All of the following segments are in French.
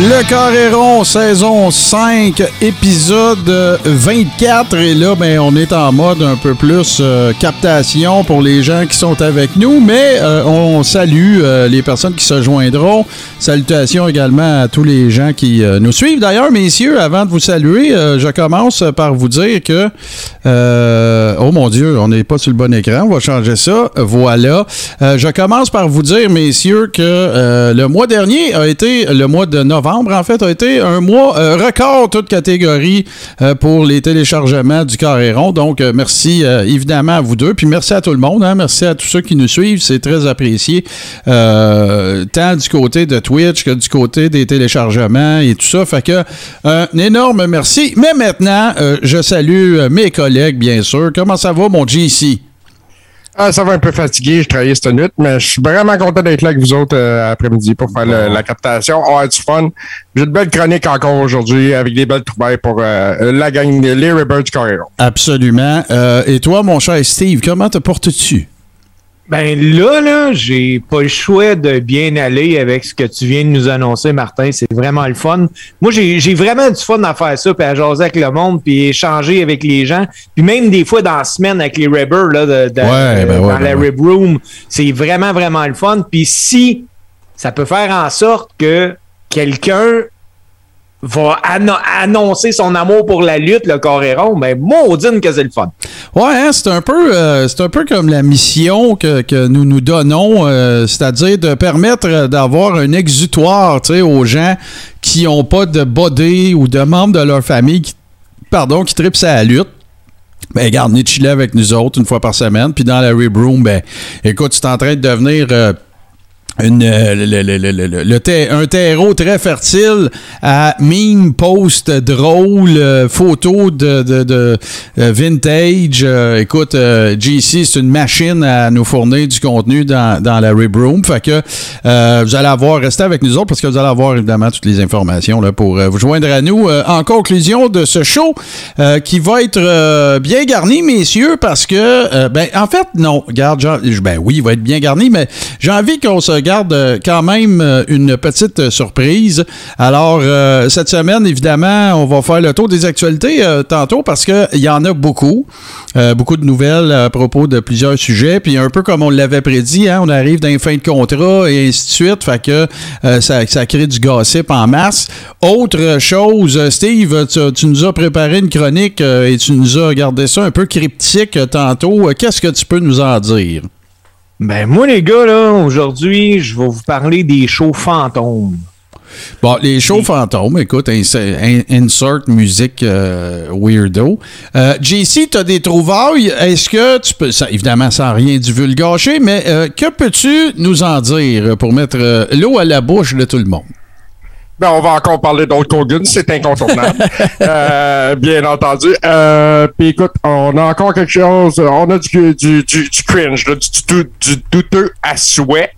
Le Carréron, saison 5, épisode 24. Et là, ben, on est en mode un peu plus euh, captation pour les gens qui sont avec nous. Mais euh, on salue euh, les personnes qui se joindront. Salutations également à tous les gens qui nous suivent. D'ailleurs, messieurs, avant de vous saluer, je commence par vous dire que... oh mon Dieu, on n'est pas sur le bon écran. On va changer ça. Voilà. je commence par vous dire, messieurs, que le mois dernier a été le mois de novembre en fait, a été un mois euh, record, toute catégorie, euh, pour les téléchargements du Carréron. Donc, euh, merci évidemment à vous deux. Puis merci à tout le monde. Hein. Merci à tous ceux qui nous suivent. C'est très apprécié. tant du côté de Twitch que du côté des téléchargements et tout ça. Fait que, un énorme merci. Mais maintenant, je salue mes collègues, bien sûr. Comment ça va, mon GC? Ah, ça va un peu fatigué, je travaillais cette nuit, mais je suis vraiment content d'être là avec vous autres euh, après-midi pour faire la captation. On va du fun. J'ai de belles chroniques encore aujourd'hui avec des belles trouvailles pour euh, la gang les du Carrero. Absolument. Euh, et toi, mon cher Steve, comment te portes-tu? Ben là, là, j'ai pas le choix de bien aller avec ce que tu viens de nous annoncer, Martin. C'est vraiment le fun. Moi, j'ai vraiment du fun à faire ça, puis à jaser avec le monde, puis échanger avec les gens. Puis même des fois dans la semaine avec les Ribbers, là, de, ben dans la ben Rib Room, c'est vraiment, vraiment le fun. Puis si ça peut faire en sorte que quelqu'un va annoncer son amour pour la lutte, le Coréron, mais maudine que c'est le fun. Ouais, hein, c'est un peu euh, c'est un peu comme la mission que, nous nous donnons, euh, c'est-à-dire de permettre d'avoir un exutoire aux gens qui n'ont pas de body ou de membres de leur famille qui, pardon, qui tripent la lutte. Ben, regarde, chiller avec nous autres une fois par semaine. Puis dans la Rib Room, ben, écoute, tu es en train de devenir euh, une, euh, le, un terreau très fertile à meme, post, drôle, euh, photos de, de, euh, vintage. écoute, GC, c'est une machine à nous fournir du contenu dans, dans la Rib Room. Fait que vous allez avoir, restez avec nous autres parce que vous allez avoir évidemment toutes les informations là, pour vous joindre à nous. en conclusion de ce show qui va être bien garni, messieurs, parce que, ben, en fait, non, regarde, ben oui, il va être bien garni, mais j'ai envie qu'on se garde euh, quand même euh, une petite surprise. Alors, euh, cette semaine, évidemment, on va faire le tour des actualités tantôt parce qu'il y en a beaucoup. beaucoup de nouvelles à propos de plusieurs sujets. Puis un peu comme on l'avait prédit, hein, on arrive les fins de contrat et ainsi de suite. Fait que ça, ça, crée du gossip en masse. Autre chose, Steve, tu, nous as préparé une chronique et tu nous as regardé ça un peu cryptique tantôt. Qu'est-ce que tu peux nous en dire? Ben, moi, les gars, là, aujourd'hui, je vais vous parler des shows fantômes. Bon, les shows fantômes, écoute, insert musique euh, weirdo. Euh, JC, tu as des trouvailles? Est-ce que tu peux, ça, évidemment, sans rien du vulgacher, mais euh, que peux-tu nous en dire pour mettre l'eau à la bouche de tout le monde? Ben, on va encore parler d'Old Hogan, c'est incontournable. euh, bien entendu. Euh, Puis écoute, on a encore quelque chose, on a du, du, du, du cringe, du, douteux à souhait.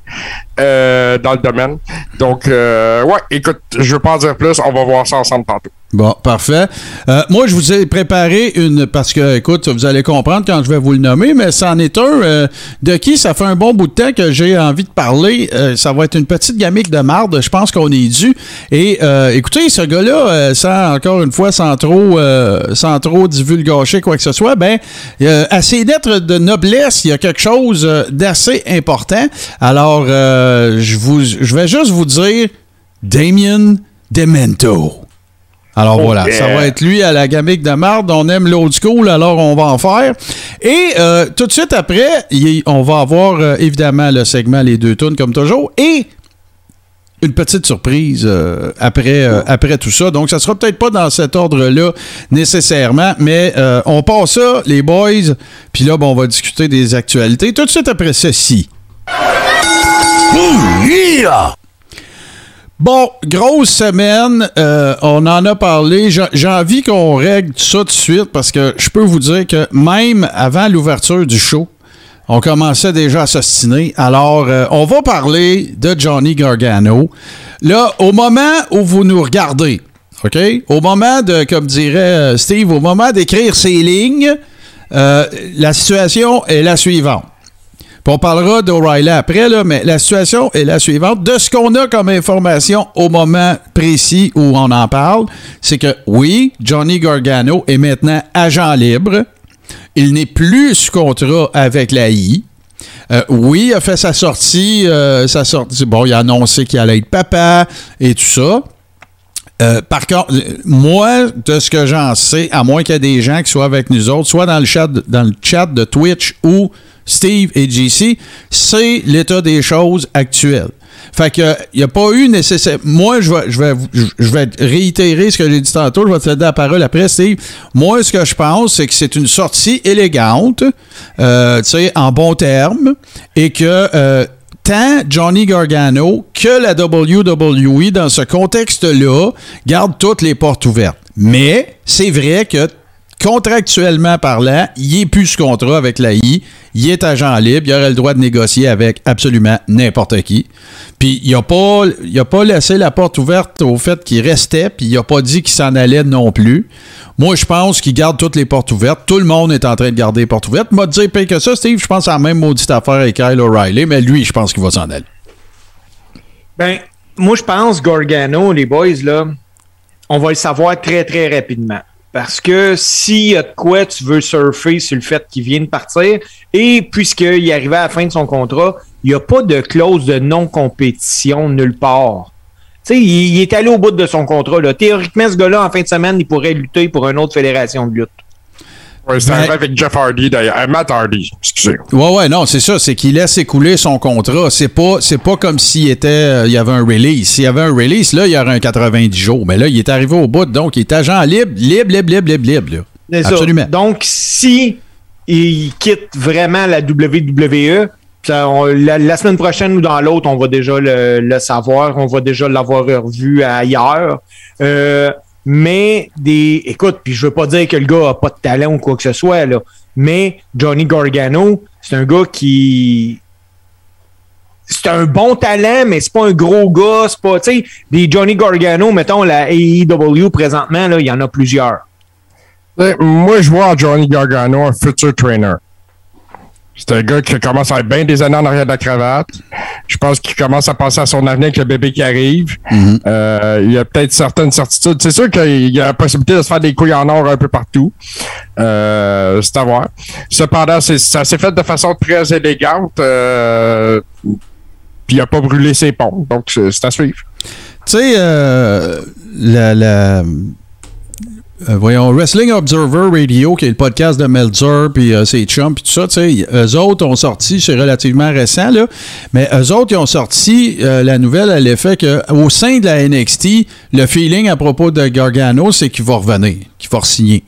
Euh, dans le domaine. Donc, euh, ouais, écoute, je veux pas en dire plus, on va voir ça ensemble tantôt. Bon, parfait. Euh, moi, je vous ai préparé une, parce que, écoute, vous allez comprendre quand je vais vous le nommer, mais c'en est un de qui ça fait un bon bout de temps que j'ai envie de parler. ça va être une petite gamique de marde, je pense qu'on est dû. Et écoutez, ce gars-là, sans, encore une fois, sans trop, sans trop divulgacher quoi que ce soit, ben, à ses lettres de noblesse, il y a quelque chose d'assez important. Alors, euh, je, vous, je vais juste vous dire Damien Demento. Alors oh, voilà, ça va être lui à la gamique de marde. On aime l'old school, alors on va en faire. Et euh, tout de suite après, on va avoir euh, évidemment le segment Les deux tunes comme toujours. Et une petite surprise après, après tout ça. Donc, ça sera peut-être pas dans cet ordre-là nécessairement, mais on passe ça, les boys. Puis là, bon, on va discuter des actualités tout de suite après ceci. Bon, grosse semaine, euh, on en a parlé. J'ai envie qu'on règle ça tout de suite parce que je peux vous dire que même avant l'ouverture du show, on commençait déjà à s'ostiner. Alors, euh, on va parler de Johnny Gargano. Là, au moment où vous nous regardez, OK? Au moment de, comme dirait euh, Steve, au moment d'écrire ces lignes, la situation est la suivante. Puis on parlera d'O'Reilly après, là, mais la situation est la suivante. De ce qu'on a comme information au moment précis où on en parle, c'est que oui, Johnny Gargano est maintenant agent libre. Il n'est plus sous contrat avec la I. Euh, oui, il a fait sa sortie, euh, sa sortie. Bon, il a annoncé qu'il allait être papa et tout ça. Euh, par contre, moi, de ce que j'en sais, à moins qu'il y ait des gens qui soient avec nous autres, soit dans le chat, dans le chat de Twitch ou Steve et JC, c'est l'état des choses actuel. Fait que il n'y a pas eu nécessaire. Moi, je vais, je vais, je vais réitérer ce que j'ai dit tantôt. Je vais te céder la parole après, Steve. Moi, ce que je pense, c'est que c'est une sortie élégante, euh, tu sais, en bon terme, et que euh, tant Johnny Gargano que la WWE, dans ce contexte-là, garde toutes les portes ouvertes. Mais c'est vrai que contractuellement parlant, il n'est plus ce contrat avec la I. Il est agent libre. Il aurait le droit de négocier avec absolument n'importe qui. Puis il n'a pas, laissé la porte ouverte au fait qu'il restait, puis il n'a pas dit qu'il s'en allait non plus. Moi, je pense qu'il garde toutes les portes ouvertes. Tout le monde est en train de garder les portes ouvertes. M'a dit pire que ça, Steve, je pense à la même maudite affaire avec Kyle O'Reilly, mais lui, je pense qu'il va s'en aller. Ben, moi, je pense, Gargano, les boys, là, on va le savoir très, très rapidement. Parce que s'il y a de quoi tu veux surfer sur le fait qu'il vient de partir, et puisqu'il est arrivé à la fin de son contrat, il n'y a pas de clause de non-compétition nulle part. Tu il est allé au bout de son contrat. Là. Théoriquement, ce gars-là, en fin de semaine, il pourrait lutter pour une autre fédération de lutte. Ouais, c'est arrivé avec Jeff Hardy, d'ailleurs. Euh, Matt Hardy, excusez. Ouais, ouais, non, c'est ça. C'est qu'il laisse écouler son contrat. C'est pas, c'est pas comme s'il était, euh, il y avait un release. S'il y avait un release, là, il y aurait un 90 jours. Mais là, il est arrivé au bout, donc il est agent libre, libre, libre, libre, libre, libre. là. C'est ça. Absolument. Donc, si il quitte vraiment la WWE, ça, on- la, la semaine prochaine ou dans l'autre, on va déjà le, le savoir, on va déjà l'avoir revu ailleurs. Euh, mais des. Écoute, puis je veux pas dire que le gars a pas de talent ou quoi que ce soit, là. Mais Johnny Gargano, c'est un gars qui. C'est un bon talent, mais c'est pas un gros gars. C'est pas. Tu sais, des Johnny Gargano, mettons, la AEW présentement, là, il y en a plusieurs. Euh, Moi, je vois Johnny Gargano un futur trainer. C'est un gars qui commence à être bien des années en arrière de la cravate. Je pense qu'il commence à penser à son avenir avec le bébé qui arrive. Euh, il y a peut-être certaines certitudes. C'est sûr qu'il y a la possibilité de se faire des couilles en or un peu partout. Euh, c'est à voir. Cependant, ça s'est fait de façon très élégante. Euh, puis il a pas brûlé ses ponts. Donc, c'est à suivre. Tu sais, la, la- euh, voyons, Wrestling Observer Radio, qui est le podcast de Meltzer, puis euh, ses chums, puis tout ça, tu sais, eux autres ont sorti, c'est relativement récent, là, mais eux autres, ils ont sorti euh, la nouvelle à l'effet qu'au sein de la NXT, le feeling à propos de Gargano, c'est qu'il va revenir, qu'il va signer.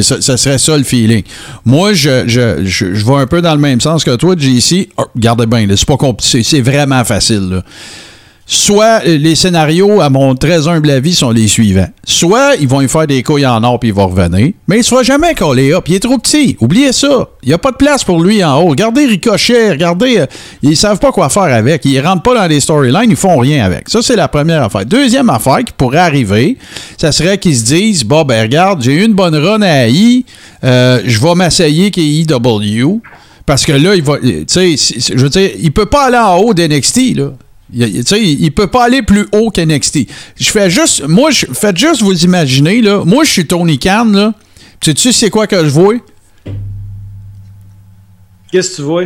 Ça, serait ça le feeling. Moi, je, je, je, vais un peu dans le même sens que toi, JC. Oh, regardez bien, c'est pas compliqué, c'est vraiment facile. là. Soit euh, les scénarios, à mon très humble avis, sont les suivants. Soit ils vont lui faire des couilles en or puis il va revenir, mais il sera jamais collé up. Il est trop petit. Oubliez ça. Il n'y a pas de place pour lui en haut. Regardez Ricochet, regardez, euh, ils savent pas quoi faire avec. Ils rentrent pas dans les storylines, ils font rien avec. Ça, c'est la première affaire. Deuxième affaire qui pourrait arriver, ça serait qu'ils se disent Bon, ben regarde, j'ai eu une bonne run à AI, euh, je vais m'asseyer EW. Parce que là, il va. Tu sais, je veux dire, il peut pas aller en haut d'NXT, là. Il, tu sais, il peut pas aller plus haut qu'NXT. Je fais juste. Moi, je faites juste vous imaginer, là. Moi, je suis Tony Khan, là. Puis Sais-tu c'est quoi que je vois? Qu'est-ce que tu vois?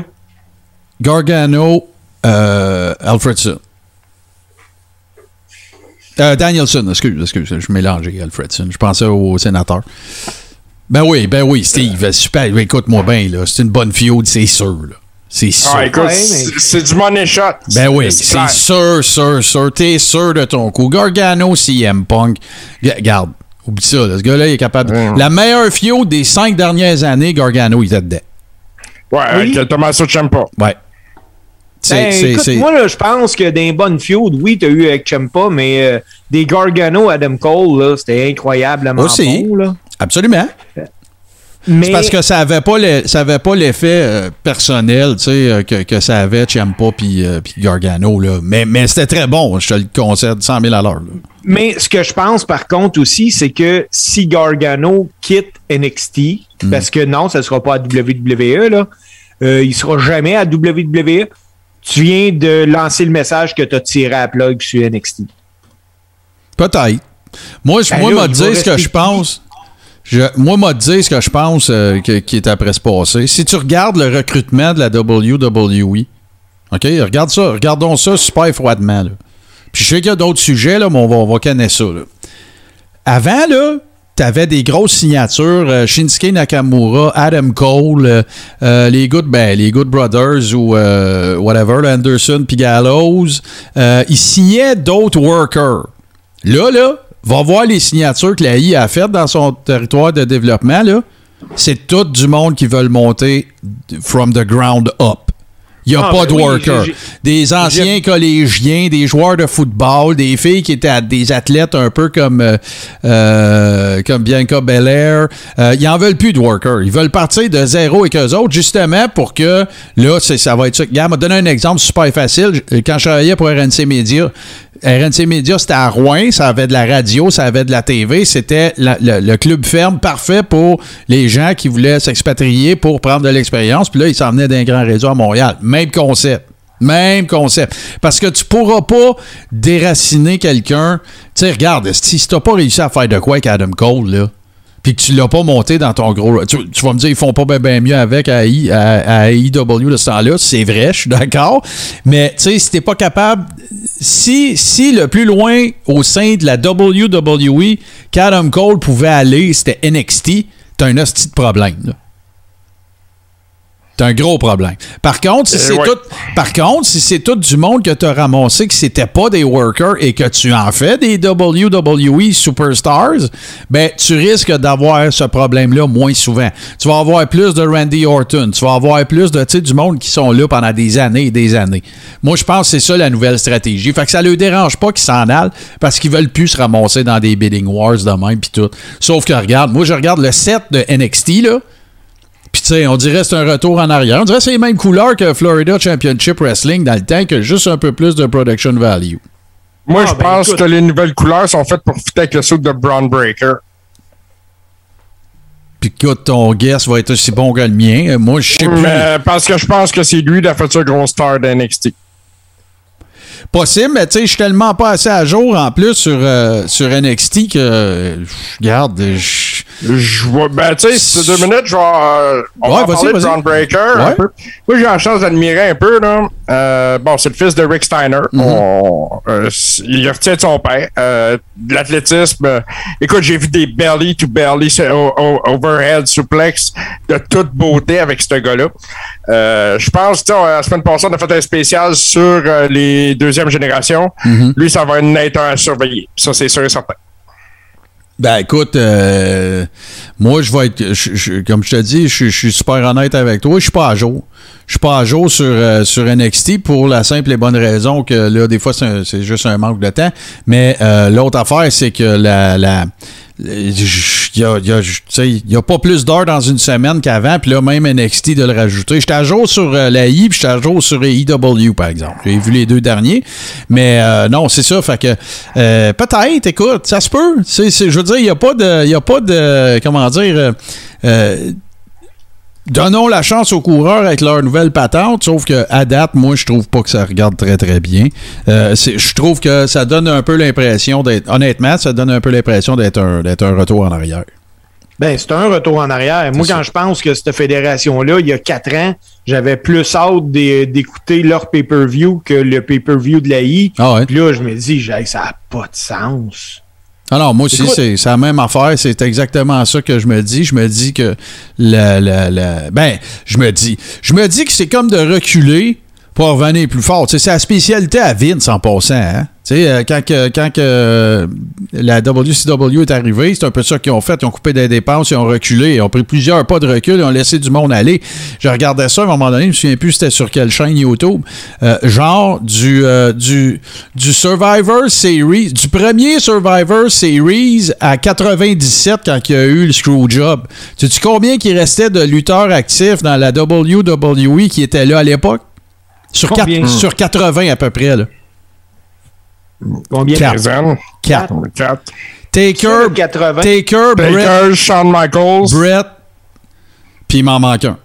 Gargano, euh, Alfredson. Euh, Danielson, excuse, excuse, je mélangeais Alfredson. Je pensais au sénateur. Ben oui, ben oui, Steve, super. Écoute-moi bien, là. C'est une bonne fiode, c'est sûr, là. C'est sûr. Ah, écoute, mais- c'est du money shot. Ben oui, C'est sûr, sûr, sûr. T'es sûr de ton coup. Gargano, CM Punk. Garde, oublie ça. là. Ce gars-là, il est capable. La meilleure FIO des cinq dernières années, Gargano, il était dedans. Ouais, Oui. avec Tommaso Ciampa. Ouais. C'est, Ben, écoute, moi, là, je pense que des bonnes feuds, oui, tu as eu avec Champa, mais euh, des Gargano, Adam Cole, là, c'était incroyablement Aussi. bon. Là. Absolument. Mais C'est parce que ça avait pas le- ça avait pas l'effet euh, personnel, tu sais, euh, que, que ça avait Ciampa puis euh, puis Gargano là. Mais, mais c'était très bon, je te le concède 100 000 à l'heure. Mais ce que je pense par contre aussi, c'est que si Gargano quitte NXT, Mm. parce que non, ça ne sera pas à WWE, là, euh, il sera jamais à WWE. Tu viens de lancer le message que tu as tiré à plug sur NXT. Peut-être. Moi, je, Ben moi, là, dit va ce que je pense. Je, moi, m'a dit ce que je pense euh, qui est après se passer. Si tu regardes le recrutement de la WWE, OK, regarde ça, regardons ça super froidement. Puis je sais qu'il y a d'autres sujets, là, mais on va, on va canner ça. Avant, là, t'avais des grosses signatures, euh, Shinsuke Nakamura, Adam Cole, euh, les Good, ben, les Good Brothers ou whatever, Anderson puis Gallows. Ils signaient d'autres workers. Là, là, va voir les signatures que la I a faites dans son territoire de développement, là. C'est tout du monde qui veulent monter from the ground up. Il n'y a Ah, pas ben de oui, workers. Des anciens collégiens, des joueurs de football, des filles qui étaient des athlètes un peu comme, euh, euh, comme Bianca Belair. Euh, ils en veulent plus de workers. Ils veulent partir de zéro avec eux autres, justement pour que, là, ça va être ça. Regarde, m'a donné un exemple super facile. Quand je travaillais pour RNC Media, RNC Media, c'était à Rouen, ça avait de la radio, ça avait de la TV, c'était le, club ferme parfait pour les gens qui voulaient s'expatrier pour prendre de l'expérience. Puis là, ils s'en venaient d'un grand réseau à Montréal. Même concept. Même concept. Parce que tu pourras pas déraciner quelqu'un. Tu sais, regarde, si tu n'as pas réussi à faire de quoi avec Adam Cole, là, puis que tu l'as pas monté dans ton gros. Tu, vas me dire, ils font pas bien mieux avec à, à, à de ce temps-là. C'est vrai, je suis d'accord. Mais tu sais, si t'es pas capable. Si, si le plus loin au sein de la WWE qu'Adam Cole pouvait aller, c'était NXT, t'as un hostie de problème. là. T'as un gros problème. Par contre, si Euh, c'est ouais. tout, par contre, si c'est tout du monde que tu as ramassé que c'était pas des workers et que tu en fais des WWE superstars, ben tu risques d'avoir ce problème-là moins souvent. Tu vas avoir plus de Randy Orton, tu vas avoir plus de du monde qui sont là pendant des années et des années. Moi, je pense que c'est ça la nouvelle stratégie. Fait que ça ne dérange pas qu'ils s'en allent parce qu'ils veulent plus se ramasser dans des bidding wars de même puis tout. Sauf que regarde, moi je regarde le set de NXT là. Puis, tu sais, on dirait que c'est un retour en arrière. On dirait que c'est les mêmes couleurs que Florida Championship Wrestling dans le temps, que juste un peu plus de production value. Moi, Ah, je ben, pense écoute. que les nouvelles couleurs sont faites pour fitter avec le saut de Braun Breaker. Puis, écoute, ton guess va être aussi bon que le mien. Moi, je sais plus. Mais parce que je pense que c'est lui la future grosse star de NXT. Possible, mais tu sais, je suis tellement pas assez à jour en plus sur, euh, sur NXT que, euh, je regarde, je- Je vois, ben, tu sais, c'est deux minutes, je vais, euh, on Ouais, va parler de. Braun Breaker un Ouais. peu. Moi, j'ai la chance d'admirer un peu, là. Euh, bon, c'est le fils de Rick Steiner. On- euh, il retient de son père. Euh, de l'athlétisme. euh, écoute, j'ai vu des belly to belly overhead suplex de toute beauté avec ce gars-là. Euh, je pense, tu sais, la semaine passée, on a fait un spécial sur les deuxièmes générations. Mm-hmm. Lui, ça va être un à surveiller. Ça, c'est sûr et certain. Ben écoute, euh, moi je vais être, comme je te dis, je, je suis super honnête avec toi, je suis pas à jour. Je suis pas à jour sur, euh, sur NXT pour la simple et bonne raison que là, des fois, c'est juste un manque de temps. Mais euh, l'autre affaire, c'est que la. la il y a, y a- y a pas plus d'heures dans une semaine qu'avant, puis là, même NXT de le rajouter. J'étais à jour sur euh, la I, puis j'étais à jour sur AEW, par exemple. J'ai vu les deux derniers. Mais euh, non, c'est ça. Fait que euh, peut-être, écoute, ça se peut. Je veux dire, il n'y a pas de. Y a pas de. Comment dire. Donnons la chance aux coureurs avec leur nouvelle patente, sauf que à date, moi, je trouve pas que ça regarde très très bien. Euh, je trouve que ça donne un peu l'impression d'être, honnêtement, ça donne un peu l'impression d'être un, retour en arrière. Ben, c'est un retour en arrière. Moi, quand ça. je pense que cette fédération-là, il y a quatre ans, j'avais plus hâte d'é- d'écouter leur pay-per-view que le pay-per-view de la I. Ah ouais. Puis là, je me dis, ça n'a pas de sens. Ah non, moi aussi, c'est, c'est la même affaire. C'est exactement ça que je me dis. Je me dis que la, la, la- ben, je me dis, je me dis que c'est comme de reculer pour revenir plus fort. Tu sais, c'est la spécialité à Vince en passant. Hein? Tu sais, euh, quand, euh, la WCW est arrivée, c'est un peu ça qu'ils ont fait. Ils ont coupé des dépenses, ils ont reculé, ils ont pris plusieurs pas de recul, ils ont laissé du monde aller. Je regardais ça à un moment donné, je me souviens plus c'était sur quelle chaîne YouTube. Euh, genre du, du, du Survivor Series, du premier Survivor Series à 97 quand il y a eu le Screwjob. Sais-tu combien il restait de lutteurs actifs dans la WWE qui étaient là à l'époque? Sur, Combien? quatre- sur 80 à peu près. Là. Combien? Quatre. Quinzaine. Quatre. Quatre. Taker, Sur 80. Taker, Brett, Shawn Michaels. Brett, puis il m'en manque un.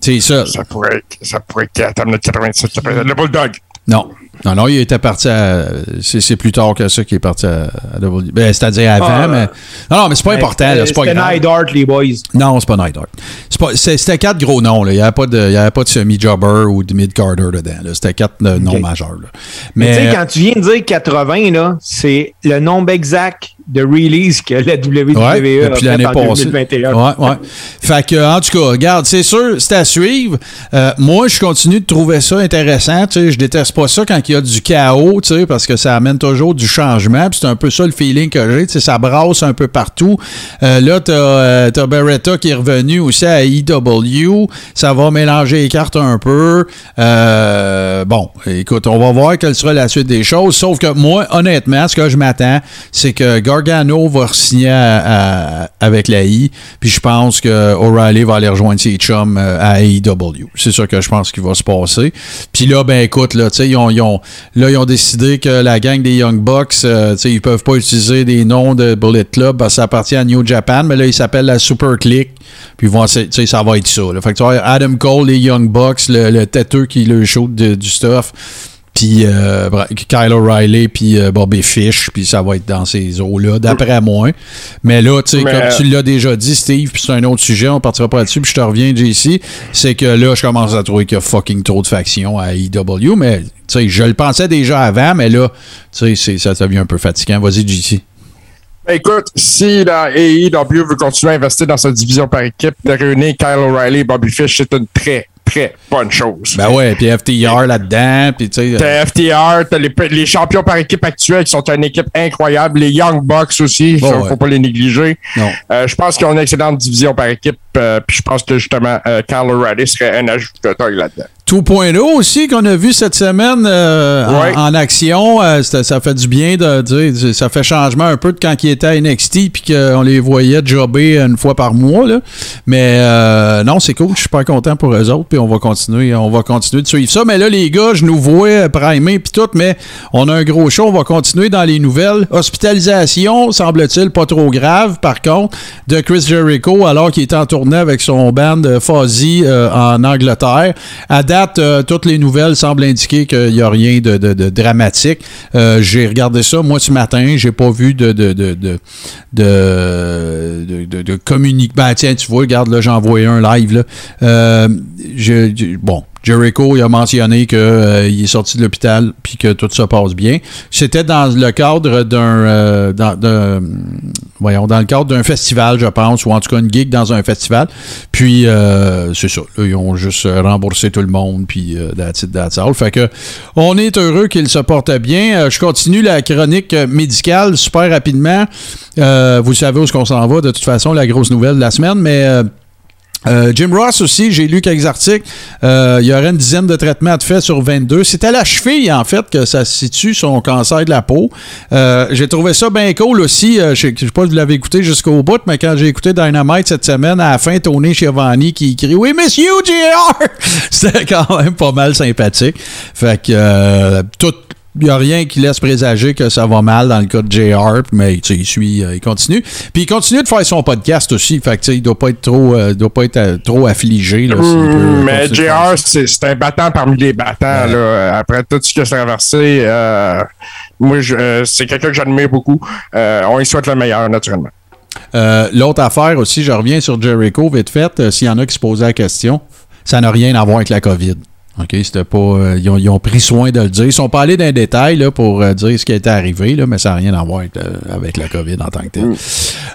C'est ça. Ça pourrait, ça pourrait être 87, 87. Le Bulldog. Non. Non, non, il était parti à. C'est plus tard que ça qu'il est parti à, à WWE. Ben, C'est-à-dire avant, Ah, mais. Non, non, mais c'est pas important, c'est pas C'était grave. Night Art, les boys. Non, c'est pas Night C'était quatre gros noms, là. Il n'y avait pas de, il y avait pas de semi-jobber ou de mid-carder dedans. C'était quatre euh, noms majeurs, là. Mais, tu sais, quand tu viens de dire 80, là, c'est le nombre exact de release que la WWE Ouais, a depuis l'année passée. 2021. Ouais, ouais. Fait que, en tout cas, regarde, c'est sûr, c'est à suivre. Euh, moi, je continue de trouver ça intéressant. Tu sais, je déteste pas ça quand il y a du chaos, tu sais, parce que ça amène toujours du changement. C'est un peu ça le feeling que j'ai. Tu sais, ça brasse un peu partout. Euh, là, t'as euh, t'as Beretta qui est revenu aussi à EW. Ça va mélanger les cartes un peu. Euh, bon, écoute, on va voir quelle sera la suite des choses. Sauf que moi, honnêtement, ce que je m'attends, c'est que Gargano va signer avec la I. Puis je pense que O'Reilly va aller rejoindre ses chums euh, à AEW. C'est ça que je pense qu'il va se passer. Puis là, ben écoute, là, ils ont, ils ont- là, ils ont décidé que la gang des Young Bucks, euh, ils peuvent pas utiliser des noms de Bullet Club parce que ça appartient à New Japan, mais là, ils s'appellent la Super Click. Puis vont, ça va être ça. là. Fait que tu vois, Adam Cole, les Young Bucks, le, le têteux qui le shoot du stuff. Puis euh, Kyle O'Reilly, puis euh, Bobby Fish, puis ça va être dans ces eaux-là, d'après moi. Mais là, tu sais, comme tu l'as déjà dit, Steve, puis c'est un autre sujet, on partira pas là-dessus, puis je te reviens, JC, c'est que là, je commence à trouver qu'il y a fucking trop de factions à EW, mais tu sais, je le pensais déjà avant, mais là, tu sais, ça devient un peu fatigant. Vas-y, JC. Ben, Écoute, si la AEW veut continuer à investir dans sa division par équipe, de réunir Kyle O'Reilly et Bobby Fish, c'est une très, très bonne chose. Ben ouais, puis FTR là-dedans, puis tu sais... T'as FTR, t'as les, les champions par équipe actuels qui sont une équipe incroyable. Les Young Bucks aussi, Bon, faut, ouais. faut pas les négliger. Euh, je pense qu'ils ont une excellente division par équipe. euh, Puis je pense que justement, euh, Kyle O'Reilly serait un ajout de taille là-dedans. 2.0 aussi qu'on a vu cette semaine euh, en- Ouais. en, action. Euh, ça fait du bien de dire, ça fait changement un peu de quand il était à NXT puis qu'on les voyait jobber une fois par mois. Là. Mais euh, non, c'est cool. Je suis super content pour eux autres. Puis on va continuer, on va continuer de suivre ça. Mais là, les gars, je nous vois primés puis tout, mais on a un gros show. On va continuer dans les nouvelles. Hospitalisation, semble-t-il, pas trop grave. Par contre, de Chris Jericho, alors qu'il était en tournée avec son band Fozzy en Angleterre. À date, euh, toutes les nouvelles semblent indiquer qu'il n'y a rien de, dramatique. Euh, j'ai regardé ça, moi, ce matin. J'ai pas vu de, de, de, de, de, de, communique. Ben, tiens, tu vois, regarde, là, j'ai envoyé un live. Là. Euh, bon, Jericho, il a mentionné qu'il est sorti de l'hôpital puis que tout se passe bien. C'était dans le cadre d'un, euh, voyons, dans le cadre d'un festival, je pense, ou en tout cas une gig dans un festival. Puis euh, c'est ça. ils ont juste euh, remboursé tout le monde, puis euh, that's it, that's all. Fait que on est heureux qu'il se porte bien. Euh, je continue la chronique euh, médicale super rapidement. Euh, vous savez où est-ce qu'on s'en va, de toute façon, la grosse nouvelle de la semaine, mais. Euh, Jim Ross aussi, j'ai lu quelques articles. Euh, il y aurait une dizaine de traitements à faire sur 22. C'est à la cheville, en fait, que ça se situe son cancer de la peau. Euh, j'ai trouvé ça bien cool aussi. Je ne sais pas si vous l'avez écouté jusqu'au bout, mais quand j'ai écouté Dynamite cette semaine, à la fin, Tony Schiavone qui crie Oui, monsieur JR! C'était quand même pas mal sympathique. Fait que tout. Il n'y a rien qui laisse présager que ça va mal dans le cas de JR, mais il suit, euh, il continue. Puis il continue de faire son podcast aussi. Fait que il doit pas être trop, euh, doit pas être euh, trop affligé. Là, Hum, mais JR, c'est un battant parmi les battants. Ouais. Là. Après tout ce qu'il a traversé, euh, moi, euh, c'est quelqu'un que j'admire beaucoup. On lui souhaite le meilleur, naturellement. L'autre affaire aussi, je reviens sur Jericho vite fait. S'il y en a qui se posaient la question, ça n'a rien à voir avec la COVID. OK, c'était pas. euh, ils, ont, ils ont pris soin de le dire. Ils sont pas allés dans les détails là, pour euh, dire ce qui était arrivé, là, mais ça n'a rien à voir avec, euh, avec la COVID en tant que tel.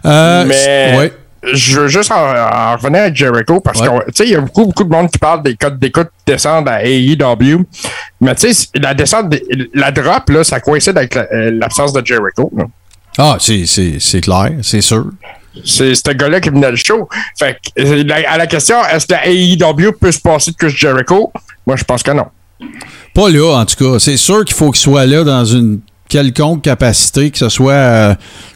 Euh, Mais- ouais. Je veux juste en, en revenir avec Jericho parce Ouais. que il y a beaucoup, beaucoup de monde qui parle des codes d'écoute descendent à AEW. Mais tu sais, la descente, des- la drop, là, ça coïncide avec la- l'absence de Jericho. là. Ah, c'est- clair, c'est sûr. C'est ce gars-là qui venait le show. Fait que, à la question, est-ce que la AEW peut se passer de Chris Jericho? Moi, je pense que non. Pas là, en tout cas. C'est sûr qu'il faut qu'il soit là dans une quelconque capacité, que ce soit euh,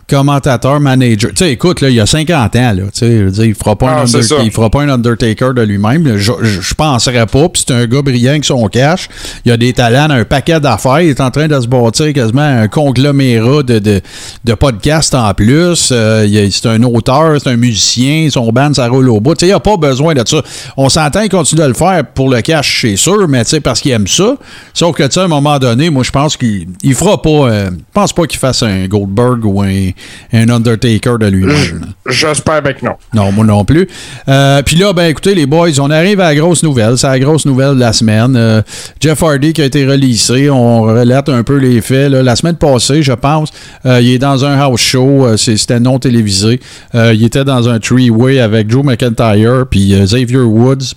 commentateur, manager. Tu sais, écoute, là, il a 50 ans, là. Tu sais, je veux dire, il fera pas un Ah, Under- il fera pas un Undertaker de lui-même. Je, je, je penserais pas. Puis c'est un gars brillant avec son cash. Il a des talents, un paquet d'affaires. Il est en train de se bâtir quasiment un conglomérat de, de, de podcasts en plus. Euh, c'est un auteur, c'est un musicien. Son band, ça roule au bout. Tu sais, il a pas besoin de ça. On s'entend, il continue de le faire pour le cash, c'est sûr, mais tu sais, parce qu'il aime ça. Sauf que, tu sais, à un moment donné, moi, je pense qu'il il fera pas. euh, je pense pas qu'il fasse un Goldberg ou un, un Undertaker de lui-même. J'espère bien que non. Non, moi non plus. Euh, Puis là, ben écoutez, les boys, on arrive à la grosse nouvelle. C'est la grosse nouvelle de la semaine. Euh, Jeff Hardy qui a été releasé. On relate un peu les faits. là. La semaine passée, je pense, euh, il est dans un house show. C'était non télévisé. Il était dans un three-way avec Drew McIntyre puis Xavier Woods.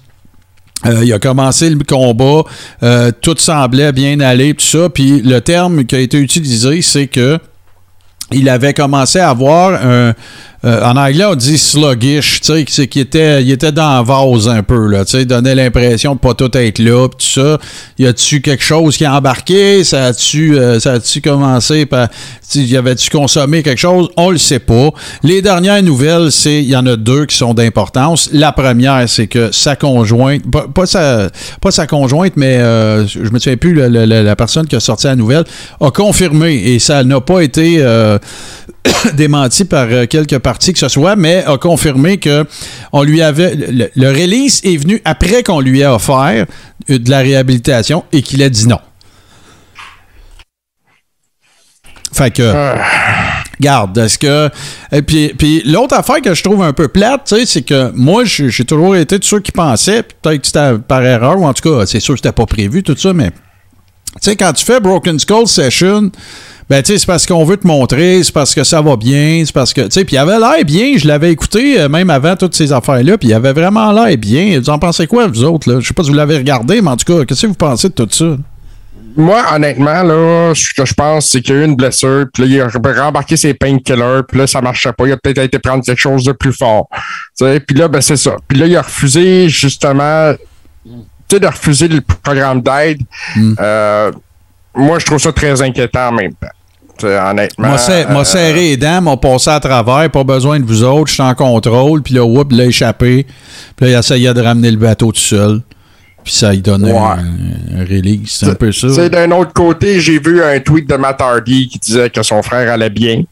Euh, il a commencé le combat, euh, tout semblait bien aller, tout ça. Puis le terme qui a été utilisé, c'est que il avait commencé à avoir un. Euh, en anglais, on dit sluggish, tu sais, c'est qu'il était, il était dans la vase un peu, là, tu sais, donnait l'impression de pas tout être là, pis tout ça. Y a-tu quelque chose qui a embarqué? Ça a-tu, euh, ça a-tu commencé par, y avait-tu consommé quelque chose? On le sait pas. Les dernières nouvelles, c'est, il y en a deux qui sont d'importance. La première, c'est que sa conjointe, pas, sa, pas sa conjointe, mais euh, je me souviens plus, le- la personne qui a sorti la nouvelle, a confirmé, et ça n'a pas été euh, démenti par euh, quelques parties que ce soit, mais a confirmé que on lui avait le, le release est venu après qu'on lui a offert euh, de la réhabilitation et qu'il a dit non. Fait que Garde, est-ce que. Et puis, puis l'autre affaire que je trouve un peu plate, tu sais, c'est que moi, j'ai toujours été de ceux qui pensaient, peut-être que c'était par erreur, ou en tout cas, c'est sûr que c'était pas prévu, tout ça, mais. Tu sais, quand tu fais Broken Skull Session, ben, tu sais, c'est parce qu'on veut te montrer, c'est parce que ça va bien, c'est parce que. Tu sais, puis il avait l'air bien, je l'avais écouté euh, même avant toutes ces affaires-là, puis il avait vraiment l'air bien. Vous en pensez quoi, vous autres, là? Je sais pas si vous l'avez regardé, mais en tout cas, qu'est-ce que vous pensez de tout ça? Moi, honnêtement, là, ce que je pense, c'est qu'il y a eu une blessure, puis là, il a rembarqué ses painkillers, puis là, ça marchait pas. Il a peut-être été prendre quelque chose de plus fort. Tu sais, puis là, ben, c'est ça. Puis là, il a refusé, justement, tu sais, de refuser le programme d'aide. Hmm. Euh, moi, je trouve ça très inquiétant en même temps. Honnêtement. M'a serré, m'a euh, serré les dents, m'a passé à travers, pas besoin de vous autres, je suis en contrôle, puis là, whoop, il a échappé. Puis là, il essayait de ramener le bateau tout seul. Puis ça lui donnait Ouais. un, un release. C'est un peu ça. D'un autre côté, j'ai vu un tweet de Matt Hardy qui disait que son frère allait bien.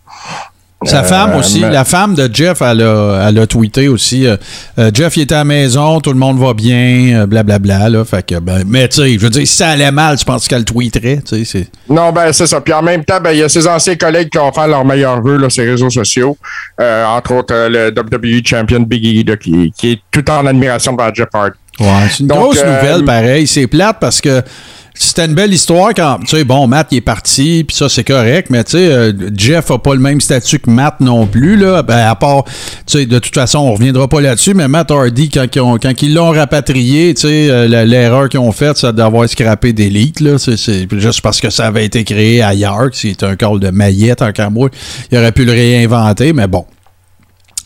Sa Euh, femme aussi, la femme de Jeff, elle a, elle a tweeté aussi. euh, euh, Jeff, il était à la maison, tout le monde va bien, euh, blablabla. là, fait que, ben, mais tu sais, je veux dire, si ça allait mal, je pense qu'elle tweeterait. tu sais, c'est- Non, ben c'est ça. Puis en même temps, ben il y a ses anciens collègues qui ont fait leur meilleur vœu sur les réseaux sociaux. Entre autres, le WWE Champion Big E, qui, qui est tout en admiration par Jeff Hardy. Ouais, c'est une Donc, grosse nouvelle, pareil. C'est plate parce que c'était une belle histoire quand. Tu sais, bon, Matt, il est parti, puis ça, c'est correct, mais tu sais, euh, Jeff a pas le même statut que Matt non plus, là. Ben, à part, tu sais, de toute façon, on reviendra pas là-dessus, mais Matt Hardy, quand, quand ils l'ont rapatrié, tu sais, euh, l'erreur qu'ils ont faite, c'est d'avoir scrappé d'élite, là. C'est- juste parce que ça avait été créé ailleurs, que c'est un call de maillette, en moi. Il aurait pu le réinventer, mais bon.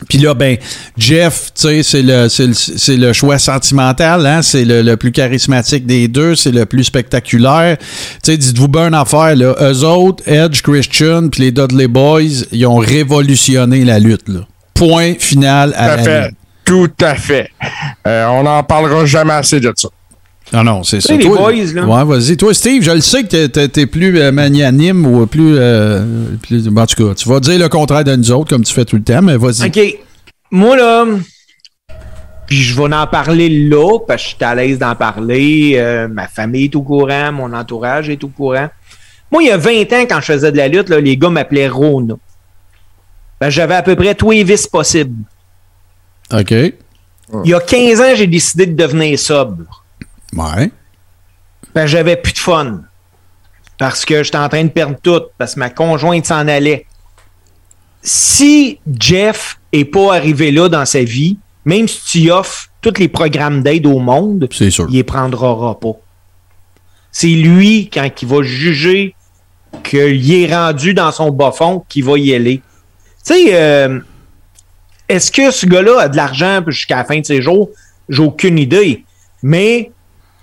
Puis là, ben, Jeff, tu sais, c'est le, c'est le, c'est le choix sentimental, hein? C'est le, le plus charismatique des deux, c'est le plus spectaculaire. Tu sais, dites-vous bien une affaire, là. Eux autres, Edge, Christian, puis les Dudley Boys, ils ont révolutionné la lutte, là. Point final Tout à à la fait. lutte. Tout à fait. Euh, on n'en parlera jamais assez de ça. Non, non, c'est ça. les Toi, boys, là. Ouais, vas-y. Toi, Steve, je le sais que t'es- t'es plus euh, magnanime ou plus, euh, plus. En tout cas, tu vas dire le contraire de nous autres, comme tu fais tout le temps, mais vas-y. OK. Moi, là, puis je vais en parler là, parce que je suis à l'aise d'en parler. euh, ma famille est au courant, mon entourage est au courant. Moi, il y a 20 ans, quand je faisais de la lutte, là, les gars m'appelaient Rona. Ben, J'avais à peu près tous les vices possibles. OK. Il y a 15 ans, j'ai décidé de devenir sobre. Ouais. Ben, j'avais plus de fun. Parce que j'étais en train de perdre tout, parce que ma conjointe s'en allait. Si Jeff est pas arrivé là dans sa vie, même si tu y offres tous les programmes d'aide au monde, sûr. il les prendra pas. C'est lui, quand il va juger qu'il est rendu dans son bas fond, qui va y aller. Tu sais, euh, est-ce que ce gars-là a de l'argent jusqu'à la fin de ses jours? J'ai aucune idée. Mais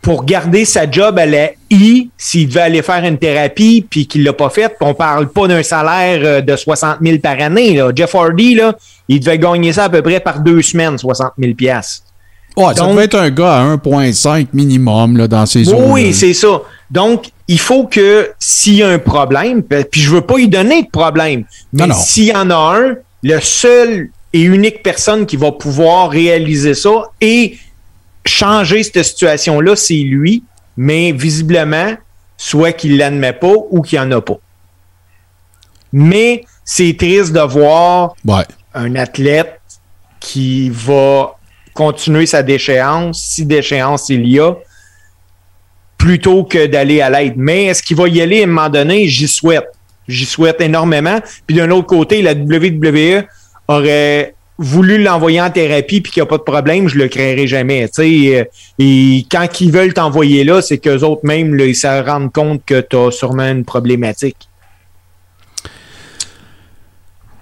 pour garder sa job à la I, s'il devait aller faire une thérapie puis qu'il l'a pas fait, on parle pas d'un salaire euh, de 60 000 par année. Là. Jeff Hardy, là, il devait gagner ça à peu près par deux semaines, 60 000 pièces. Ouais, ça devait être un gars à 1,5 minimum là, dans ces zones. Oui, c'est ça. Donc, il faut que s'il y a un problème, puis je veux pas y donner de problème, mais s'il y en a un, le seul et unique personne qui va pouvoir réaliser ça et changer cette situation-là, c'est lui, mais visiblement, soit qu'il l'admet pas ou qu'il n'y en a pas. Mais c'est triste de voir un athlète qui va continuer sa déchéance, si déchéance il y a, plutôt que d'aller à l'aide. Mais est-ce qu'il va y aller à un moment donné? J'y souhaite. J'y souhaite énormément. Puis d'un autre côté, la WWE aurait voulu l'envoyer en thérapie puis qu'il n'y a pas de problème, je le créerai jamais. Euh, et quand ils veulent t'envoyer là, c'est qu'eux autres même, ils se rendent compte que tu as sûrement une problématique.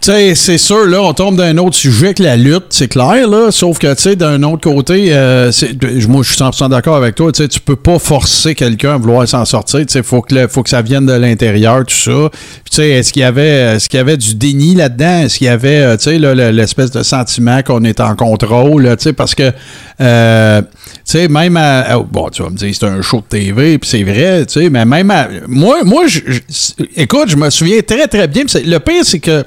Tu sais, c'est sûr, là, on tombe d'un autre sujet que la lutte, c'est clair, là. Sauf que, tu sais, d'un autre côté, euh, moi, je suis 100% d'accord avec toi. Tu sais, tu peux pas forcer quelqu'un à vouloir s'en sortir. Tu sais, faut que, faut que ça vienne de l'intérieur, tout ça. tu sais, est-ce qu'il y avait, est-ce qu'il y avait du déni là-dedans? Est-ce qu'il y avait, euh, tu sais, l'espèce de sentiment qu'on est en contrôle, tu sais, parce que, euh, tu sais, même à, oh, bon, tu vas me dire, c'est un show de TV, puis c'est vrai, tu sais, mais même à, moi, moi, écoute, je me souviens très, très bien. Le pire, c'est que,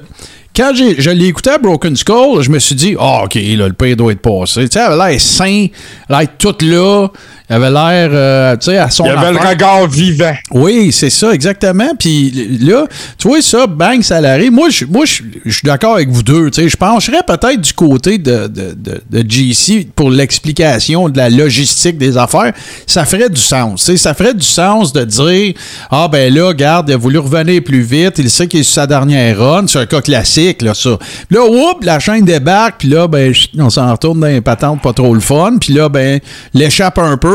quand je l'ai écouté à Broken Skull, je me suis dit, ah, OK, là, le pire doit être passé. Tu sais, elle l'air sain, l'air tout là. Il avait l'air, euh, tu sais, à son. Il avait le regard vivant. Oui, c'est ça, exactement. Puis là, tu vois, ça, bang, ça l'arrive. Moi, je moi, suis d'accord avec vous deux. Tu sais, je pencherais peut-être du côté de, de, de, GC pour l'explication de la logistique des affaires. Ça ferait du sens. Tu sais, ça ferait du sens de dire, ah, ben là, regarde, il a voulu revenir plus vite. Il sait qu'il est sur sa dernière run. C'est un cas classique, là, ça. Puis là, oups, la chaîne débarque. Puis là, ben, on s'en retourne dans les patentes pas trop le fun. Puis là, ben, l'échappe un peu.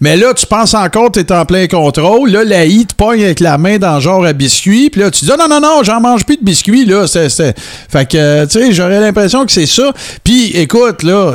Mais là, tu penses encore que tu es en plein contrôle. Là, la I te pogne avec la main dans le genre à biscuit. Puis là, tu dis, non, non, non, j'en mange plus de biscuits. Là, c'est, Fait que, tu sais, j'aurais l'impression que c'est ça. Puis, écoute, là,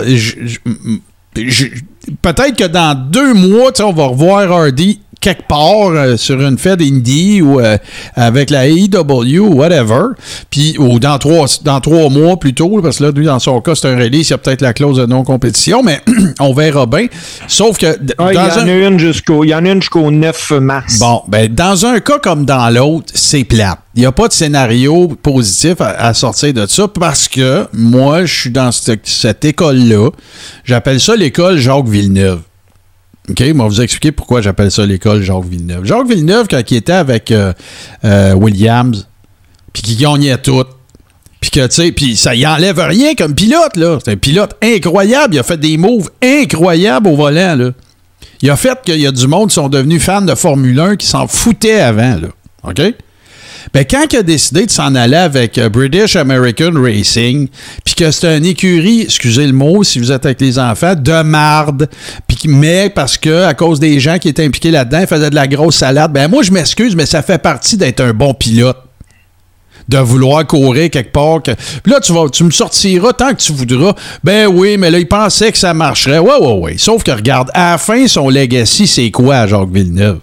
peut-être que dans deux mois, on va revoir Hardy quelque part euh, sur une fête indie ou euh, avec la AEW ou whatever, puis ou dans trois, dans trois mois plutôt, parce que là, lui, dans son cas, c'est un release, il y a peut-être la clause de non-compétition, mais on verra bien. Sauf que. Ah, il, y en a une jusqu'au, il y en a une jusqu'au 9 mars. Bon, ben, dans un cas comme dans l'autre, c'est plate. Il n'y a pas de scénario positif à, sortir de ça parce que moi, je suis dans cette, cette école-là. J'appelle ça l'école Jacques Villeneuve. OK, vais vous expliquer pourquoi j'appelle ça l'école Jacques Villeneuve. Jacques Villeneuve, quand il était avec euh, euh, Williams, puis qu'il gagnait tout, puis que, tu sais, puis ça y enlève rien comme pilote, là. C'est un pilote incroyable. Il a fait des moves incroyables au volant, là. Il a fait qu'il y a du monde qui sont devenus fans de Formule 1 qui s'en foutaient avant, là. OK? Ben, quand il a décidé de s'en aller avec euh, British American Racing, puis que c'est une écurie, excusez le mot si vous êtes avec les enfants, de marde, mais parce que à cause des gens qui étaient impliqués là-dedans, ils faisaient de la grosse salade, ben moi je m'excuse, mais ça fait partie d'être un bon pilote de vouloir courir quelque part. Que... Là, tu, vas, tu me sortiras tant que tu voudras. Ben oui, mais là, il pensait que ça marcherait. Ouais, ouais, ouais. Sauf que regarde, à la fin, son legacy, c'est quoi, Jacques Villeneuve?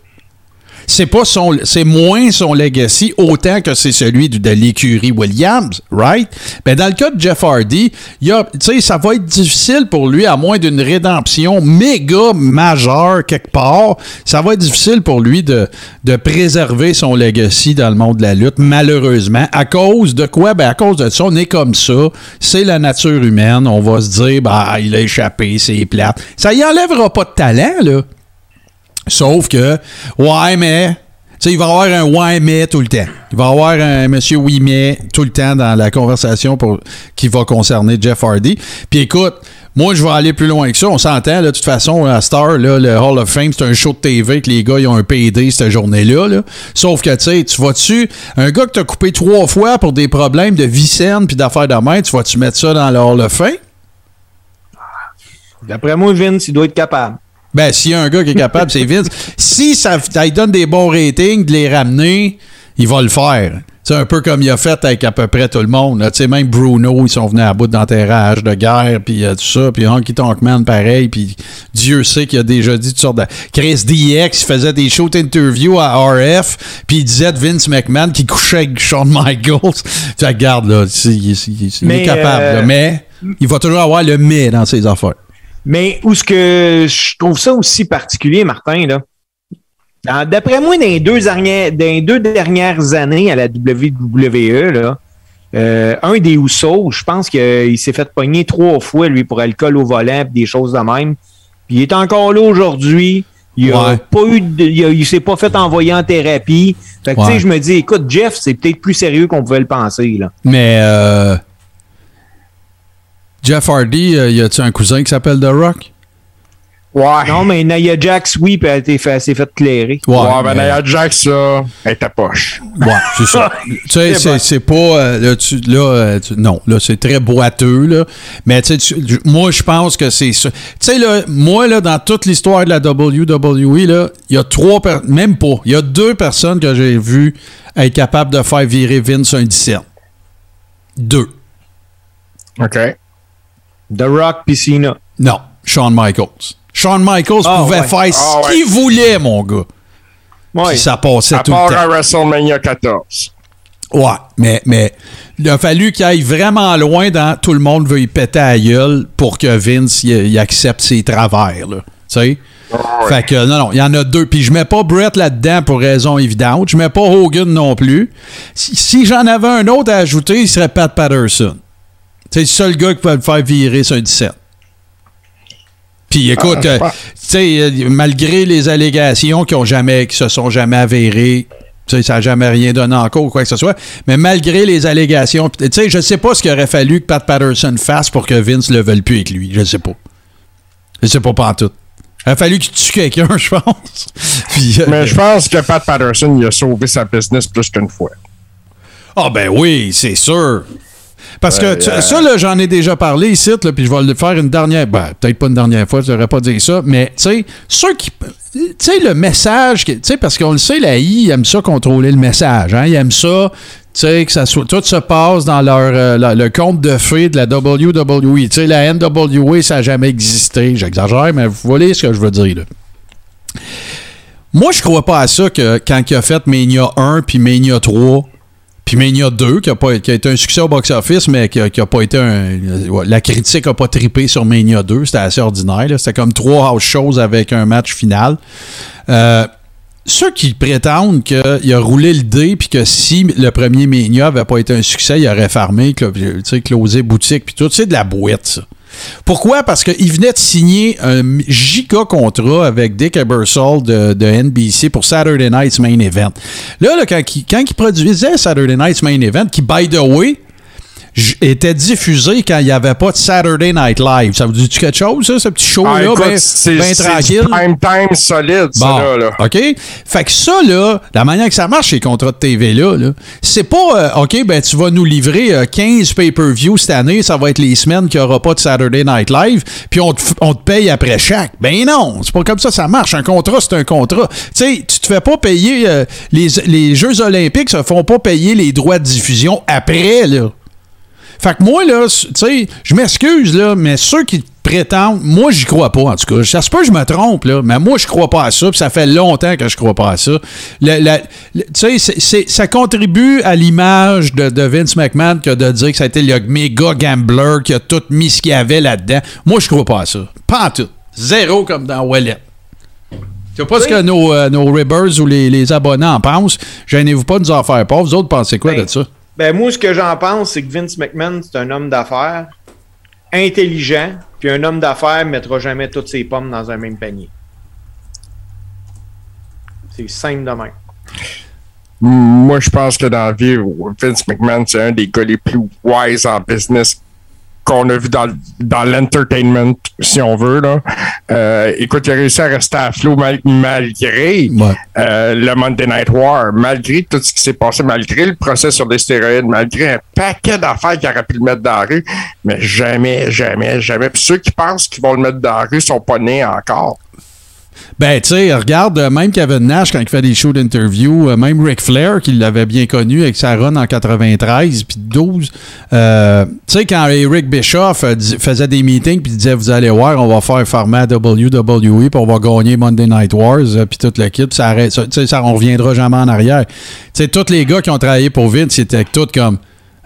C'est moins son legacy autant que c'est celui de, l'écurie Williams, right? Ben dans le cas de Jeff Hardy, ça va être difficile pour lui à moins d'une rédemption méga majeure quelque part. Ça va être difficile pour lui de, de préserver son legacy dans le monde de la lutte, malheureusement. À cause de quoi? Ben à cause de ça, on est comme ça. C'est la nature humaine. On va se dire, bah, il a échappé, c'est plate. Ça y enlèvera pas de talent, là. Sauf que, ouais, mais. Tu sais, il va y avoir un ouais, mais tout le temps. Il va y avoir un monsieur oui, mais tout le temps dans la conversation pour, qui va concerner Jeff Hardy. Puis écoute, moi, je vais aller plus loin que ça. On s'entend, de toute façon, la Star, là, le Hall of Fame, c'est un show de TV que les gars ils ont un PD cette journée-là. Là. Sauf que, tu sais, tu vas-tu. Un gars que t'as coupé trois fois pour des problèmes de vie saine puis d'affaires de main, tu vas-tu mettre ça dans le Hall of Fame? D'après moi, Vince, il doit être capable. Ben, s'il y a un gars qui est capable, c'est Vince. Si ça, ça lui donne des bons ratings, de les ramener, il va le faire. C'est un peu comme il a fait avec à peu près tout le monde. Tu sais, même Bruno, ils sont venus à bout d'enterrage, de guerre, puis euh, tout ça. Puis Honky Tonk Man, pareil. Puis Dieu sait qu'il a déjà dit toutes sortes de... Chris DX, il faisait des shows interviews à RF, puis il disait de Vince McMahon qui couchait avec Shawn Michaels. tu regardes, là, il, est capable. Euh, mais il va toujours avoir le mais dans ses affaires. Mais où ce que je trouve ça aussi particulier, Martin, là, D'après moi, dans les, deux dernières, deux dernières années à la WWE, là, euh, un des Housseaux, je pense qu'il s'est fait pogner trois fois, lui, pour alcool au volant des choses de même. Puis il est encore là aujourd'hui. Il a pas eu il, s'est pas fait envoyer en thérapie. Fait que tu sais, je me dis, écoute, Jeff, c'est peut-être plus sérieux qu'on pouvait le penser. Là. Mais euh, Jeff Hardy, euh, y a-tu un cousin qui s'appelle The Rock? Ouais. Non, mais Nia Jax, oui, puis elle, s'est fait clairer. Ouais, ouais mais Nia Jax, là, elle était poche. Ouais, c'est ça. tu sais, c'est pas. Euh, là, tu, là euh, non, là, c'est très boiteux, là. Mais tu sais, moi, je pense que c'est ça. Tu sais, là, moi, là, dans toute l'histoire de la WWE, là, il y a trois même pas. Il y a deux personnes que j'ai vues être capables de faire virer Vince un 17. Deux. OK. The Rock Piscina. Non, Shawn Michaels. Shawn Michaels ah, pouvait faire ce ah, qu'il voulait, mon gars. Ouais. ça passait à tout le temps. à WrestleMania 14. Ouais, mais, mais il a fallu qu'il aille vraiment loin dans tout le monde veut y péter à gueule pour que Vince il, accepte ses travers, là. Tu sais? Fait que, non, non, il y en a deux. Puis je mets pas Brett là-dedans pour raison évidente. Je mets pas Hogan non plus. Si, j'en avais un autre à ajouter, il serait Pat Patterson. C'est le seul gars qui peut le faire virer sur un 17. Puis écoute, ah, euh, tu sais, euh, malgré les allégations qui ont jamais, qui se sont jamais avérées, ça n'a jamais rien donné encore ou quoi que ce soit. Mais malgré les allégations, tu sais, je sais pas ce qu'il aurait fallu que Pat Patterson fasse pour que Vince le veuille plus avec lui. Je sais pas. Je sais pas pas en tout. Il a fallu qu'il tue quelqu'un, je pense. Euh, mais je pense que Pat Patterson, il a sauvé sa business plus qu'une fois. Ah ben oui, c'est sûr. Parce que ça, là, j'en ai déjà parlé ici, là, puis je vais le faire une dernière. Ben, peut-être pas une dernière fois, je n'aurais pas dit ça, mais tu sais, ceux qui. Tu sais, le message, tu sais, parce qu'on le sait, la I, aime ça contrôler le message. Hein, ils aiment ça, tu sais, que ça soit, tout se passe dans leur, euh, le compte de fées de la WWE. Tu sais, la NWA, ça n'a jamais existé. J'exagère, mais vous voyez ce que je veux dire, là. Moi, je crois pas à ça que quand il a fait Mania 1 puis Mania 3, puis Mania 2, qui a, pas, qui a été un succès au box-office, mais qui a, pas été un. La critique a pas trippé sur Mania 2. C'était assez ordinaire. C'était comme trois house shows avec un match final. Euh, ceux qui prétendent qu'il a roulé le dé puis que si le premier Mania avait pas été un succès, il aurait fermé, closé boutique puis tout, c'est de la boîte, ça. Pourquoi? Parce qu'il venait de signer un giga contrat avec Dick Ebersol de, NBC pour Saturday Night's Main Event. Là, quand, quand il produisait Saturday Night's Main Event, qui, by the way, était diffusé quand il n'y avait pas de Saturday Night Live. Ça vous dit quelque chose, ça, ce petit show-là? Ah, ben, ben tranquille. prime time solide, ça, là, OK? Fait que ça, là, la manière que ça marche, ces contrats de TV-là, -là, c'est pas, euh, OK, ben, tu vas nous livrer 15 euh, pay-per-view cette année, ça va être les semaines qu'il n'y aura pas de Saturday Night Live, puis on te, on te paye après chaque. Ben non, c'est pas comme ça ça marche. Un contrat, c'est un contrat. Tu sais, tu te fais pas payer, euh, les, les Jeux olympiques se font pas payer les droits de diffusion après, là. Fait que moi, là, tu sais, je m'excuse, là, mais ceux qui prétendent, moi, j'y crois pas, en tout cas. Ça se peut que je me trompe, là, mais moi, je crois pas à ça, puis ça fait longtemps que je crois pas à ça. Tu sais, ça contribue à l'image de, Vince McMahon que de dire que ça a été le méga gambler qui a tout mis ce qu'il y avait là-dedans. Moi, je crois pas à ça. Pas en tout. Zéro comme dans Wallet. Je sais pas ce que nos, euh, nos Ribbers ou les, les abonnés en pensent. Gênez-vous pas de nous en faire pas. Vous autres, pensez quoi ben, de ça? Ben, moi, ce que j'en pense, c'est que Vince McMahon, c'est un homme d'affaires intelligent, puis un homme d'affaires ne mettra jamais toutes ses pommes dans un même panier. C'est simple de même. Moi, je pense que dans la vie, Vince McMahon, c'est un des gars les plus wise en business qu'on a vu dans, dans l'entertainment, si on veut. Là. Euh, écoute, il a réussi à rester à flot malgré euh, le Monday Night War, malgré tout ce qui s'est passé, malgré le procès sur les stéroïdes, malgré un paquet d'affaires qu'il aurait pu le mettre dans la rue, mais jamais, jamais, jamais. Puis ceux qui pensent qu'ils vont le mettre dans la rue sont pas nés encore. Ben, tu sais, regarde, euh, même Kevin Nash, quand il fait des shows d'interview, euh, même Ric Flair, qui l'avait bien connu avec sa run en 93 puis 12. euh, tu sais, quand Eric Bischoff faisait des meetings puis disait, vous allez voir, on va faire format WWE puis on va gagner Monday Night Wars puis toute l'équipe, ça ça, ça, on reviendra jamais en arrière. Tu sais, tous les gars qui ont travaillé pour Vince, c'était tous comme,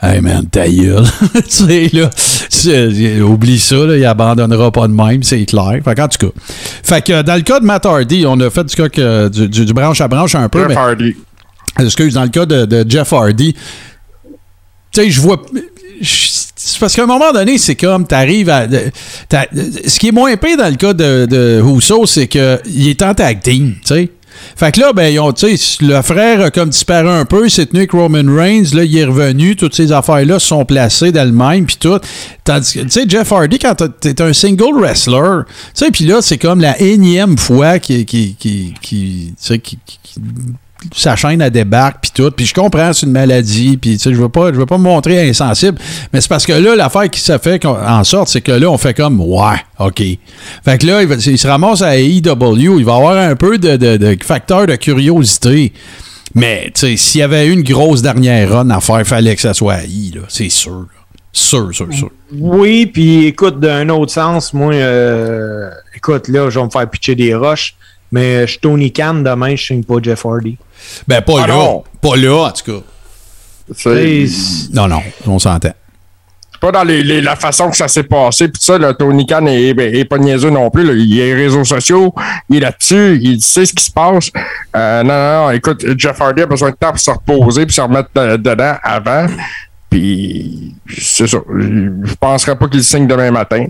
Hey man, ta gueule. tu sais, là, oublie ça, là, il abandonnera pas de même, c'est clair. Fait qu'en tout cas. Fait que dans le cas de Matt Hardy, on a fait du, que- du, du- du branche à branche un peu. Jeff mais- Hardy. excuse, dans le cas de, de Jeff Hardy, tu sais, je vois. parce qu'à un moment donné, c'est comme, t'arrives à. Ce qui est moins pire dans le cas de, de Husso, c'est qu'il est en tag team, tu sais. Fait que là, ben, ils ont, le frère a comme disparu un peu, il s'est tenu Roman Reigns, là, il est revenu, toutes ces affaires-là sont placées d'elles-mêmes, puis tout. Tandis que, tu sais, Jeff Hardy, quand t'es un single wrestler, tu sais, puis là, c'est comme la énième fois qui, qui, qui- qui- qui sa chaîne elle débarque puis tout. Puis je comprends c'est une maladie puis tu sais je veux pas je veux pas me montrer insensible mais c'est parce que là l'affaire qui se fait en sorte c'est que là on fait comme ouais ok. Fait que là il, se ramasse à AEW il va avoir un peu de, facteur de curiosité. Mais tu sais s'il y avait une grosse dernière run à faire fallait que ça soit à I là c'est sûr sûr sûr sûr. Oui, puis écoute, d'un autre sens, moi, euh, écoute, là, je vais me faire pitcher des roches, mais je suis Tony Khan demain, je signe pas Jeff Hardy. ben pas Ah là non. pas là en tout cas C'est non non on s'entend c'est pas dans les, les- la façon que ça s'est passé. Puis ça, là, Tony Khan est, est- est pas niaiseux non plus. là. Il est réseaux sociaux, il est là-dessus, il sait ce qui se passe. Euh, non, non, non, écoute, Jeff Hardy a besoin de temps pour se reposer puis se remettre de- dedans avant. Puis c'est ça. Je penserais pas qu'il signe demain matin.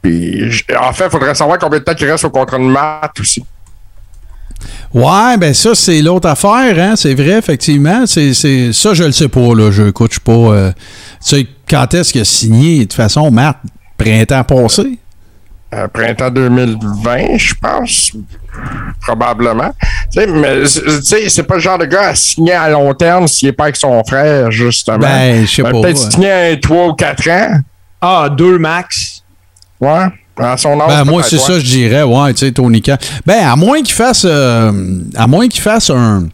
Puis en fait, il faudrait savoir combien de temps il reste au contrat de Matt aussi. Ouais, ben ça, c'est l'autre affaire, hein. C'est vrai, effectivement. C'est, c'est- ça, je le sais pas, là. Je suis pas. euh, tu sais, quand est-ce qu'il a signé? De toute façon, Matt, printemps passé? Euh, printemps 2020, je pense. Probablement. Tu sais, mais tu sais, c'est pas le genre de gars à signer à long terme s'il est pas avec son frère, justement. Ben, je sais Ben, pas. Peut-être ouais. signer un 3 ou 4 ans. Ah, deux max. Ouais. À son âge. Ben, moi, c'est ça, je dirais, ouais, tu sais, Tony Khan. Ben, à moins qu'il fasse. euh, à moins qu'il fasse un.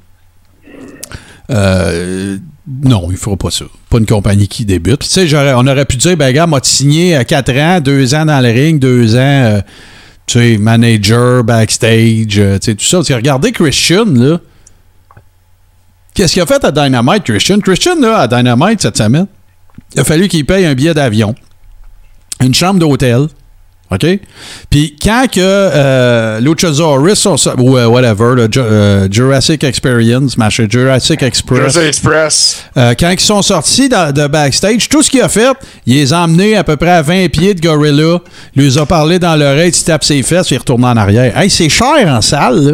Euh, non, il fera pas ça. Pas une compagnie qui débute. Tu sais, on aurait pu dire, ben, gars, m'a signé à 4 ans, 2 ans dans le ring, 2 ans, euh, tu sais, manager, backstage, tu sais, tout ça. Que regardez Christian, là. Qu'est-ce qu'il a fait à Dynamite, Christian? Christian, là, à Dynamite cette semaine, il a fallu qu'il paye un billet d'avion, une chambre d'hôtel, OK? Puis quand que euh, Luchasaurus ou euh, whatever, le euh, Jurassic Experience, machin, Jurassic Express, Jersey Express. euh, quand ils sont sortis de backstage, tout ce qu'il a fait, il les a emmenés à peu près à 20 pieds de Gorilla, il les a parlé dans l'oreille, il tape ses fesses, il retourne en arrière. Hey, c'est cher en salle, là.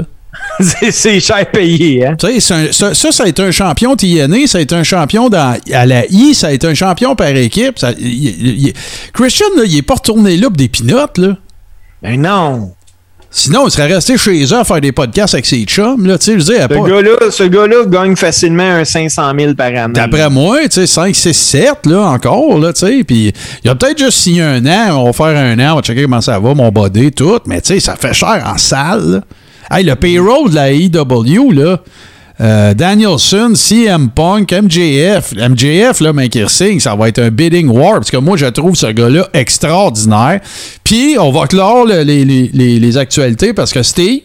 c'est cher payé, hein? Un- ça, ça, ça a été un champion TNA, ça a été un champion dans, à la I, ça a été un champion par équipe. ça- il- il- il- Christian, là, il est pas retourné là pour des pinottes, là. Ben non. Sinon, il serait resté chez eux à faire des podcasts avec ses chums, là, je Ce pas- gars-là, ce gars-là gagne facilement un 500 000 par année. D'après moi, tu sais, 5, 6, 7, là, encore, là, tu sais. Puis, il a peut-être juste signé un an, on va faire un an, on va checker comment ça va, mon body, tout. Mais, ça fait cher en salle. Hey, le payroll de la AEW, là. euh, Danielson, CM Punk, MJF. MJF, là, signe, ça va être un bidding war. Parce que moi, je trouve ce gars-là extraordinaire. Puis, on va clore le- les, les- les- les actualités parce que Steve,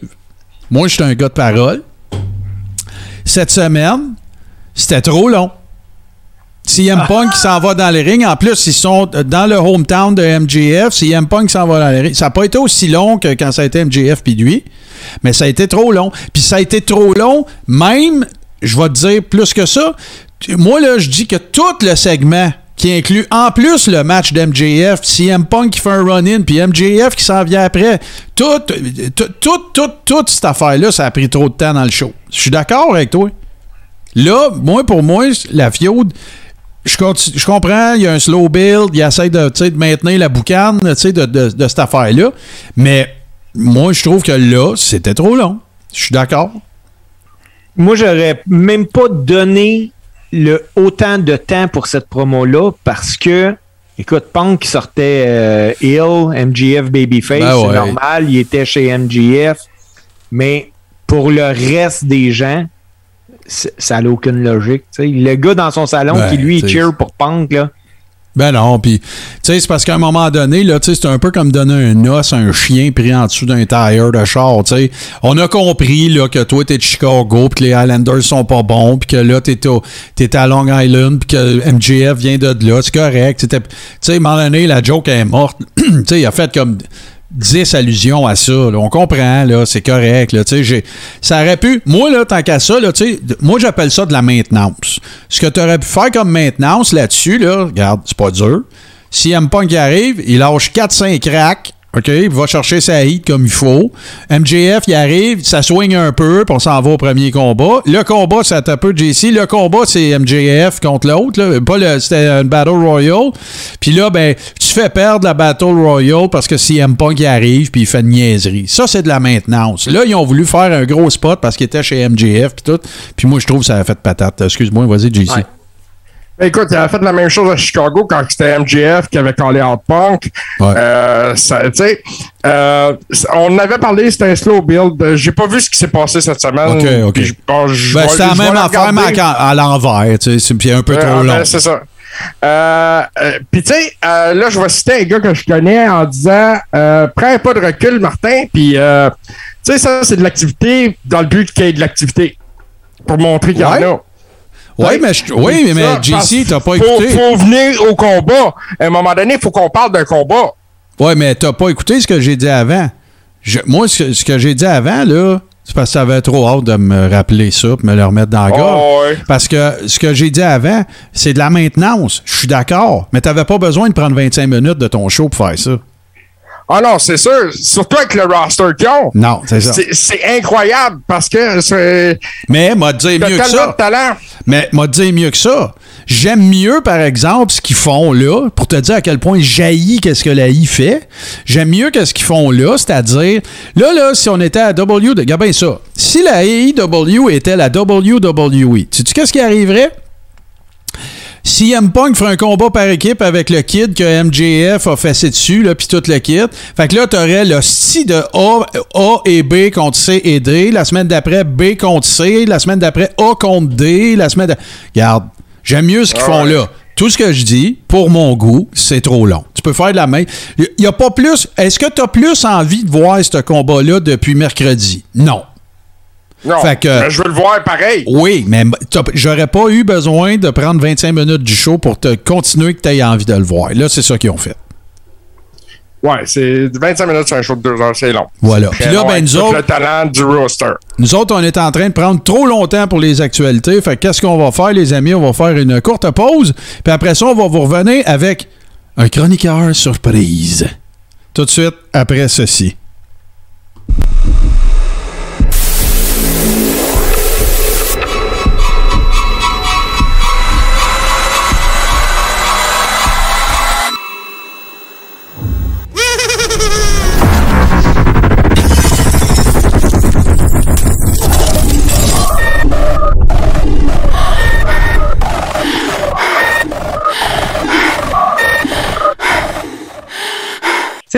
moi, je suis un gars de parole. Cette semaine, c'était trop long. CM Punk qui s'en va dans les rings. En plus, ils sont dans le hometown de MJF. CM Punk s'en va dans les rings. Ça n'a pas été aussi long que quand ça a été MJF puis lui, mais ça a été trop long. Puis ça a été trop long, même, je vais te dire plus que ça. Moi, là, je dis que tout le segment qui inclut en plus le match d'MJF, CM Punk qui fait un run-in, puis MJF qui s'en vient après, tout, tout, tout, tout, toute cette affaire-là, ça a pris trop de temps dans le show. Je suis d'accord avec toi. Là, moi, pour moi, la fiode, je, comprends, il y a un slow build, il essaie de, maintenir la boucane de, de, de cette affaire-là. Mais moi, je trouve que là, c'était trop long. Je suis d'accord. Moi, j'aurais même pas donné le autant de temps pour cette promo-là parce que, écoute, Punk qui sortait euh, Hill, MGF Babyface, Ben ouais. c'est normal, il était chez MGF. Mais pour le reste des gens, ça n'a aucune logique. Le gars dans son salon qui lui cheer pour Punk, là. Ben non, puis tu sais, c'est parce qu'à un moment donné, là, c'est un peu comme donner un os à un chien pris en dessous d'un tire de char, tu sais. On a compris, là, que toi, t'es de Chicago, puis que les Highlanders sont pas bons, puis que là, t'es, t'es à Long Island, puis que MJF vient de là, c'est correct. Tu sais, à un moment donné, la joke est morte. tu sais, il a fait comme 10 allusions à ça. On comprend, là, c'est correct. Là, ça aurait pu. Moi, là, tant qu'à ça, là, moi j'appelle ça de la maintenance. Ce que tu aurais pu faire comme maintenance là-dessus, là, regarde, c'est pas dur. Si M-Punk arrive, il lâche 4-5 cracks OK, il va chercher sa hit comme il faut. MJF, il arrive, ça swing un peu, puis on s'en va au premier combat. Le combat, c'est un peu JC. Le combat, c'est MJF contre l'autre. Pas le, c'était une Battle Royale. Puis là, ben, tu fais perdre la Battle Royale parce que CM Punk il arrive, puis il fait une niaiserie. Ça, c'est de la maintenance. Là, ils ont voulu faire un gros spot parce qu'il était chez MJF, puis tout. Puis moi, je trouve que ça a fait patate. Excuse-moi, vas-y, JC. Ben, écoute, il a fait la même chose à Chicago quand c'était MJF qui avait collé Out Punk. Euh, euh, on avait parlé, c'était un slow build. J'ai pas vu ce qui s'est passé cette semaine. OK, OK. ben, c'était la même affaire, mais à, l'envers. C'est un peu trop long. Ben, c'est ça. Euh, puis tu sais, là, je vais citer un gars que je connais en disant Prends un pas de recul, Martin. Puis, tu sais, ça, c'est de l'activité dans le but qu'il y ait de l'activité. Pour montrer qu'il y en a. Oui, mais, oui, mais, JC, t'as pas écouté. Faut, faut venir au combat. À un moment donné, il faut qu'on parle d'un combat. Oui, mais t'as pas écouté ce que j'ai dit avant. moi, ce que, j'ai dit avant, là, c'est parce que ça avait trop hâte de me rappeler ça et me le remettre dans la gorge. Oh, parce que ce que j'ai dit avant, c'est de la maintenance. Je suis d'accord. Mais t'avais pas besoin de prendre 25 minutes de ton show pour faire ça. Ah non, c'est sûr. Surtout avec le roster qu'ils ont. Non, c'est ça. C'est incroyable parce que c'est. Mais m'a dit mieux que ça. De talent. Mais m'a dit mieux que ça. J'aime mieux, par exemple, ce qu'ils font là, pour te dire à quel point jaillit qu'est-ce que la I fait. J'aime mieux que ce qu'ils font là, c'est-à-dire, là, là, si on était à W, regarde bien ça. Si la AEW était la WWE, tu sais qu'est-ce qui arriverait? CM Punk ferait un combat par équipe avec le kid que MJF a fait dessus, là, puis tout le kit. Fait que là, t'aurais le style de A, A et B contre C et D. La semaine d'après, B contre C. La semaine d'après, A contre D. La semaine d'après... Regarde, j'aime mieux ce qu'ils font là. Tout ce que je dis, pour mon goût, c'est trop long. Tu peux faire de la main. Il n'y a pas plus. Est-ce que tu as plus envie de voir ce combat-là depuis mercredi? Non. Non, je veux le voir pareil. Oui, mais j'aurais pas eu besoin de prendre 25 minutes du show pour te continuer que tu aies envie de le voir. Là, c'est ça qu'ils ont fait. Ouais, c'est 25 minutes sur un show de 2 heures, c'est long. Voilà. Puis là, ben, nous autres. le talent du roster. Nous autres, on est en train de prendre trop longtemps pour les actualités. Fait qu'est-ce qu'on va faire, les amis? On va faire une courte pause. Puis après ça, on va vous revenir avec un chroniqueur surprise. Tout de suite après ceci.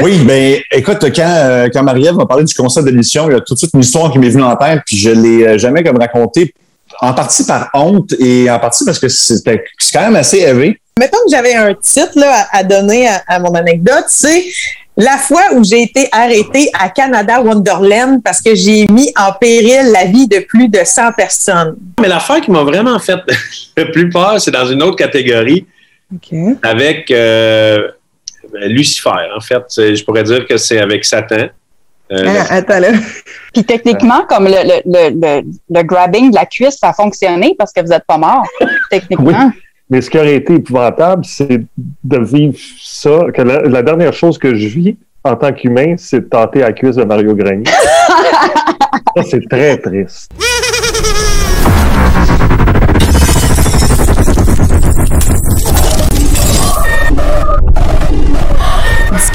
Oui, ben écoute, quand, euh, quand Marie-Ève m'a parlé du concept de l'émission, il y a tout de suite une histoire qui m'est venue en tête, puis je l'ai euh, jamais comme raconté, en partie par honte et en partie parce que c'était quand même assez élevé. Mettons que j'avais un titre là, à, donner à, mon anecdote, c'est la fois où j'ai été arrêté à Canada Wonderland parce que j'ai mis en péril la vie de plus de 100 personnes. Mais l'affaire qui m'a vraiment fait le plus peur, c'est dans une autre catégorie. Avec euh, Lucifer, en fait. Je pourrais dire que c'est avec Satan. Euh, ah, attends là. Puis techniquement, comme le, le, le, le, grabbing de la cuisse, ça a fonctionné parce que vous n'êtes pas mort, techniquement. Oui. Mais ce qui aurait été épouvantable, c'est de vivre ça. Que la, dernière chose que je vis en tant qu'humain, c'est de tenter la cuisse de Mario Grenier. ça, c'est très triste.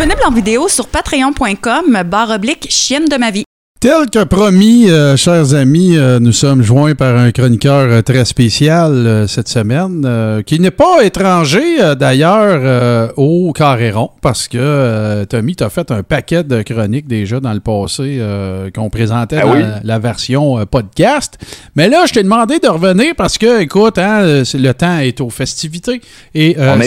Disponible en vidéo sur patreon.com barre oblique chienne de ma vie. Tel que promis, euh, chers amis, euh, nous sommes joints par un chroniqueur euh, très spécial euh, cette semaine, qui n'est pas étranger d'ailleurs au Carréron, parce que Tommy, tu as fait un paquet de chroniques déjà dans le passé qu'on présentait Ah dans oui? la, la version podcast. Mais là, je t'ai demandé de revenir parce que, écoute, hein, le temps est aux festivités. Et euh,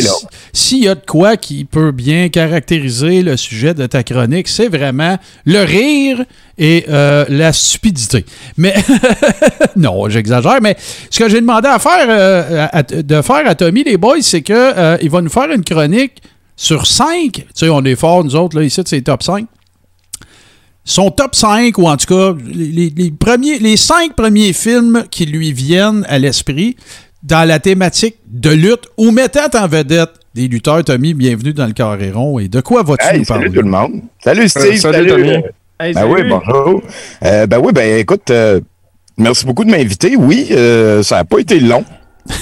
s'il y a de quoi qui peut bien caractériser le sujet de ta chronique, c'est vraiment le rire et euh, la stupidité. Mais non, j'exagère, mais ce que j'ai demandé à faire, euh, à- à- de faire à Tommy, les boys, c'est que euh, il va nous faire une chronique sur 5. Tu sais, on est forts, nous autres, là, ici, c'est top 5. Son top 5, ou en tout cas, les, les- premiers, les 5 premiers films qui lui viennent à l'esprit dans la thématique de lutte ou mettant en vedette des lutteurs. Tommy, bienvenue dans le Carré rond. Et de quoi vas-tu Hey, nous parler? salut tout le monde. Salut Steve. Euh, salut, Tommy. Euh, Ben oui, bonjour. Euh, ben oui, ben écoute, euh, merci beaucoup de m'inviter. Oui, euh, ça n'a pas été long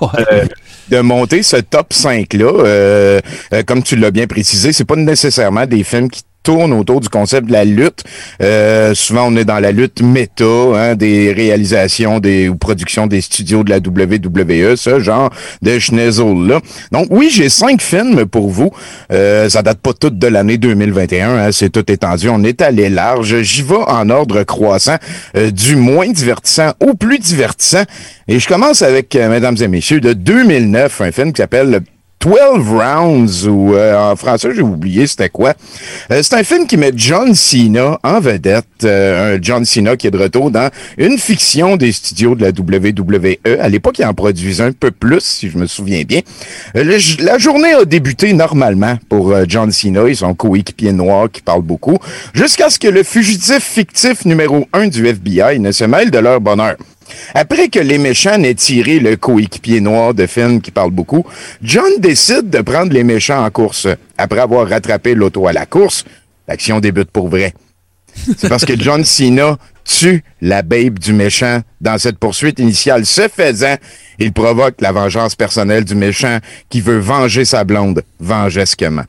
Ouais. de monter ce top 5-là. Euh, euh, comme tu l'as bien précisé, c'est pas nécessairement des films qui tournent autour du concept de la lutte. Euh, souvent, on est dans la lutte méta, hein, des réalisations des ou productions des studios de la WWE, ce genre de schnezzle-là. Donc oui, j'ai cinq films pour vous. Euh, ça date pas tout de l'année 2021, hein, c'est tout étendu. On est allé large. J'y vais en ordre croissant, euh, du moins divertissant au plus divertissant. Et je commence avec, euh, mesdames et messieurs, de 2009, un film qui s'appelle 12 Rounds, ou euh, en français, j'ai oublié c'était quoi. Euh, c'est un film qui met John Cena en vedette. euh, un John Cena qui est de retour dans une fiction des studios de la WWE. À l'époque, il en produisait un peu plus, si je me souviens bien. Euh, la journée a débuté normalement pour euh, John Cena et son coéquipier noir qui parle beaucoup, jusqu'à ce que le fugitif fictif numéro un du FBI ne se mêle de leur bonheur. Après que les méchants n'aient tiré le coéquipier noir de Finn qui parle beaucoup, John décide de prendre les méchants en course. Après avoir rattrapé l'auto à la course, l'action débute pour vrai. C'est parce que John Cena tue la babe du méchant dans cette poursuite initiale. Ce faisant, il provoque la vengeance personnelle du méchant qui veut venger sa blonde vengesquement.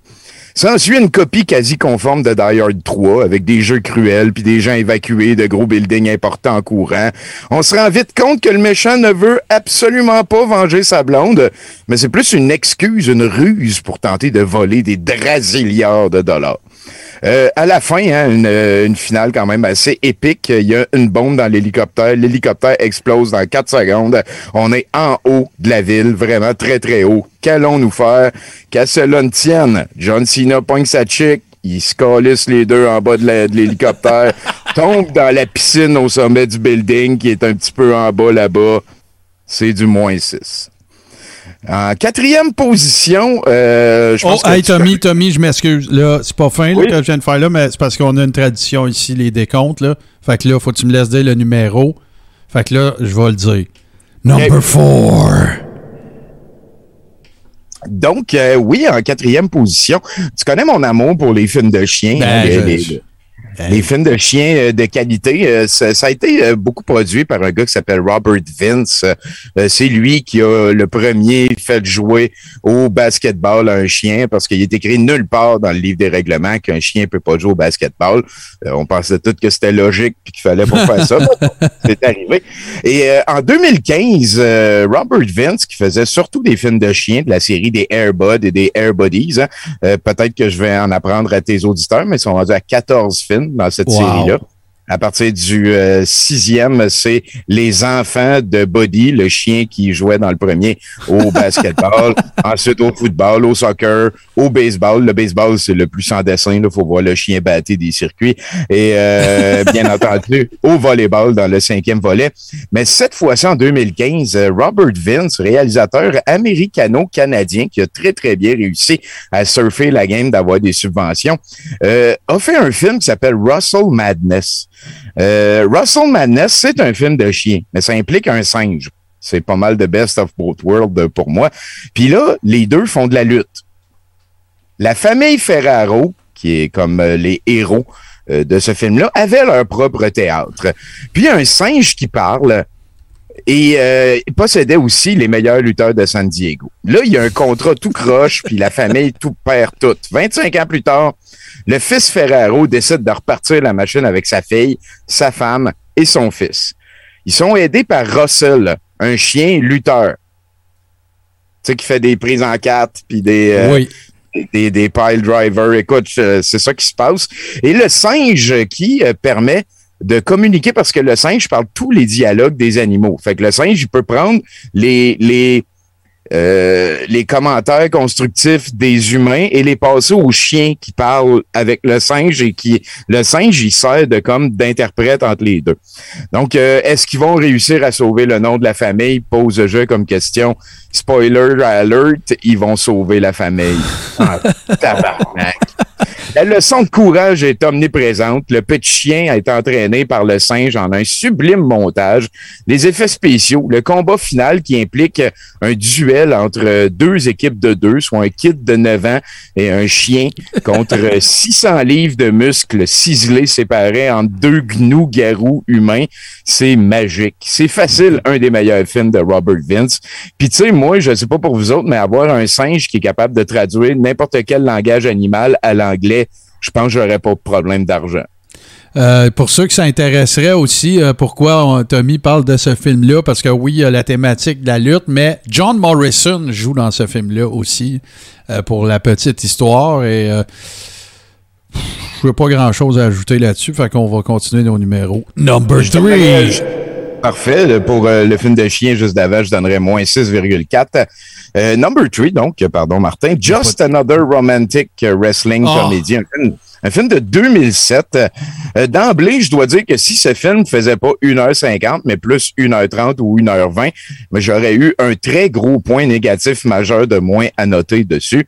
S'ensuit une copie quasi conforme de Die Hard 3 avec des jeux cruels puis des gens évacués de gros buildings importants en courant. On se rend vite compte que le méchant ne veut absolument pas venger sa blonde, mais c'est plus une excuse, une ruse pour tenter de voler des drasiliards de dollars. Euh, à la fin, hein, une, euh, une finale quand même assez épique. Il y a une bombe dans l'hélicoptère. L'hélicoptère explose dans 4 secondes. On est en haut de la ville, vraiment très très haut. Qu'allons-nous faire? Qu'à cela ne tienne. John Cena pogne sa chick. Ils se calissent les deux en bas de l'hélicoptère. tombe dans la piscine au sommet du building qui est un petit peu en bas là-bas. C'est du moins 6. En quatrième position, euh, je Oh, pense que hey Tommy, Tommy, je m'excuse. Là, c'est pas fin là, que je viens de faire là, mais c'est parce qu'on a une tradition ici, les décomptes. Là. Fait que là, faut que tu me laisses dire le numéro. Fait que là, je vais le dire. Number four. Donc, euh, oui, en quatrième position. Tu connais mon amour pour les films de chiens. Ben, hein, les, je- les- je- les films de chiens euh, de qualité. euh, ça, ça a été euh, beaucoup produit par un gars qui s'appelle Robert Vince. C'est lui qui a le premier fait jouer au basketball un chien parce qu'il est écrit nulle part dans le livre des règlements qu'un chien peut pas jouer au basketball. On pensait tous que c'était logique puis qu'il fallait pas faire ça. C'est arrivé. Et euh, en 2015, euh, Robert Vince, qui faisait surtout des films de chiens de la série des Airbuds et des Airbuddies, hein, euh, peut-être que je vais en apprendre à tes auditeurs, mais ils sont rendus à 14 films dans cette Wow. série-là. À partir du euh, sixième, c'est les enfants de Buddy, le chien qui jouait dans le premier au basketball, ensuite au football, au soccer, au baseball. Le baseball, c'est le plus sans dessin. Il faut voir le chien battre des circuits. Et euh, bien entendu, au volleyball dans le cinquième volet. Mais cette fois-ci, en 2015, euh, Robert Vince, réalisateur américano-canadien qui a très, très bien réussi à surfer la game d'avoir des subventions, euh, a fait un film qui s'appelle Russell Madness. Euh, Russell Madness, c'est un film de chien, mais ça implique un singe. C'est pas mal de best of both worlds euh, pour moi. Puis là, les deux font de la lutte. La famille Ferraro, qui est comme euh, les héros de ce film-là, avait leur propre théâtre. Puis un singe qui parle et possédait aussi les meilleurs lutteurs de San Diego. Là, il y a un contrat tout croche, puis la famille tout perd tout. 25 ans plus tard, le fils Ferraro décide de repartir la machine avec sa fille, sa femme et son fils. Ils sont aidés par Russell, un chien lutteur. Tu sais, qui fait des prises en quatre, puis des, euh, Oui. des, des pile drivers. Écoute, euh, c'est ça qui se passe. Et le singe qui euh, permet de communiquer parce que le singe parle tous les dialogues des animaux. Fait que le singe, il peut prendre les, les, euh, les commentaires constructifs des humains et les passer aux chiens qui parlent avec le singe et qui le singe il sert de comme d'interprète entre les deux. Donc euh, est-ce qu'ils vont réussir à sauver le nom de la famille? Pose le jeu comme question. Spoiler alert, ils vont sauver la famille. Ah, tabarnak. La leçon de courage est omniprésente. Le petit chien a été entraîné par le singe en un sublime montage. Les effets spéciaux, le combat final qui implique un duel entre deux équipes de deux, soit un kid de 9 ans et un chien contre 600 livres de muscles ciselés séparés en deux gnous garous humains. C'est magique. C'est facile, un des meilleurs films de Robert Vince. Puis tu sais, moi, je sais pas pour vous autres, mais avoir un singe qui est capable de traduire n'importe quel langage animal à l'anglais, je pense que j'aurais pas de problème d'argent. Euh, pour ceux que ça intéresserait aussi, euh, pourquoi on- Tommy parle de ce film-là, parce que oui, il y a la thématique de la lutte, mais John Morrison joue dans ce film-là aussi, euh, pour la petite histoire, et je n'ai pas grand-chose à ajouter là-dessus, fait qu'on va continuer nos numéros. Number 3! Parfait. Pour le film de chien juste d'avant, je donnerais moins 6,4. Euh, number 3, donc, pardon, Martin. Just Another Romantic Wrestling Oh. Comedy. Un film, un film de 2007. Euh, D'emblée, je dois dire que si ce film faisait pas 1h50, mais plus 1h30 ou 1h20, mais j'aurais eu un très gros point négatif majeur de moins à noter dessus.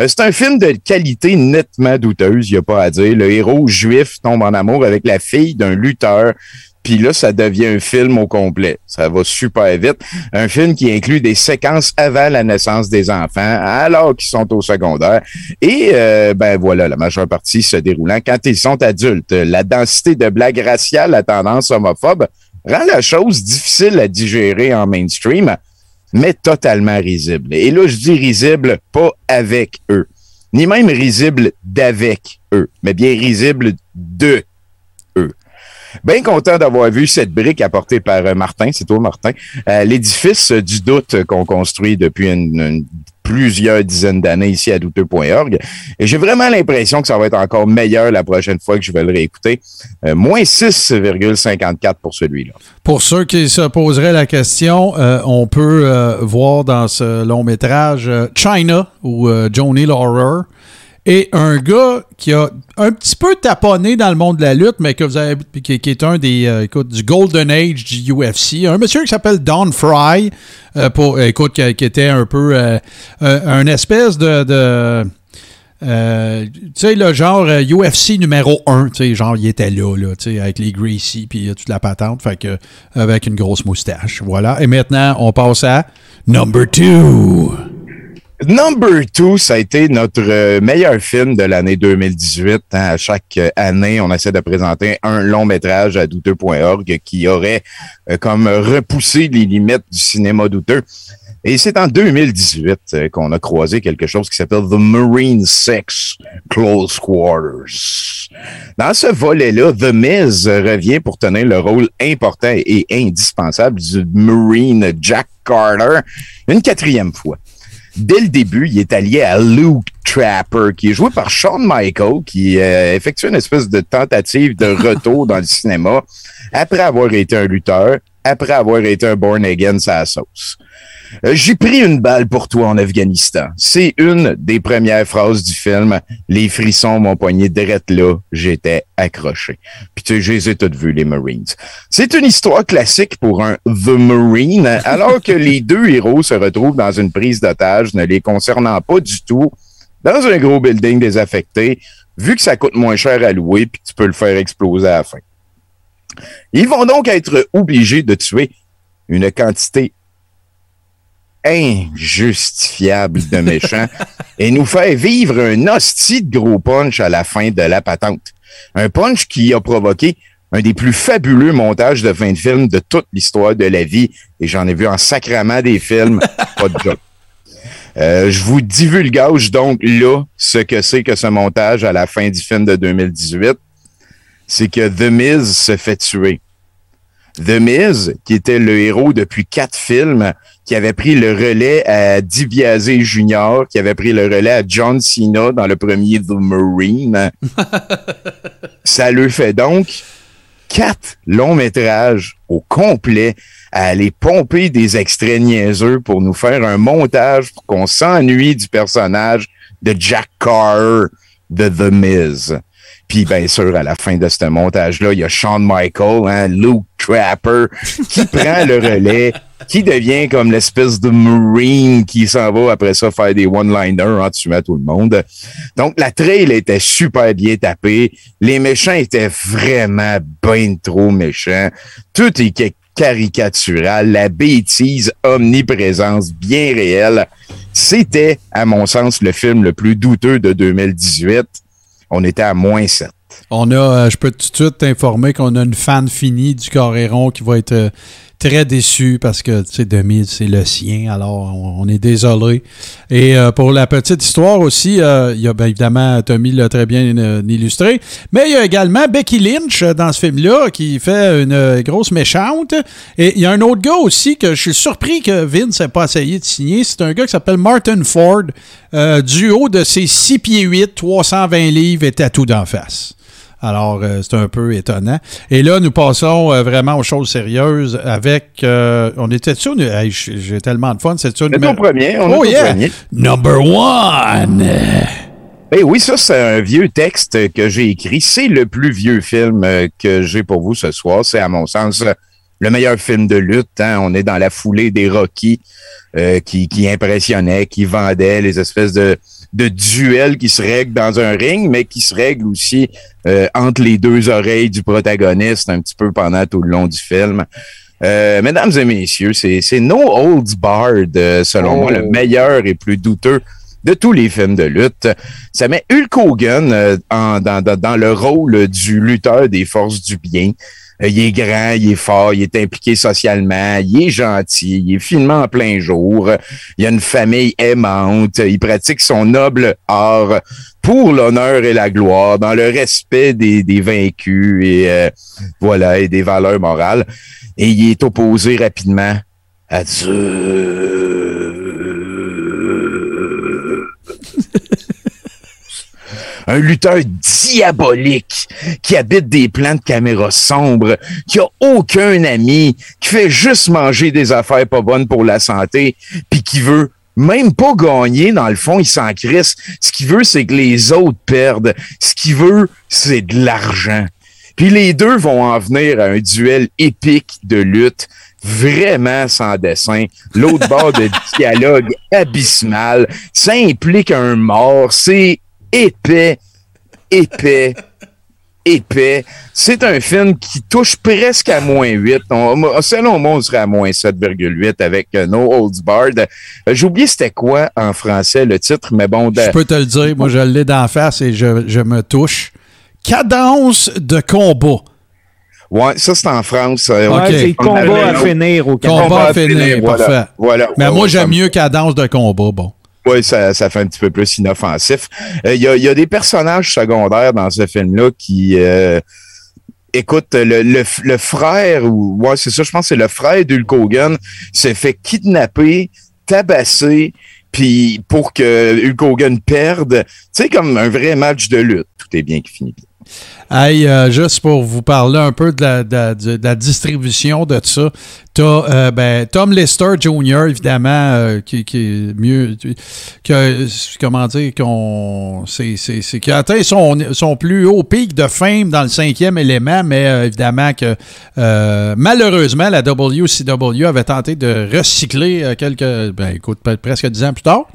Euh, C'est un film de qualité nettement douteuse, il n'y a pas à dire. Le héros juif tombe en amour avec la fille d'un lutteur puis là, ça devient un film au complet. Ça va super vite. Un film qui inclut des séquences avant la naissance des enfants, alors qu'ils sont au secondaire. Et euh, ben voilà, la majeure partie se déroulant quand ils sont adultes. La densité de blagues raciales à tendance homophobe rend la chose difficile à digérer en mainstream, mais totalement risible. Et là, je dis risible pas avec eux, ni même risible d'avec eux, mais bien risible de. Bien content d'avoir vu cette brique apportée par euh, Martin, c'est toi Martin, euh, l'édifice du doute qu'on construit depuis une, plusieurs dizaines d'années ici à douteux.org. Et j'ai vraiment l'impression que ça va être encore meilleur la prochaine fois que je vais le réécouter. Euh, moins 6,54 pour celui-là. Pour ceux qui se poseraient la question, on peut voir dans ce long métrage China ou Johnny Laurer et un gars qui a un petit peu taponné dans le monde de la lutte, mais que vous avez, qui, est un des euh, écoute, du Golden Age du UFC, un monsieur qui s'appelle Don Fry, euh, pour euh, écoute qui, était un peu un espèce de, de tu sais, le genre UFC numéro 1, tu sais, genre, il était là, là, tu sais, avec les Greasy, puis toute la patente, fait que, avec une grosse moustache, voilà. Et maintenant, on passe à Number 2. Number Two, ça a été notre euh, meilleur film de l'année 2018. hein. À chaque euh, année, on essaie de présenter un long métrage à douteux.org qui aurait euh, comme repoussé les limites du cinéma douteux. Et c'est en 2018 euh, qu'on a croisé quelque chose qui s'appelle The Marine Six Close Quarters. Dans ce volet-là, The Miz revient pour tenir le rôle important et indispensable du Marine Jack Carter une quatrième fois dès le début, il est allié à Luke Trapper, qui est joué par Shawn Michael, qui euh, effectue une espèce de tentative de retour dans le cinéma après avoir été un lutteur, après avoir été un born again sa sauce. Euh, J'ai pris une balle pour toi en Afghanistan. C'est une des premières phrases du film. Les frissons m'ont poigné direct là. J'étais accroché. Puis tu sais, je les ai toutes vues, les Marines. C'est une histoire classique pour un The Marine, alors que les deux héros se retrouvent dans une prise d'otage ne les concernant pas du tout, dans un gros building désaffecté, vu que ça coûte moins cher à louer puis que tu peux le faire exploser à la fin. Ils vont donc être obligés de tuer une quantité injustifiable de méchants et nous faire vivre un hostie de gros punch à la fin de la patente. Un punch qui a provoqué un des plus fabuleux montages de fin de film de toute l'histoire de la vie. Et j'en ai vu en sacrament des films. pas de joke. Euh, je vous divulgage donc là ce que c'est que ce montage à la fin du film de 2018. C'est que The Miz se fait tuer. The Miz, qui était le héros depuis quatre films, qui avait pris le relais à DiBiase Jr., qui avait pris le relais à John Cena dans le premier The Marine. Ça lui fait donc quatre longs métrages au complet à aller pomper des extraits niaiseux pour nous faire un montage pour qu'on s'ennuie du personnage de Jack Carr de The Miz. Puis bien sûr, à la fin de ce montage-là, il y a Shawn Michael, hein, Luke Trapper, qui prend le relais, qui devient comme l'espèce de Marine qui s'en va après ça faire des one-liners en tuant tout le monde. Donc, la trail était super bien tapée. Les méchants étaient vraiment bien trop méchants. Tout est caricatural, la bêtise, omniprésence bien réelle. C'était, à mon sens, le film le plus douteux de 2018 on était à moins 7. On a, euh, je peux tout de suite t'informer qu'on a une fan finie du Coréron qui va être euh, très déçu parce que, tu sais, 2000, c'est le sien, alors on, est désolé. Et euh, pour la petite histoire aussi, il y a bien évidemment, Tommy l'a très bien illustré, mais il y a également Becky Lynch dans ce film-là qui fait une grosse méchante. Et il y a un autre gars aussi que je suis surpris que Vince n'ait pas essayé de signer. C'est un gars qui s'appelle Martin Ford, du haut de ses 6 pieds 8, 320 livres et tout d'en face. Alors, euh, c'est un peu étonnant. Et là, nous passons euh, vraiment aux choses sérieuses avec. Euh, on était sûr. J'ai tellement de fun. C'est sûr. On premier. On oh, yeah. premier. Number one. Ben oui, ça, c'est un vieux texte que j'ai écrit. C'est le plus vieux film que j'ai pour vous ce soir. C'est, à mon sens, le meilleur film de lutte. Hein. On est dans la foulée des Rocky qui, qui impressionnaient, qui vendaient les espèces de de duel qui se règle dans un ring, mais qui se règle aussi euh, entre les deux oreilles du protagoniste un petit peu pendant tout le long du film. Euh, mesdames et messieurs, c'est No Holds Barred, euh, selon moi, le oh. meilleur et plus douteux de tous les films de lutte. Ça met Hulk Hogan en, dans, dans, le rôle du lutteur des forces du bien. Euh, il est grand, il est fort, il est impliqué socialement, il est gentil, il est finement en plein jour, il a une famille aimante, il pratique son noble art pour l'honneur et la gloire, dans le respect des, des vaincus et euh, voilà et des valeurs morales. Et il est opposé rapidement à Dieu. Un lutteur diabolique qui habite des plans de caméra sombres, qui a aucun ami, qui fait juste manger des affaires pas bonnes pour la santé, puis qui veut même pas gagner, dans le fond, il s'en crisse. Ce qu'il veut, c'est que les autres perdent. Ce qu'il veut, c'est de l'argent. Puis les deux vont en venir à un duel épique de lutte, vraiment sans dessin. L'autre bord de dialogue abysmal. Ça implique un mort. C'est épais, épais, épais. C'est un film qui touche presque à moins 8. selon moi, on serait à moins 7,8 avec euh, No Holds Barred. Euh, j'ai oublié c'était quoi en français le titre, mais bon. Je peux te le dire, moi je l'ai d'en face et je, je me touche. Cadence de combat. Ouais, ça c'est en France. Euh, c'est combat à finir au Canada. Combat à finir, parfait. Voilà. Mais moi j'aime mieux cadence de combat, bon. Oui, ça, ça fait un petit peu plus inoffensif. Il y, a, y, a, des personnages secondaires dans ce film-là qui... Euh, écoute, le, le, frère, ou ouais, c'est ça, je pense que c'est le frère d'Hulk Hogan, s'est fait kidnapper, tabasser, puis pour que Hulk Hogan perde, tu sais, comme un vrai match de lutte. Tout est bien qui finit bien. Hey, euh, juste pour vous parler un peu de la, distribution de ça, as ben, Tom Lester Jr., évidemment, euh, qui, est mieux. Que, comment dire, qui a atteint son, son, plus haut pic de fame dans le cinquième élément, mais euh, évidemment que malheureusement, la WCW avait tenté de recycler quelques, ben, écoute, presque dix ans plus tard.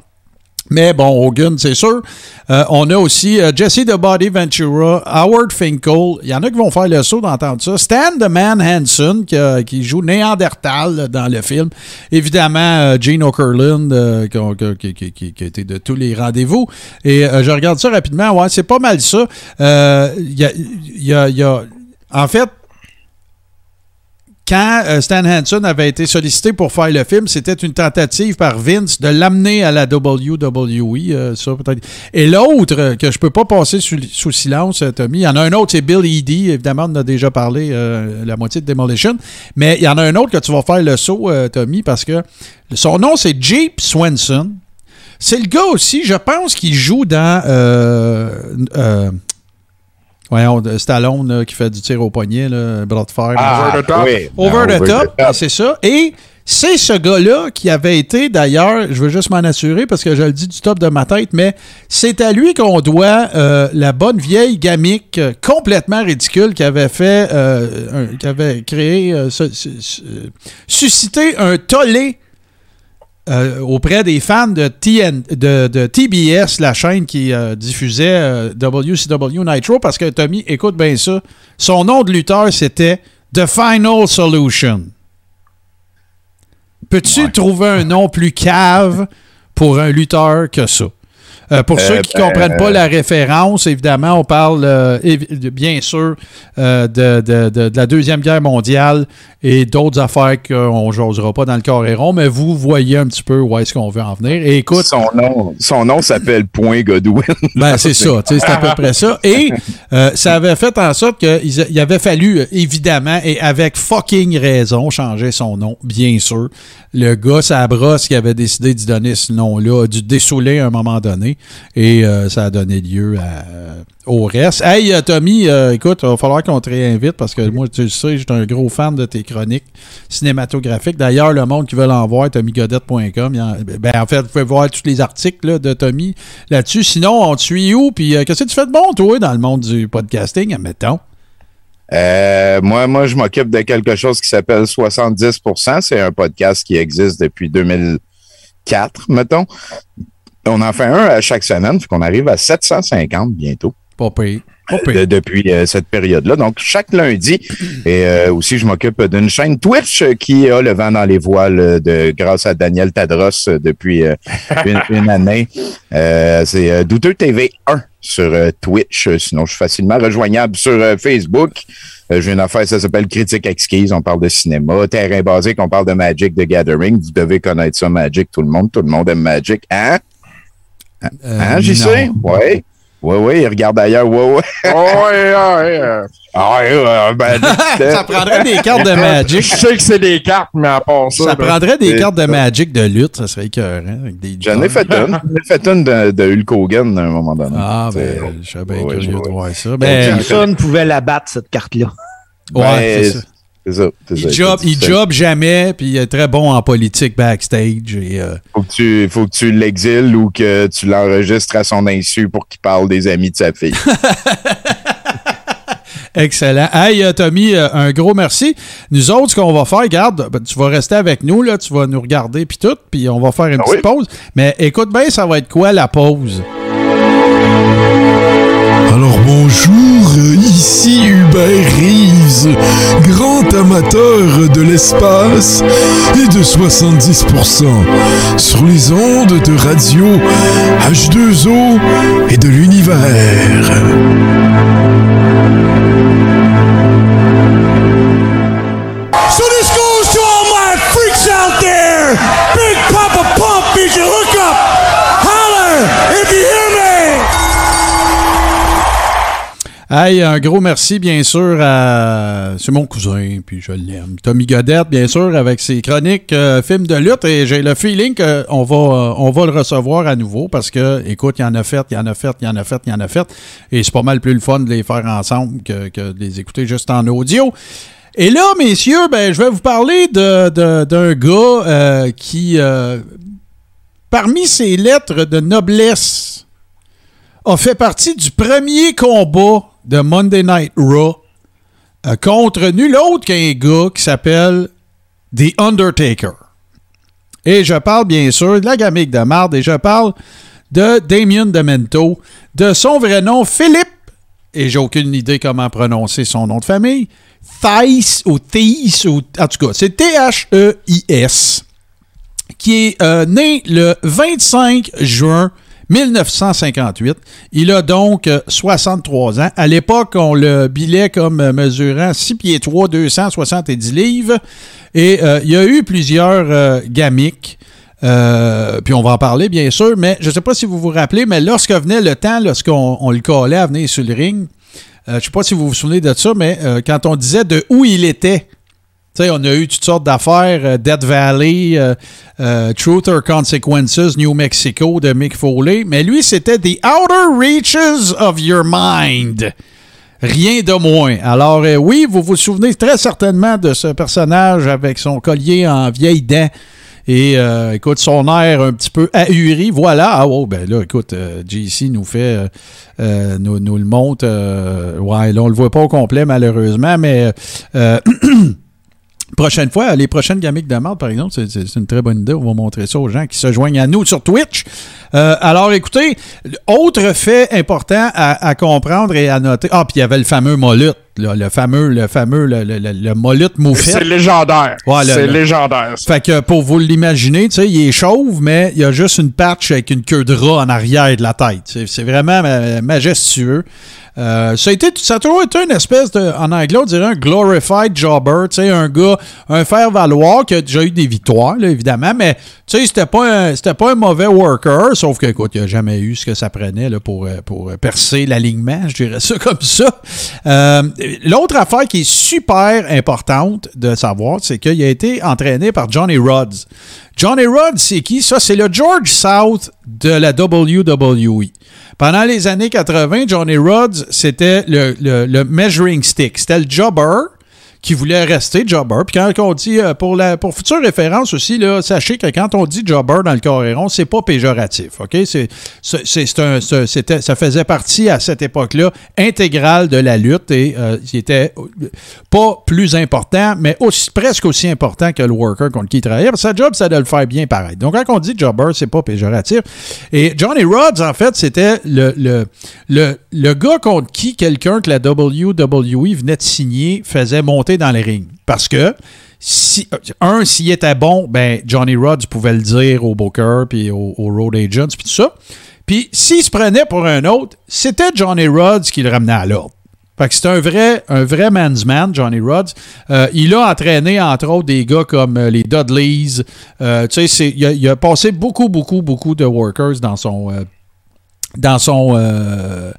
Mais bon, Hogan, c'est sûr. Euh, on a aussi euh, Jesse the Body Ventura, Howard Finkel. Il y en a qui vont faire le saut d'entendre ça. Stan the Man Hansen, qui, joue Néandertal dans le film. Évidemment, euh, Gene Okerlund, qui, a été de tous les rendez-vous. Et je regarde ça rapidement. Ouais, c'est pas mal ça. Il y a, y a, en fait, quand euh, Stan Hansen avait été sollicité pour faire le film, c'était une tentative par Vince de l'amener à la WWE. euh, ça. Et l'autre, euh, que je peux pas passer sous, silence, Tommy, il y en a un autre, c'est Bill Eady. Évidemment, on a déjà parlé, la moitié de Demolition. Mais il y en a un autre que tu vas faire le saut, Tommy, parce que son nom, c'est Jeep Swenson. C'est le gars aussi, je pense qu'il joue dans. Euh, euh, voyons, de Stallone là, qui fait du tir au poignet, là, bras de fer. Ah, Over the top. oui. Over, the, top, c'est ça. Et c'est ce gars-là qui avait été, d'ailleurs, je veux juste m'en assurer parce que je le dis du top de ma tête, mais c'est à lui qu'on doit euh, la bonne vieille gamique euh, complètement ridicule qui avait fait, euh, un- qui avait créé, euh, ce- ce- ce- suscité un tollé euh, auprès des fans de, TN, de, de TBS, la chaîne qui euh, diffusait euh, WCW Nitro, parce que Tommy, écoute bien ça, son nom de lutteur, c'était The Final Solution. Peux-tu trouver un nom plus cave pour un lutteur que ça? Euh, pour Euh, ceux qui ne ben, comprennent pas la référence, évidemment, on parle euh, de- bien sûr euh, de, de- de- de la Deuxième Guerre mondiale et d'autres affaires qu'on ne jasera pas dans le rond, mais vous voyez un petit peu où est-ce qu'on veut en venir. Et écoute, son nom, son nom s'appelle Point Godwin. ben, c'est ça, c'est à peu près ça. Et euh, ça avait fait en sorte qu'il avait fallu, euh, évidemment, et avec fucking raison, changer son nom, bien sûr. Le gars, ça brosse qui avait décidé d'y donner ce nom-là, a dû dessouler à un moment donné, et euh, ça a donné lieu euh, au reste. Hey, euh, Tommy, écoute, il va falloir qu'on te réinvite parce que moi, tu le sais, je suis un gros fan de tes chroniques cinématographiques. D'ailleurs, le monde qui veut l'en voir, tommygodette.com, ben, en fait, vous pouvez voir tous les articles de Tommy là-dessus. Sinon, on te suit où? Puis, qu'est-ce que tu fais de bon, toi, dans le monde du podcasting, admettons? Euh, moi, moi, je m'occupe de quelque chose qui s'appelle 70%. C'est un podcast qui existe depuis 2004, mettons. On en fait un à chaque semaine, qu'on arrive à 750 bientôt. Pas payé. De- depuis euh, cette période-là. Donc, chaque lundi, et euh, aussi, je m'occupe d'une chaîne Twitch euh, qui a le vent dans les voiles euh, de, grâce à Daniel Tadros depuis euh, une, une année. Euh, c'est Douteux TV 1 sur Twitch. Sinon, je suis facilement rejoignable sur Facebook. J'ai une affaire, ça s'appelle Critique Exquise. On parle de cinéma. Terrain basique, on parle de Magic the Gathering. Vous devez connaître ça, Magic. Tout le monde, tout le monde aime Magic. Hein? Euh, Hein, j'y sais? Ouais. Ouais, ouais, il regarde ailleurs. Ouais, ouais. Ouais, ouais, euh, Ah, ben, ça prendrait des cartes de Je Magic. sais que c'est des cartes, mais à part ça. Ça ben, prendrait des cartes de. Magic de lutte, ça serait écœurant. J'en ai fait une. J'en ai fait une de, de Hulk Hogan à un moment donné. Ah, ben, je serais bien Ouais, curieux ouais. de voir ça. Ben, Personne ne pouvait la battre, cette carte-là. ouais, Ben, c'est ça. C'est ça. Il job, il job jamais, puis il est très bon en politique backstage. Et, euh, Faut que tu, faut que tu l'exiles ou que tu l'enregistres à son insu pour qu'il parle des amis de sa fille. excellent. Hey, euh, Tommy, euh, un gros merci. Nous autres, ce qu'on va faire, garde, ben, tu vas rester avec nous, là, tu vas nous regarder, puis tout, puis on va faire une Ah petite oui. pause. Mais écoute bien, ça va être quoi la pause? Ici Hubert Reeves, grand amateur de l'espace et de 70% sur les ondes de radio H2O et de l'univers. So this goes to all my freaks out there. Big Papa Pump is hookup. Holler if you hear Hey, un gros merci, bien sûr, à. C'est mon cousin, puis je l'aime. Tommy Godette, bien sûr, avec ses chroniques euh, films de lutte. Et j'ai le feeling qu'on va, euh, on va le recevoir à nouveau parce que, écoute, il y en a fait, il y en a fait, il y en a fait, il y en a fait. Et c'est pas mal plus le fun de les faire ensemble que, de les écouter juste en audio. Et là, messieurs, ben, je vais vous parler d'un gars euh, qui, parmi ses lettres de noblesse, a fait partie du premier combat de Monday Night Raw euh, contre nul autre qu'un gars qui s'appelle The Undertaker. Et je parle bien sûr de la gamique de marde et je parle de Damien Demento, de son vrai nom Philippe, et j'ai aucune idée comment prononcer son nom de famille, Thais ou Thais, ou en tout cas, c'est T-H-E-I-S, qui est euh, né le 25 juin 1958. Il a donc euh, 63 ans. À l'époque, on le bilait comme euh, mesurant 6 pieds 3, 270 livres. Et euh, il y a eu plusieurs euh. Euh, puis on va en parler, bien sûr, mais je ne sais pas si vous vous rappelez, mais lorsque venait le temps, lorsqu'on on le collait à venir sur le ring, euh, je ne sais pas si vous vous souvenez de ça, mais euh, quand on disait de où il était, on a eu toutes sortes d'affaires, euh, Death Valley, euh, euh, Truth or Consequences, New Mexico de Mick Foley, mais lui, c'était The Outer Reaches of Your Mind. Rien de moins. Alors, oui, vous vous souvenez très certainement de ce personnage avec son collier en vieille dent. Et écoute, son air un petit peu ahuri, voilà. Ah oh, ben là, écoute, euh, JC nous fait nous, le montre. ouais, là, on le voit pas au complet, malheureusement, mais prochaine fois, les prochaines gamiques de marde, par exemple, c'est- une très bonne idée. On va montrer ça aux gens qui se joignent à nous sur Twitch. Euh, alors, écoutez, autre fait important à, à comprendre et à noter. Ah, puis il y avait le fameux Molut, là, le fameux, le fameux, le, le, le, le Molut moufette. C'est légendaire. Ouais, c'est légendaire. ça. Fait que pour vous l'imaginer, tu sais, il est chauve, mais il y a juste une patch avec une queue de rat en arrière de la tête. C'est vraiment ma- majestueux. Euh, ça, a été, ça a toujours été une espèce de, en anglais, on dirait un glorified jobber, tu sais, un gars, un faire-valoir qui a déjà eu des victoires, là, évidemment, mais tu sais, c'était pas, un- c'était pas un mauvais worker, sauf que, écoute, il a jamais eu ce que ça prenait là, pour, euh, pour percer l'alignement, je dirais ça comme ça. Euh, L'autre affaire qui est super importante de savoir, c'est qu'il a été entraîné par Johnny Rodds. Johnny Rodds, c'est qui? Ça, c'est le George South de la WWE. Pendant les années 80, Johnny Rodds, c'était le, le- le measuring stick. C'était le jobber qui voulait rester jobber. Puis quand on dit, euh, pour la pour future référence aussi, là, sachez que quand on dit jobber dans le coréron, c'est pas péjoratif. OK? Ça faisait partie à cette époque-là intégrale de la lutte et euh, il était pas plus important, mais aussi, presque aussi important que le worker contre qui il travaillait. Parce que sa job, c'est de le faire bien pareil. Donc quand on dit jobber, c'est pas péjoratif. Et Johnny Rodds, en fait, c'était le, le, le, le gars contre qui quelqu'un que la WWE venait de signer faisait monter dans les rings. Parce que si, un, s'il était bon, ben Johnny Rodds pouvait le dire au Booker puis au, Road Agents puis tout ça. Puis s'il se prenait pour un autre, c'était Johnny Rodds qui le ramenait à l'ordre. Fait que c'est un vrai, un vrai man's man, Johnny Rodds. Euh, il a entraîné, entre autres, des gars comme euh, les Dudleys. Euh, tu sais, il a, passé beaucoup, beaucoup, beaucoup de workers dans son, euh, dans son euh,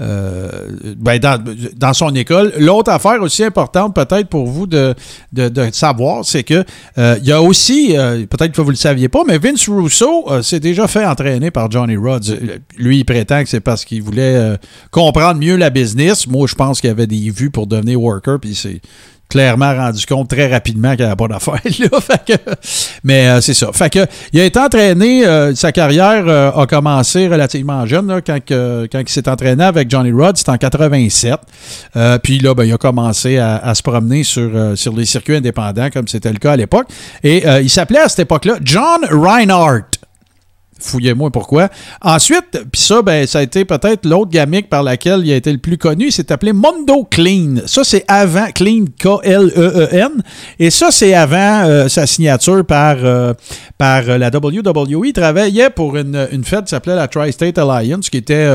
euh, ben, dans, dans son école. L'autre affaire aussi importante peut-être pour vous de, de, de savoir, c'est que euh, il y a aussi, peut-être que vous ne le saviez pas, mais Vince Russo s'est déjà fait entraîner par Johnny. Euh, Lui, il prétend que c'est parce qu'il voulait comprendre mieux la business. Moi, je pense qu'il avait des vues pour devenir worker, puis c'est clairement rendu compte très rapidement qu'il n'y avait pas d'affaires là. Mais euh, c'est ça. Fait que, il a été entraîné, euh, sa carrière euh, a commencé relativement jeune là, quand, quand il s'est entraîné avec Johnny Rodds, c'était en 87. Euh, puis là, ben, il a commencé à, à se promener sur, sur les circuits indépendants comme c'était le cas à l'époque. Et il s'appelait à cette époque-là John Reinhardt. Fouillez-moi pourquoi. Ensuite, puis ça, ben, ça a été peut-être l'autre gamique par laquelle il a été le plus connu. Il s'est appelé Mondo Clean. Ça, c'est avant Clean, K-L-E-E-N. Et ça, c'est avant euh, sa signature par, euh, euh, la WWE. Il travaillait pour une, une fête qui s'appelait la Tri-State Alliance, qui était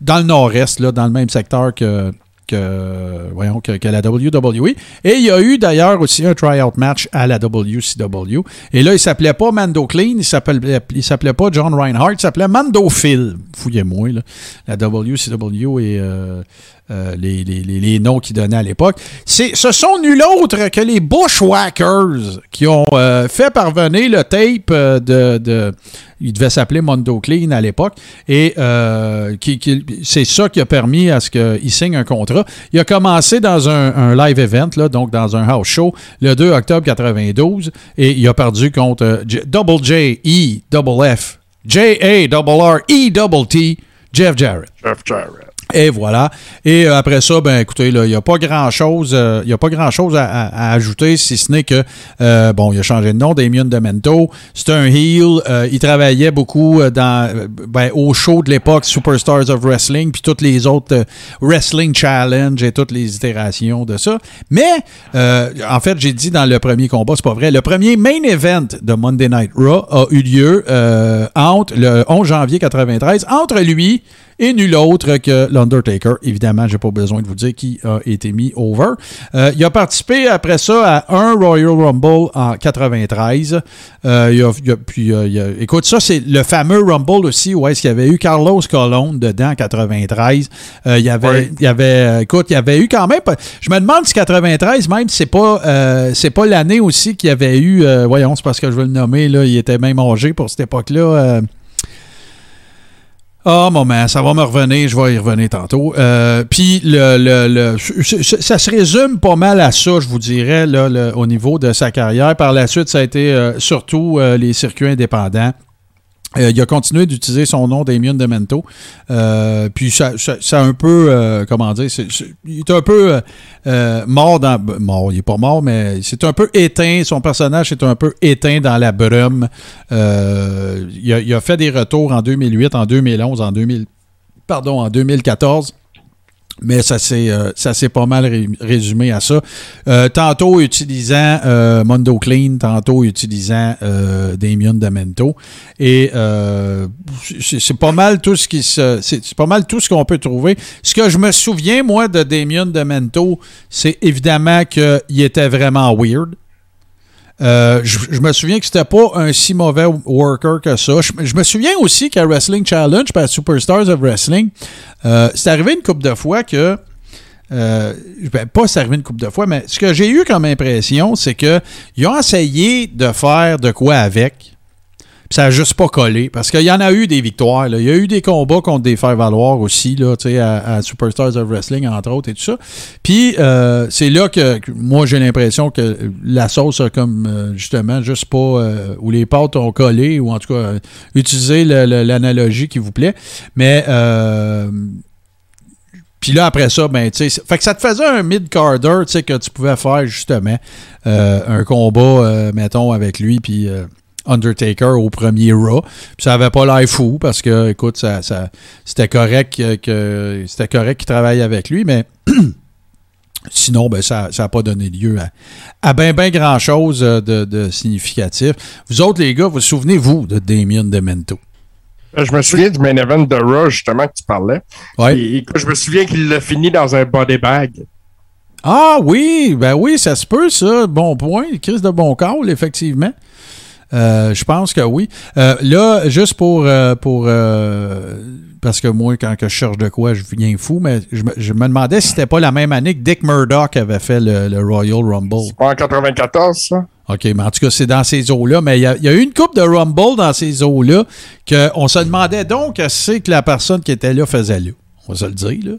dans le nord-est, dans le même secteur que que, voyons, que, la WWE. Et il y a eu d'ailleurs aussi un tryout match à la WCW. Et là, il s'appelait pas Mando Clean, il s'appelait, il s'appelait pas John Reinhardt, il s'appelait Mando Phil. Fouillez-moi. La WCW et euh, euh, les, les- les- noms qu'il donnait à l'époque. C'est, ce sont nul autre que les Bushwhackers qui ont euh, fait parvenir le tape de- il devait s'appeler Mondo Clean à l'époque. Et euh, c'est ça qui a permis à ce qu'il signe un contrat. Il a commencé dans un, live event, donc dans un house show, le 2 octobre 92. Et il a perdu contre euh, J- Double J, E, Double F, J, A, Double R, E, Double T, Jeff Jarrett. Jeff Jarrett. Et voilà. Et euh, après ça, ben écoutez, il n'y a pas grand-chose euh, a pas grand-chose à, à- ajouter, si ce n'est que, euh, bon, il a changé de nom, Damien Demento. C'est un heel. euh, il travaillait beaucoup dans, ben, au show de l'époque, Superstars of Wrestling, puis toutes les autres Wrestling Challenge et toutes les itérations de ça. Mais, en fait, j'ai dit dans le premier combat, c'est pas vrai. Le premier main event de Monday Night Raw a eu lieu entre le 11 janvier 93, entre lui et nul autre que l'Undertaker. Évidemment, j'ai pas besoin de vous dire qui a été mis over. Euh, il a participé après ça à un Royal Rumble en 93. Euh, il a- il a- puis, euh, il a- écoute, ça, c'est le fameux Rumble aussi où est-ce qu'il y avait eu Carlos Colon dedans en 93. Euh, il y avait, il y avait, écoute, il y avait eu quand même. Je me demande si 93, même, c'est pas, c'est pas l'année aussi qu'il y avait eu. voyons, c'est parce que je veux le nommer là. Il était même âgé pour cette époque-là. Ah, moment, ça va me revenir, je vais y revenir tantôt. Euh, Puis, le, le, le- ça se résume pas mal à ça, je vous dirais, là, au niveau de sa carrière. Par la suite, ça a été euh, surtout euh, les circuits indépendants. Euh, il a continué d'utiliser son nom Damien Demento. Euh, puis ça, a un peu, euh, comment dire, il est un peu mort dans... Mort, il est pas mort, mais c'est un peu éteint. Son personnage est un peu éteint dans la brume. Il, a, il a fait des retours en 2008, en 2011, en 2000, pardon, en 2014. Mais ça s'est euh, ça pas mal ré- résumé à ça. Euh, tantôt utilisant euh, Mondo Clean, tantôt utilisant Damien Demento. Et c'est pas mal tout ce qui se. C'est pas mal tout ce qu'on peut trouver. Ce que je me souviens, moi, de Damien Demento, c'est évidemment qu'il était vraiment weird. Euh, je, me souviens que c'était pas un si mauvais worker que ça. Je, je me souviens aussi qu'à Wrestling Challenge, par Superstars of Wrestling, euh, c'est arrivé une couple de fois que. euh, ben, pas c'est arrivé une couple de fois, mais ce que j'ai eu comme impression, c'est que ils ont essayé de faire de quoi avec. Puis ça n'a juste pas collé. Parce qu'il y en a eu des victoires. Il y a eu des combats contre des faire-valoir aussi, là, à, à Superstars of Wrestling, entre autres, et tout ça. Puis euh, c'est là que, moi, j'ai l'impression que la sauce a comme, euh, justement, juste pas... euh, où les pâtes ont collé, ou en tout cas, le- l'analogie qui vous plaît. Mais... puis là, après ça, ben, tu sais, fait que ça te faisait un mid-carder, tu que tu pouvais faire justement un combat, mettons, avec lui, puis Undertaker au premier Raw. Puis ça avait pas l'air fou parce que, écoute, ça, ça- c'était correct que, c'était correct qu'il travaille avec lui, mais sinon, ben, ça n'a pas donné lieu à, à ben, ben grand-chose euh, de, de significatif. Vous autres, les gars, vous souvenez-vous de Damien Demento? Euh, Je me souviens du main event de Raw, justement, que tu parlais. Ouais. Et, écoute, je me souviens qu'il l'a fini dans un body bag. Ah oui, ben oui, ça se peut, ça. Bon point. Crise de bon call, effectivement. Euh, je pense que oui. Euh, là, juste pour. euh, pour parce que moi, quand que je cherche de quoi, je viens fou, mais je me, je me demandais si c'était pas la même année que Dick Murdoch avait fait le, le Royal Rumble. Pas en 94, ça? OK, mais en tout cas, c'est dans ces eaux-là. Mais il y, y a eu une coupe de Rumble dans ces eaux-là qu'on se demandait donc c'est que la personne qui était là faisait là. On va se le dire, là.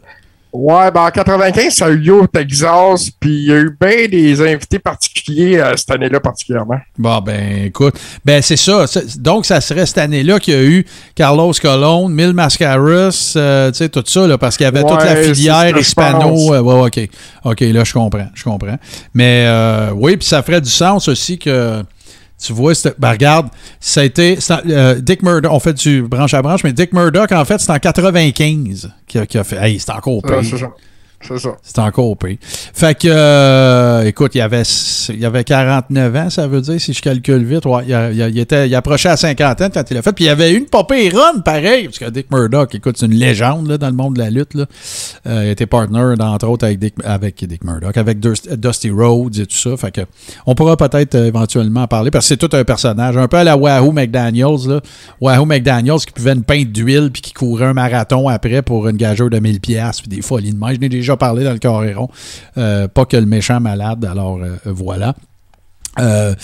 Ouais, ben en 95, ça a eu lieu au Texas, puis il y a eu bien des invités particuliers euh, cette année-là particulièrement. Bon, ben, écoute. Ben, c'est ça. Donc, ça serait cette année-là qu'il y a eu Carlos Colon, Mil Mascaras, euh, tu sais, tout ça, là, parce qu'il y avait toute la filière hispano. euh, ouais, OK. OK, là, je comprends. Je comprends. Mais, euh, oui, puis ça ferait du sens aussi que. Tu vois, ben regarde, ça a été. euh, Dick Murdoch, on fait du branche à branche, mais Dick Murdoch, en fait, c'est en 95 qu'il a, a fait. Hey, c'est encore Ouais, pire. ça. C'est ça. C'est encore pire. Fait que, euh, écoute, il avait, il avait 49 ans, ça veut dire, si je calcule vite. Il, était, il approchait à 50 ans quand il l'a fait. Puis il y avait une popée pareil, parce que Dick Murdoch, écoute, c'est une légende là, dans le monde de la lutte. Là. Euh, il était partner, entre autres, avec Dick, avec Dick Murdoch, avec Dust- Dusty Rhodes et tout ça. Fait que, on pourra peut-être euh, éventuellement en parler, parce que c'est tout un personnage, un peu à la Wahoo McDaniels. Wahoo McDaniels qui pouvait une pinte d'huile puis qui courait un marathon après pour une gageure de 1000 pièces puis des folies de main. Je parlé dans le Coréron. Euh, pas que le méchant malade, alors euh, voilà. Euh,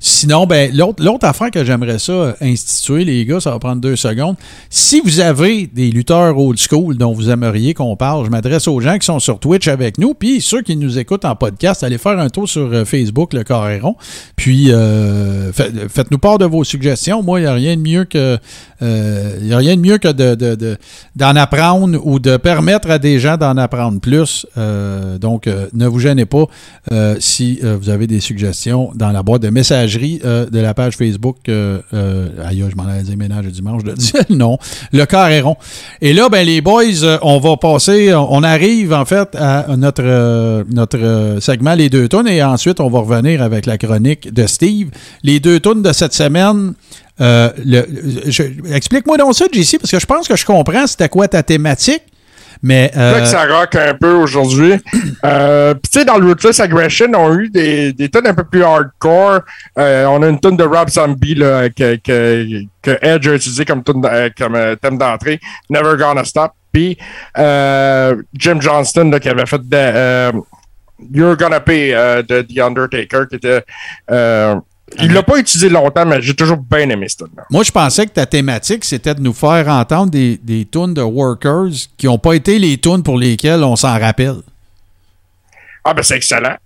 sinon, ben, l'autre, affaire que j'aimerais ça instituer, les gars, ça va prendre deux secondes. Si vous avez des lutteurs old school dont vous aimeriez qu'on parle, je m'adresse aux gens qui sont sur Twitch avec nous, puis ceux qui nous écoutent en podcast, allez faire un tour sur euh, Facebook, le Carréron, puis euh, fait- faites-nous part de vos suggestions. Moi, il n'y a rien de mieux que a rien de mieux que de, de- d'en apprendre ou de permettre à des gens d'en apprendre plus. Donc, ne vous gênez pas si vous avez des suggestions dans la boîte de messagerie euh, de la page Facebook. Euh, euh, aïe, je m'en allais dire ménage dimanche, je le dis non. Le Carréron. Et là, ben, les boys, euh, on va passer, on arrive en fait à notre, notre segment Les deux tonnes et ensuite on va revenir avec la chronique de Steve. Les deux tonnes de cette semaine. Explique-moi donc ça, JC, parce que je pense que je comprends c'était quoi ta thématique. Mais C'est vrai euh, que ça rock un peu aujourd'hui. Euh, Puis tu sais, dans le Ruthless Aggression, on a eu des, des tonnes un peu plus hardcore. Euh, on a une tonne de Rob Zombie là, que, que, que Edge a utilisé comme, tonne euh, comme euh, thème d'entrée. Never Gonna Stop. Puis euh, Jim Johnston là, qui avait fait de, euh, You're Gonna Pay euh, de The Undertaker qui était... il l'a pas utilisé longtemps, mais j'ai toujours bien aimé ce tune-là. Moi, je pensais que ta thématique, c'était de nous faire entendre des, des tunes de workers qui n'ont pas été les tunes pour lesquelles on s'en rappelle. Ah ben c'est excellent.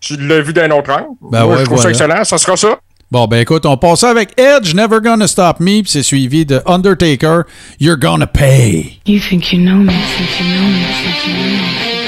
Tu l'as vu d'un autre angle. Ben Moi, ouais, je trouve voilà. ça excellent. Ça sera ça. Bon, ben écoute, on passe ça avec Edge, Never Gonna Stop Me, puis c'est suivi de Undertaker, You're Gonna Pay. You think you know me, think you know me, think you know me.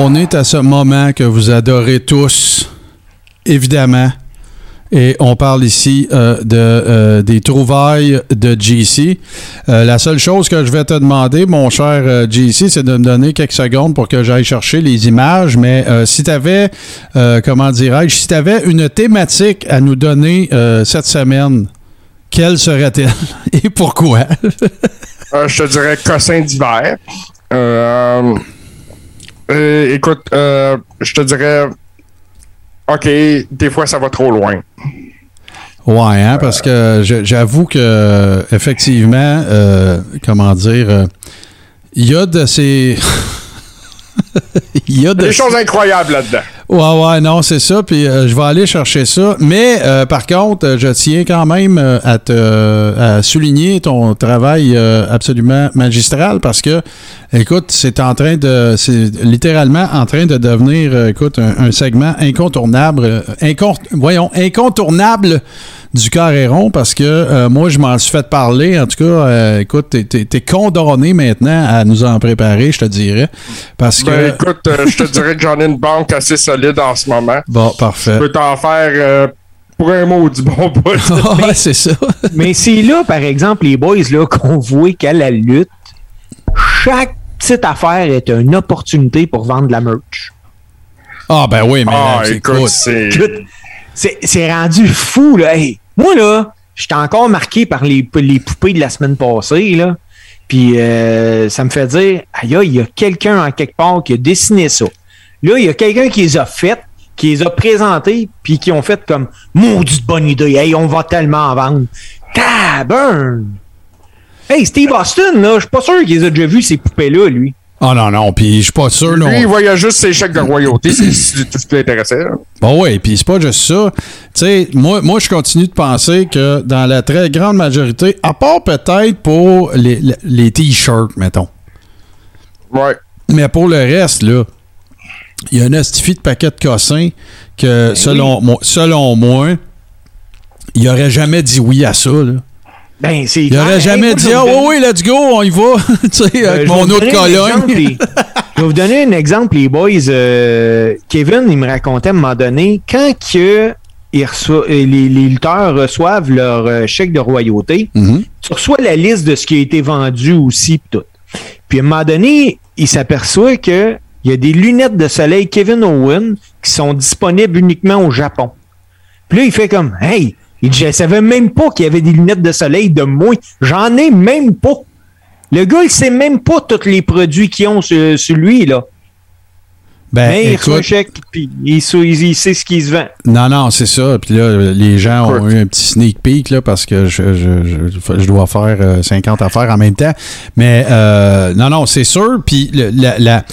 On est à ce moment que vous adorez tous, évidemment. Et on parle ici euh, de, euh, des trouvailles de GC. Euh, la seule chose que je vais te demander, mon cher GC, c'est de me donner quelques secondes pour que j'aille chercher les images. Mais si tu avais, comment dirais-je, si tu avais une thématique à nous donner cette semaine, quelle serait-elle et pourquoi? Je te dirais cossin d'hiver. Euh, écoute, euh, je te dirais. Ok, des fois ça va trop loin. Ouais, hein, parce que j'avoue que effectivement, euh, comment dire, euh, il y a de ces, il y a de Des choses incroyables là-dedans. Ouais, ouais, non, c'est ça. Puis euh, je vais aller chercher ça. Mais euh, par contre, euh, je tiens quand même à te à souligner ton travail absolument magistral parce que, écoute, c'est en train de, c'est littéralement en train de devenir, écoute, un, un segment incontournable, euh, incon- voyons, incontournable du carré rond parce que euh, moi, je m'en suis fait parler. En tout cas, euh, écoute, t'es, t'es- t'es condamné maintenant à nous en préparer, je te dirais. Parce que. Ben, écoute, euh, je te dirais que j'en ai une banque assez solide en ce moment. Bon, parfait. Je peux t'en faire euh, pour un mot du bon bout. Ouais, c'est ça. Mais c'est là, par exemple, les boys, là, qu'on voit qu'à la lutte, chaque petite affaire est une opportunité pour vendre de la merch. Ah, ben oui, mais Ah, là, écoute, écoute, c'est. Rendu fou, là. Moi, là, j'étais encore marqué par les, les poupées de la semaine passée, là. Puis euh, ça me fait dire, aïe, il y a quelqu'un en quelque part qui a dessiné ça. Là, il y a quelqu'un qui les a faites, qui les a présentées, puis qui ont fait comme, maudite bonne idée, hey, on va tellement en vendre. Taburn! Hey, Steve Austin, là, je suis pas sûr qu'il les a déjà vus, ces poupées-là, lui. Ah non, non, puis je suis pas sûr, non. Lui, il voyait juste ses chèques de royauté, c'est tout ce qui l'intéressait. Bon, oui, puis c'est pas juste ça. Tu sais, moi, moi, je continue de penser que dans la très grande majorité, à part peut-être pour les, les- les t-shirts, mettons. Ouais. Mais pour le reste, là, il y a un astifi de paquet de cossins que, selon, moi, selon moi, il aurait jamais dit oui à ça, là. Ben, c'est Il aurait jamais dit, ah oui, oui, let's go, on y va, tu sais, Euh, avec mon autre colonne. je vais vous donner un exemple, les boys. Euh, Kevin, il me racontait à un moment donné, quand que euh, les, les lutteurs reçoivent leur euh, chèque de royauté, Mhm. tu reçois la liste de ce qui a été vendu aussi, pis tout. Puis à un moment donné, il s'aperçoit que il y a des lunettes de soleil Kevin Owen qui sont disponibles uniquement au Japon. Puis là, il fait comme, hey, il dit, je savais même pas qu'il y avait des lunettes de soleil de moi. J'en ai même pas. Le gars, il sait même pas tous les produits qu'ils ont sur, sur lui, là. Ben, Mais il reçoit écoute- chèque, puis il, sou- il- il sait ce qui se vend. Non, non, c'est ça. Puis là, les gens ont eu un petit sneak peek là, parce que je, je, je, je dois faire euh, 50 affaires en même temps. Mais euh, non, non, c'est sûr. Puis la,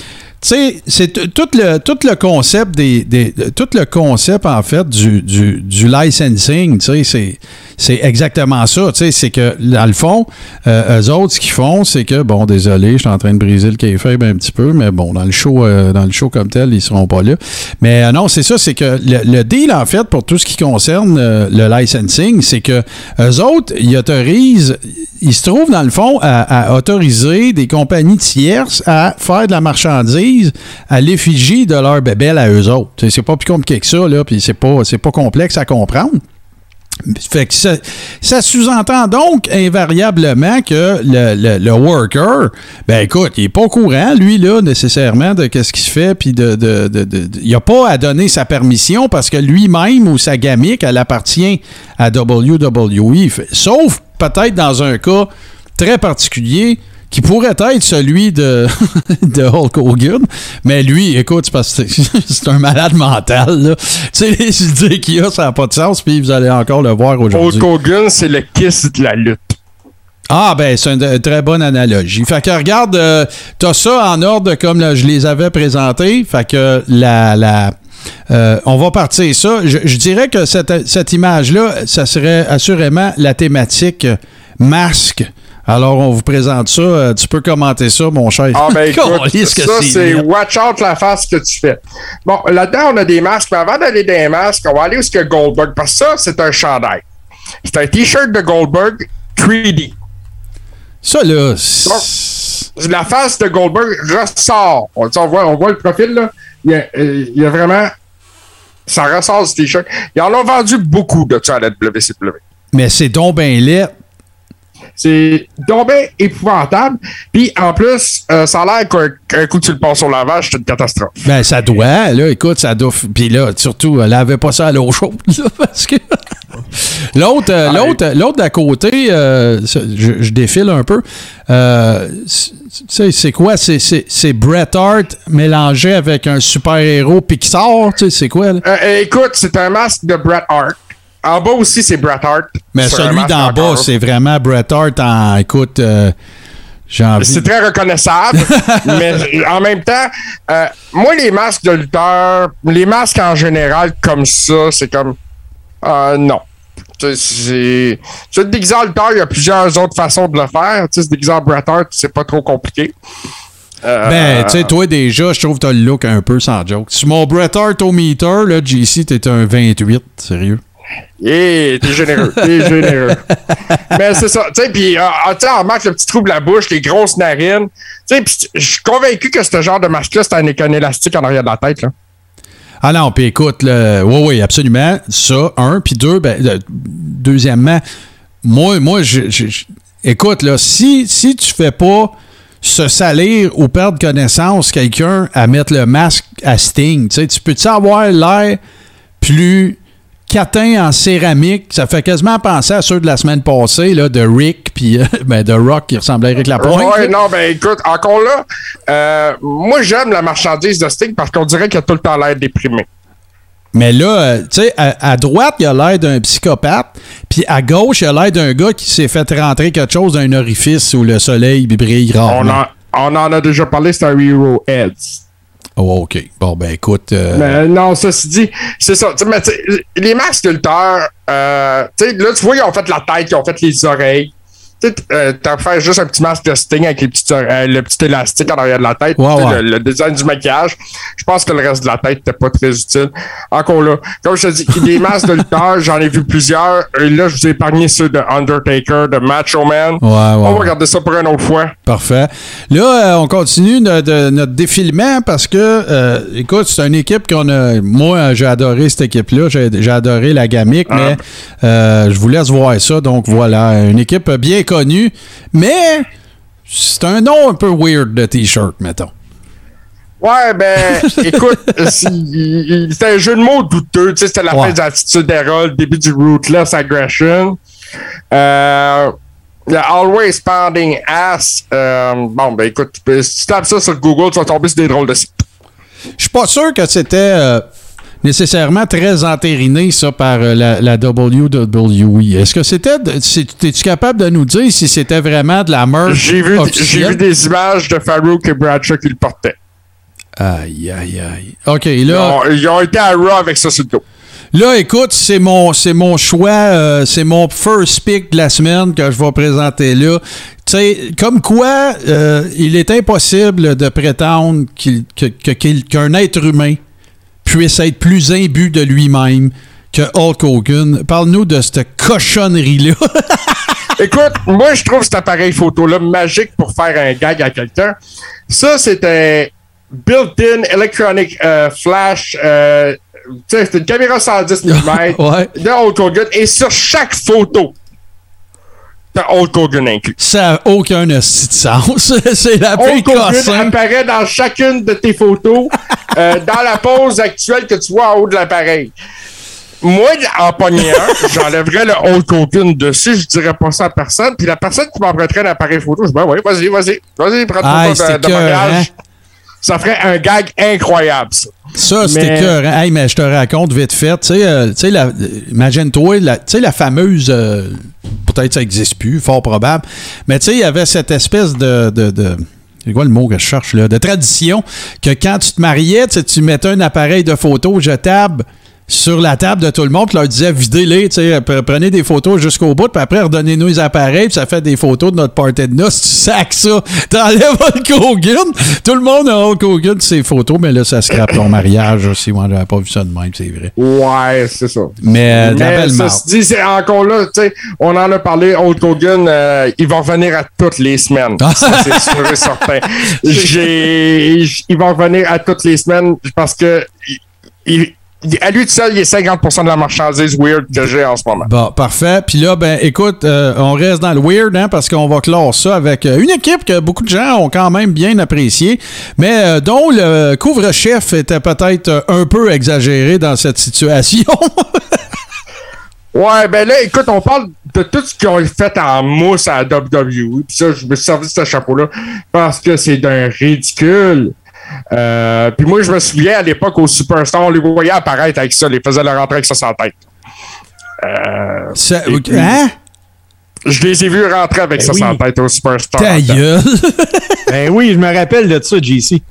sais, c'est tout le, tout le concept des, des- tout le concept en fait du, du, du licensing, tu sais, c'est, c'est exactement ça. Tu sais, c'est que dans le fond, euh, eux autres, ce qu'ils font, c'est que bon, désolé, je suis en train de briser le kayfabe un petit peu, mais bon, dans le show, euh, dans le show comme tel, ils seront pas là. Mais euh, non, c'est ça, c'est que le, deal en fait pour tout ce qui concerne le licensing, c'est que eux autres, ils autorisent, ils se trouvent dans le fond à, autoriser des compagnies tierces à faire de la marchandise à l'effigie de leur bébelle à eux autres. C'est- pas plus compliqué que ça là, puis c'est pas pas complexe à comprendre. Fait que ça, sous-entend donc invariablement que le, worker, ben écoute, il est pas au courant, lui, là, nécessairement, de qu'est-ce qu'il se fait, puis de, il a pas à donner sa permission parce que lui-même ou sa gamique, elle appartient à WWE. Sauf peut-être dans un cas très particulier qui pourrait être celui de, de Hulk Hogan. Mais lui, écoute, c'est un malade mental. Là. Tu sais, les idées qu'il a, ça n'a pas de sens, puis vous allez encore le voir aujourd'hui. Hulk Hogan, c'est le kiss de la lutte. Ah, ben, c'est une, très bonne analogie. Fait que regarde, euh, t'as ça en ordre comme là, je les avais présentés. Fait que la. la euh, on va partir ça. Je, je dirais que cette, cette image-là, ça serait assurément la thématique masque. Alors, on vous présente ça. Euh, tu peux commenter ça, mon cher. Ah ben écoute, ça c'est watch out la face que tu fais. Bon, là-dedans on a des masques, mais avant d'aller dans les masques, on va aller où est-ce que Goldberg, parce que ça c'est un chandail. C'est un t-shirt de Goldberg 3D. Ça là, Donc, la face de Goldberg ressort. On, voit, on voit le profil là. Il y a, il y a vraiment, ça ressort ce t-shirt. Ils en ont vendu beaucoup de ça à la WCW. mais c'est donc ben laid. C'est donc ben épouvantable. Puis en plus, euh, ça a l'air qu'un coup que tu le passes au lavage, c'est une catastrophe. Ben, ça doit, là, écoute, ça doit. Puis là, surtout, elle avait pas ça à l'eau chaude, là, parce que. L'autre, euh, l'autre, l'autre d'à côté, euh, je, je défile un peu. Euh, c'est- tu sais, c'est quoi? C'est, Bret Hart mélangé avec un super-héros Pixar, tu sais, c'est quoi, là? Euh, euh, écoute, c'est un masque de Bret Hart. En bas aussi, c'est Bret Hart. Mais celui d'en bas, c'est vraiment Bret Hart en. Écoute, euh, j'ai envie. C'est très reconnaissable, mais en même temps, euh, moi, les masques de lutteur, les masques en général comme ça, c'est comme. euh, non. Tu sais, c'est. Tu sais, te déguiser en lutteur, il y a plusieurs autres façons de le faire. Tu sais, se déguiser en Bret Hart, c'est pas trop compliqué. Euh, Ben, tu sais, toi, déjà, je trouve que t'as le look un peu sans joke. Sur mon Bret Hart au meter, là, JC, t'es un 28, sérieux. Yeah, t'es généreux, t'es généreux. Mais c'est ça, tu sais, puis, euh, tu sais, on remarque le petit trou de la bouche, les grosses narines. Tu sais, puis je suis convaincu que ce genre de masque-là, c'est un, un élastique en arrière de la tête, là. Ah non, puis écoute, là, oui, oui, absolument. Ça, un. Puis deux, ben, euh, deuxièmement, moi, moi je, je- je- écoute, là, si, si tu fais pas se salir ou perdre connaissance quelqu'un à mettre le masque à Sting, tu sais, tu peux-tu avoir l'air plus catin en céramique? Ça fait quasiment penser à ceux de la semaine passée, là, de Rick, puis euh, ben, de Rock qui ressemblait à Rick Lapointe. Là. non, ben écoute, encore là, euh, moi j'aime la marchandise de Sting parce qu'on dirait qu'il a tout le temps l'air déprimé. Mais là, euh, tu sais, à, à droite, il a l'air d'un psychopathe, puis à gauche, il a l'air d'un gars qui s'est fait rentrer quelque chose dans un orifice où le soleil brille On rarement. en, on en a déjà parlé, c'est un Hero Heads. Oh, OK. Bon, ben écoute... euh, Mais non, ceci dit, c'est ça. Tu sais, mais tu sais, les lutteur, euh, là, tu vois, ils ont fait la tête, ils ont fait les oreilles. Euh, t'as fait juste un petit masque de Sting avec les petites euh, le petit élastique en arrière de la tête. Ouais. Le, le design du maquillage. Je pense que le reste de la tête n'était pas très utile. Encore là, comme je te dis, des masques de lutteur, j'en ai vu plusieurs. Et là, je vous ai épargné ceux de Undertaker, de Macho Man. Ouais, ouais, On va regarder ça pour une autre fois. Parfait. Là, euh, on continue de, de- notre défilement parce que, euh, écoute, c'est une équipe qu'on a. Moi, j'ai adoré cette équipe-là. J'ai j'ai adoré la gamique, Ah. mais euh, je vous laisse voir ça. Donc voilà, une équipe bien connue, mais c'est un nom un peu weird de T-shirt, mettons. Ouais, ben, écoute, c'était un jeu de mots douteux. Tu sais, c'était la Ouais. fin de l'attitude le début du Ruthless Aggression. Euh, le Always Pounding Ass. euh, bon, ben, écoute, si tu tapes ça sur Google, tu vas tomber sur des drôles de sites. Je suis pas sûr que c'était euh, nécessairement très entériné, ça, par euh, la, la WWE. Est-ce que c'était. Es-tu capable de nous dire si c'était vraiment de la merch J'ai vu, j'ai officielle? vu des images de Farouk et Bradshaw qui le portaient. Aïe, aïe, aïe. OK, Ils là. ont, ils ont été à Raw avec ça sur le dos. Là, écoute, c'est mon, c'est mon choix, euh, c'est mon first pick de la semaine que je vais présenter là. Tu sais, comme quoi, euh, il est impossible de prétendre qu'il- que- que- qu'il- qu'un être humain puisse être plus imbu de lui-même que Hulk Hogan. Parle-nous de cette cochonnerie-là. Écoute, moi, je trouve cet appareil photo-là magique pour faire un gag à quelqu'un. Ça, c'est un built-in electronic euh, flash. euh, c'est une caméra 110 mm Ouais. de Hulk Hogan. Et sur chaque photo, Hulk Hogan inclus. Ça n'a aucun de sens. c'est la Hulk Hogan cossante. apparaît dans chacune de tes photos euh, dans la pose actuelle que tu vois en haut de l'appareil. Moi, en pognant j'enlèverais le Hulk Hogan dessus, je dirais pas ça à personne. Puis la personne qui m'emprunterait un appareil photo, je dis, ben oui, vas-y, vas-y, vas-y, prends Ah, ton de, c'est de mariage. écœurant. Ça ferait un gag incroyable, ça. Ça, c'était cœur. Hey, mais je te raconte vite fait. Tu sais, euh, tu sais, la- imagine-toi, la, tu sais, la fameuse. euh, Peut-être ça n'existe plus, fort probable. Mais tu sais, il y avait cette espèce de. de, de c'est quoi le mot que je cherche là? De tradition que quand tu te mariais, tu mettais un appareil de photo jetable sur la table de tout le monde, puis leur disais videz-les, tu sais, pre- prenez des photos jusqu'au bout, puis après redonnez-nous les appareils, puis ça fait des photos de notre party de noces, tu sacs ça, t'enlèves Hulk Hogan, tout le monde a Hulk Hogan ses photos, mais là ça scrape ton mariage aussi, moi j'avais pas vu ça de même, c'est vrai. Ouais, c'est ça. Mais, euh, Mais ça se dit, c'est encore là, tu sais, on en a parlé, Hulk Hogan, euh, il va revenir à toutes les semaines. Ça, c'est sûr et certain. J'ai, il va revenir à toutes les semaines parce que il- à lui tout seul, il est 50% de la marchandise weird que j'ai en ce moment. Bon, parfait. Puis là, ben, écoute, euh, on reste dans le weird, hein, parce qu'on va clore ça avec euh, une équipe que beaucoup de gens ont quand même bien appréciée, mais euh, dont le couvre-chef était peut-être un peu exagéré dans cette situation. Ouais, ben là, écoute, on parle de tout ce qu'ils ont fait en mousse à la WWE. Puis ça, je me suis servi de ce chapeau-là parce que c'est d'un ridicule. Euh, puis moi, je me souviens à l'époque au Superstar, on les voyait apparaître avec ça, les faisait leur rentrer avec ça sans tête. Euh, Ça- puis, hein? Je les ai vus rentrer avec Ben ça oui. sans tête au Superstar. Ta gueule. Ben oui, je me rappelle de ça, JC.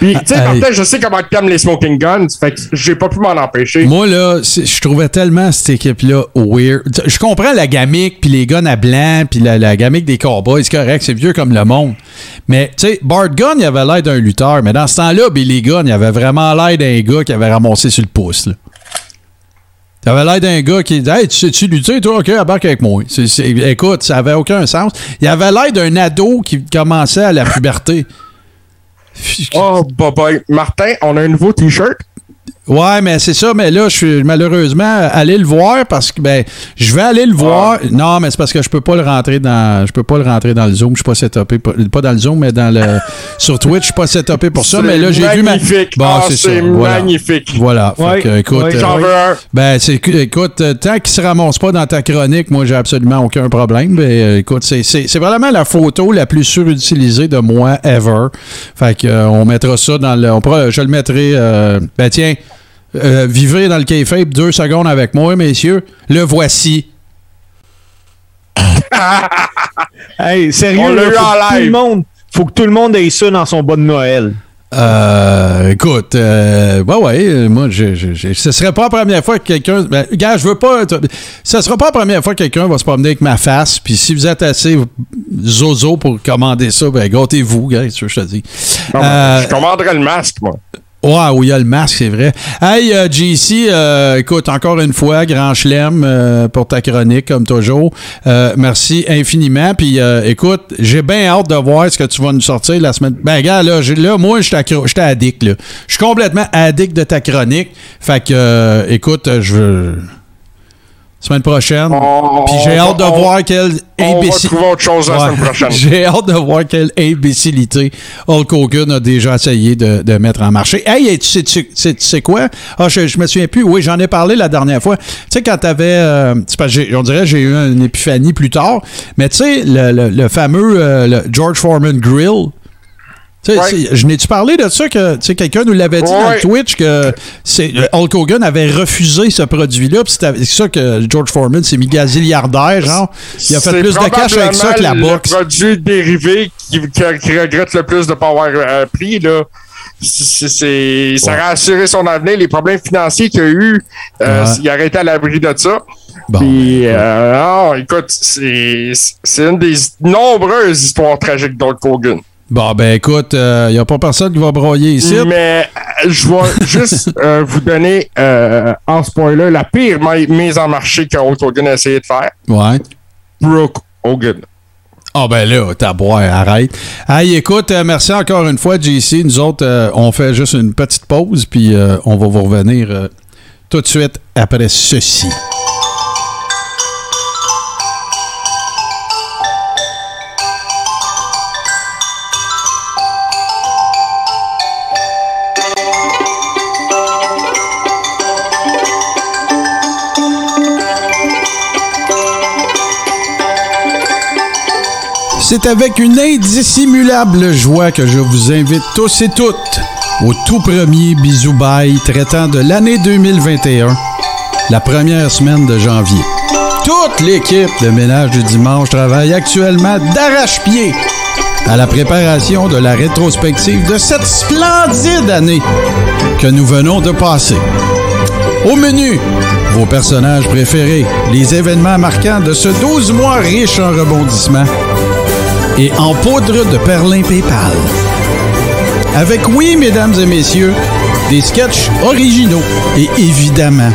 Puis, tu sais. Martin, je sais comment tu aimes les smoking guns, fait que j'ai pas pu m'en empêcher. Moi, là, je trouvais tellement cette équipe-là weird. Je comprends la gamique, puis les guns à blanc, puis la, la gamique des cowboys, c'est correct, c'est vieux comme le monde. Mais, tu sais, Bart Gunn, il avait l'air d'un lutteur, mais dans ce temps-là, Billy Gunn, il avait vraiment l'air d'un gars qui avait ramassé sur le pouce, là. Il avait l'air d'un gars qui dit Hey, tu sais-tu lutter, toi, ok, embarque avec moi. C'est- écoute, ça avait aucun sens. Il avait l'air d'un ado qui commençait à la puberté. Oh, bye bye. Martin, on a un nouveau T-shirt. Ouais, mais c'est ça, mais là, je suis malheureusement allé le voir parce que ben je vais aller le voir. Non, mais c'est parce que je peux pas le rentrer dans je peux pas le rentrer dans le Zoom, je suis pas setupé pas, dans le Zoom mais dans le sur Twitch, je suis pas setupé pour ça, mais là j'ai vu ma. Bon, Ah, c'est ça. c'est Voilà. magnifique. Voilà, Fait que, écoute, ouais, euh, J'en veux un. ben, c'est, écoute, euh, tant qu'il se ramasse pas dans ta chronique, moi, j'ai absolument aucun problème. Ben, euh, écoute, c'est, c'est, c'est vraiment la photo la plus surutilisée de moi ever. Fait que, euh, on mettra ça dans le. On pourra, je le mettrai. euh, ben, tiens, euh, vivez dans le kayfabe deux secondes avec moi, messieurs. Le voici. Hey, sérieux, On là, eu faut que tout le monde, faut que tout le monde ait ça dans son bas de Noël. Euh, écoute, euh, ouais, ouais, euh, moi, je, je, je- ce serait pas la première fois que quelqu'un. Ben, gars, je veux pas. t- Ce sera pas la première fois que quelqu'un va se promener avec ma face. Puis si vous êtes assez zozo pour commander ça, ben, gâtez-vous, gars, c'est ce que je te dis. Non, Euh, je commanderais le masque, moi. Ouais, où il y a le masque, c'est vrai. Hey, euh, JC, euh, écoute, encore une fois, grand chelem euh, pour ta chronique, comme toujours. Euh, merci infiniment. Puis, euh, écoute, j'ai bien hâte de voir ce que tu vas nous sortir la semaine. Ben, gars, là, là moi, j'étais addict, là. Je suis complètement addict de ta chronique. Fait que, euh, écoute, je veux. Semaine prochaine. Puis j'ai hâte de voir quelle On va imbécile. trouver autre chose la Ouais. semaine prochaine. J'ai hâte de voir quelle imbécilité Hulk Hogan a déjà essayé de, de mettre en marché. Hey, tu sais, tu sais- tu sais quoi? Ah, je, je me souviens plus. Oui, j'en ai parlé la dernière fois. Tu sais, quand t'avais... Euh, on dirait j'ai eu une épiphanie plus tard. Mais tu sais, le, le- le fameux euh, le George Foreman Grill, Ouais. c'est- Je n'ai-tu parlé de ça que tu sais, quelqu'un nous l'avait dit dans Ouais. le Twitch que c'est, Hulk Hogan avait refusé ce produit-là, c'est ça que George Foreman s'est mis gazilliardaire, genre. Il a fait C'est plus de cash avec ça que la boxe. Le produit dérivé qui, qui- qui regrette le plus de ne pas avoir euh, pris, là. C'est, c'est- ça aurait assuré son avenir. Les problèmes financiers qu'il a eu, euh, Ouais. il aurait été à l'abri de ça. Bon. Puis, euh, non, écoute, c'est, c'est une des nombreuses histoires tragiques d'Hulk Hogan. Bon, ben écoute, il n'y a pas personne qui va broyer ici. Mais euh, je vais juste euh, vous donner, euh, en ce point-là, la pire mi- mise en marché que Hulk Hogan a essayé de faire. Ouais. Brooke Hogan. Ah ben là, t'as boire, arrête. Hey, écoute, euh, merci encore une fois, JC. Nous autres, euh, on fait juste une petite pause, puis euh, on va vous revenir euh, tout de suite après ceci. C'est avec une indissimulable joie que je vous invite tous et toutes au tout premier bisou bye traitant de l'année 2021, la première semaine de janvier. Toute l'équipe de Ménage du Dimanche travaille actuellement d'arrache-pied à la préparation de la rétrospective de cette splendide année que nous venons de passer. Au menu, vos personnages préférés, les événements marquants de ce 12 mois riche en rebondissements et en poudre de perlin PayPal. Avec, oui, mesdames et messieurs, des sketchs originaux et évidemment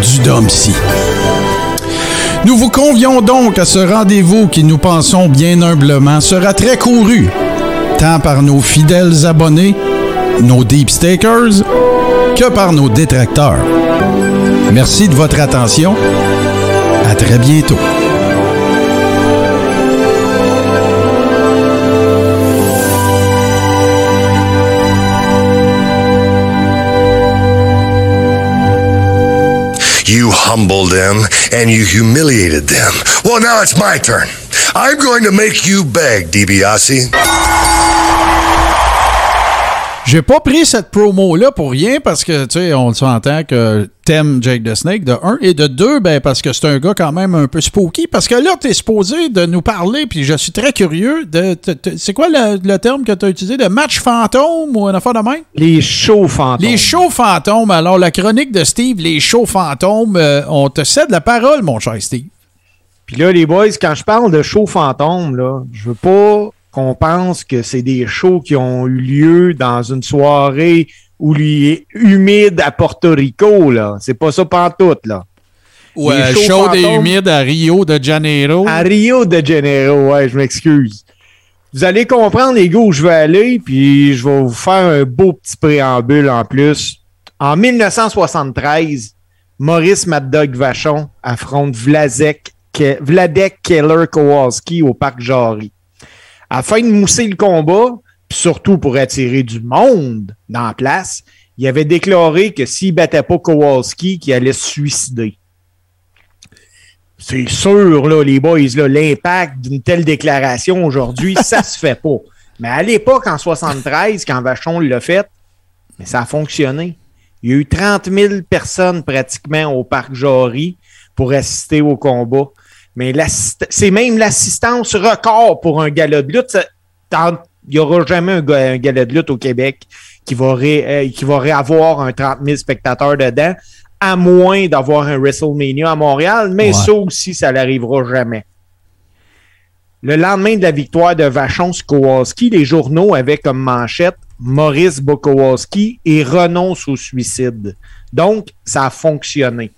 du Domsy. Nous vous convions donc à ce rendez-vous qui, nous pensons bien humblement, sera très couru, tant par nos fidèles abonnés, nos deep stakers, que par nos détracteurs. Merci de votre attention. À très bientôt. Humbled them and you humiliated them. Well, now it's my turn. I'm going to make you beg, DiBiase. J'ai pas pris cette promo-là pour rien parce que, tu sais, on s'entend que t'aimes Jake the Snake, de un. Et de deux, ben, parce que c'est un gars quand même un peu spooky. Parce que là, t'es supposé de nous parler, puis je suis très curieux de. C'est quoi le, le terme que t'as utilisé? De match fantôme ou une affaire de même? Les shows fantômes. Les shows fantômes. Alors, la chronique de Steve, les shows fantômes, euh, on te cède la parole, mon cher Steve. Puis là, les boys, quand je parle de shows fantômes, là, je veux pas qu'on pense que c'est des shows qui ont eu lieu dans une soirée où il est humide à Porto Rico, là. C'est pas ça pantoute, là. Ou euh, shows chaud et humide à Rio de Janeiro. À Rio de Janeiro, ouais, je m'excuse. Vous allez comprendre, les gars, où je vais aller, puis je vais vous faire un beau petit préambule en plus. En 1973, Maurice Mad Dog Vachon affronte Vladek, Vladek Keller Kowalski au Parc Jarry. Afin de mousser le combat, surtout pour attirer du monde dans la place, il avait déclaré que s'il battait pas Kowalski, qu'il allait se suicider. C'est sûr, là, les boys, l'impact d'une telle déclaration aujourd'hui, ça se fait pas. Mais à l'époque, en 73, quand Vachon l'a fait, mais ça a fonctionné. Il y a eu 30 000 personnes pratiquement au parc Jory pour assister au combat. Mais c'est même l'assistance record pour un gala de lutte. Il n'y aura jamais un, ga- un gala de lutte au Québec qui va, ré- euh, qui va réavoir un 30 000 spectateurs dedans, à moins d'avoir un WrestleMania à Montréal. Mais Ouais. ça aussi, ça n'arrivera jamais. Le lendemain de la victoire de Vachon sur Kowalski, les journaux avaient comme manchette Maurice Bokowalski et renonce au suicide. Donc, ça a fonctionné.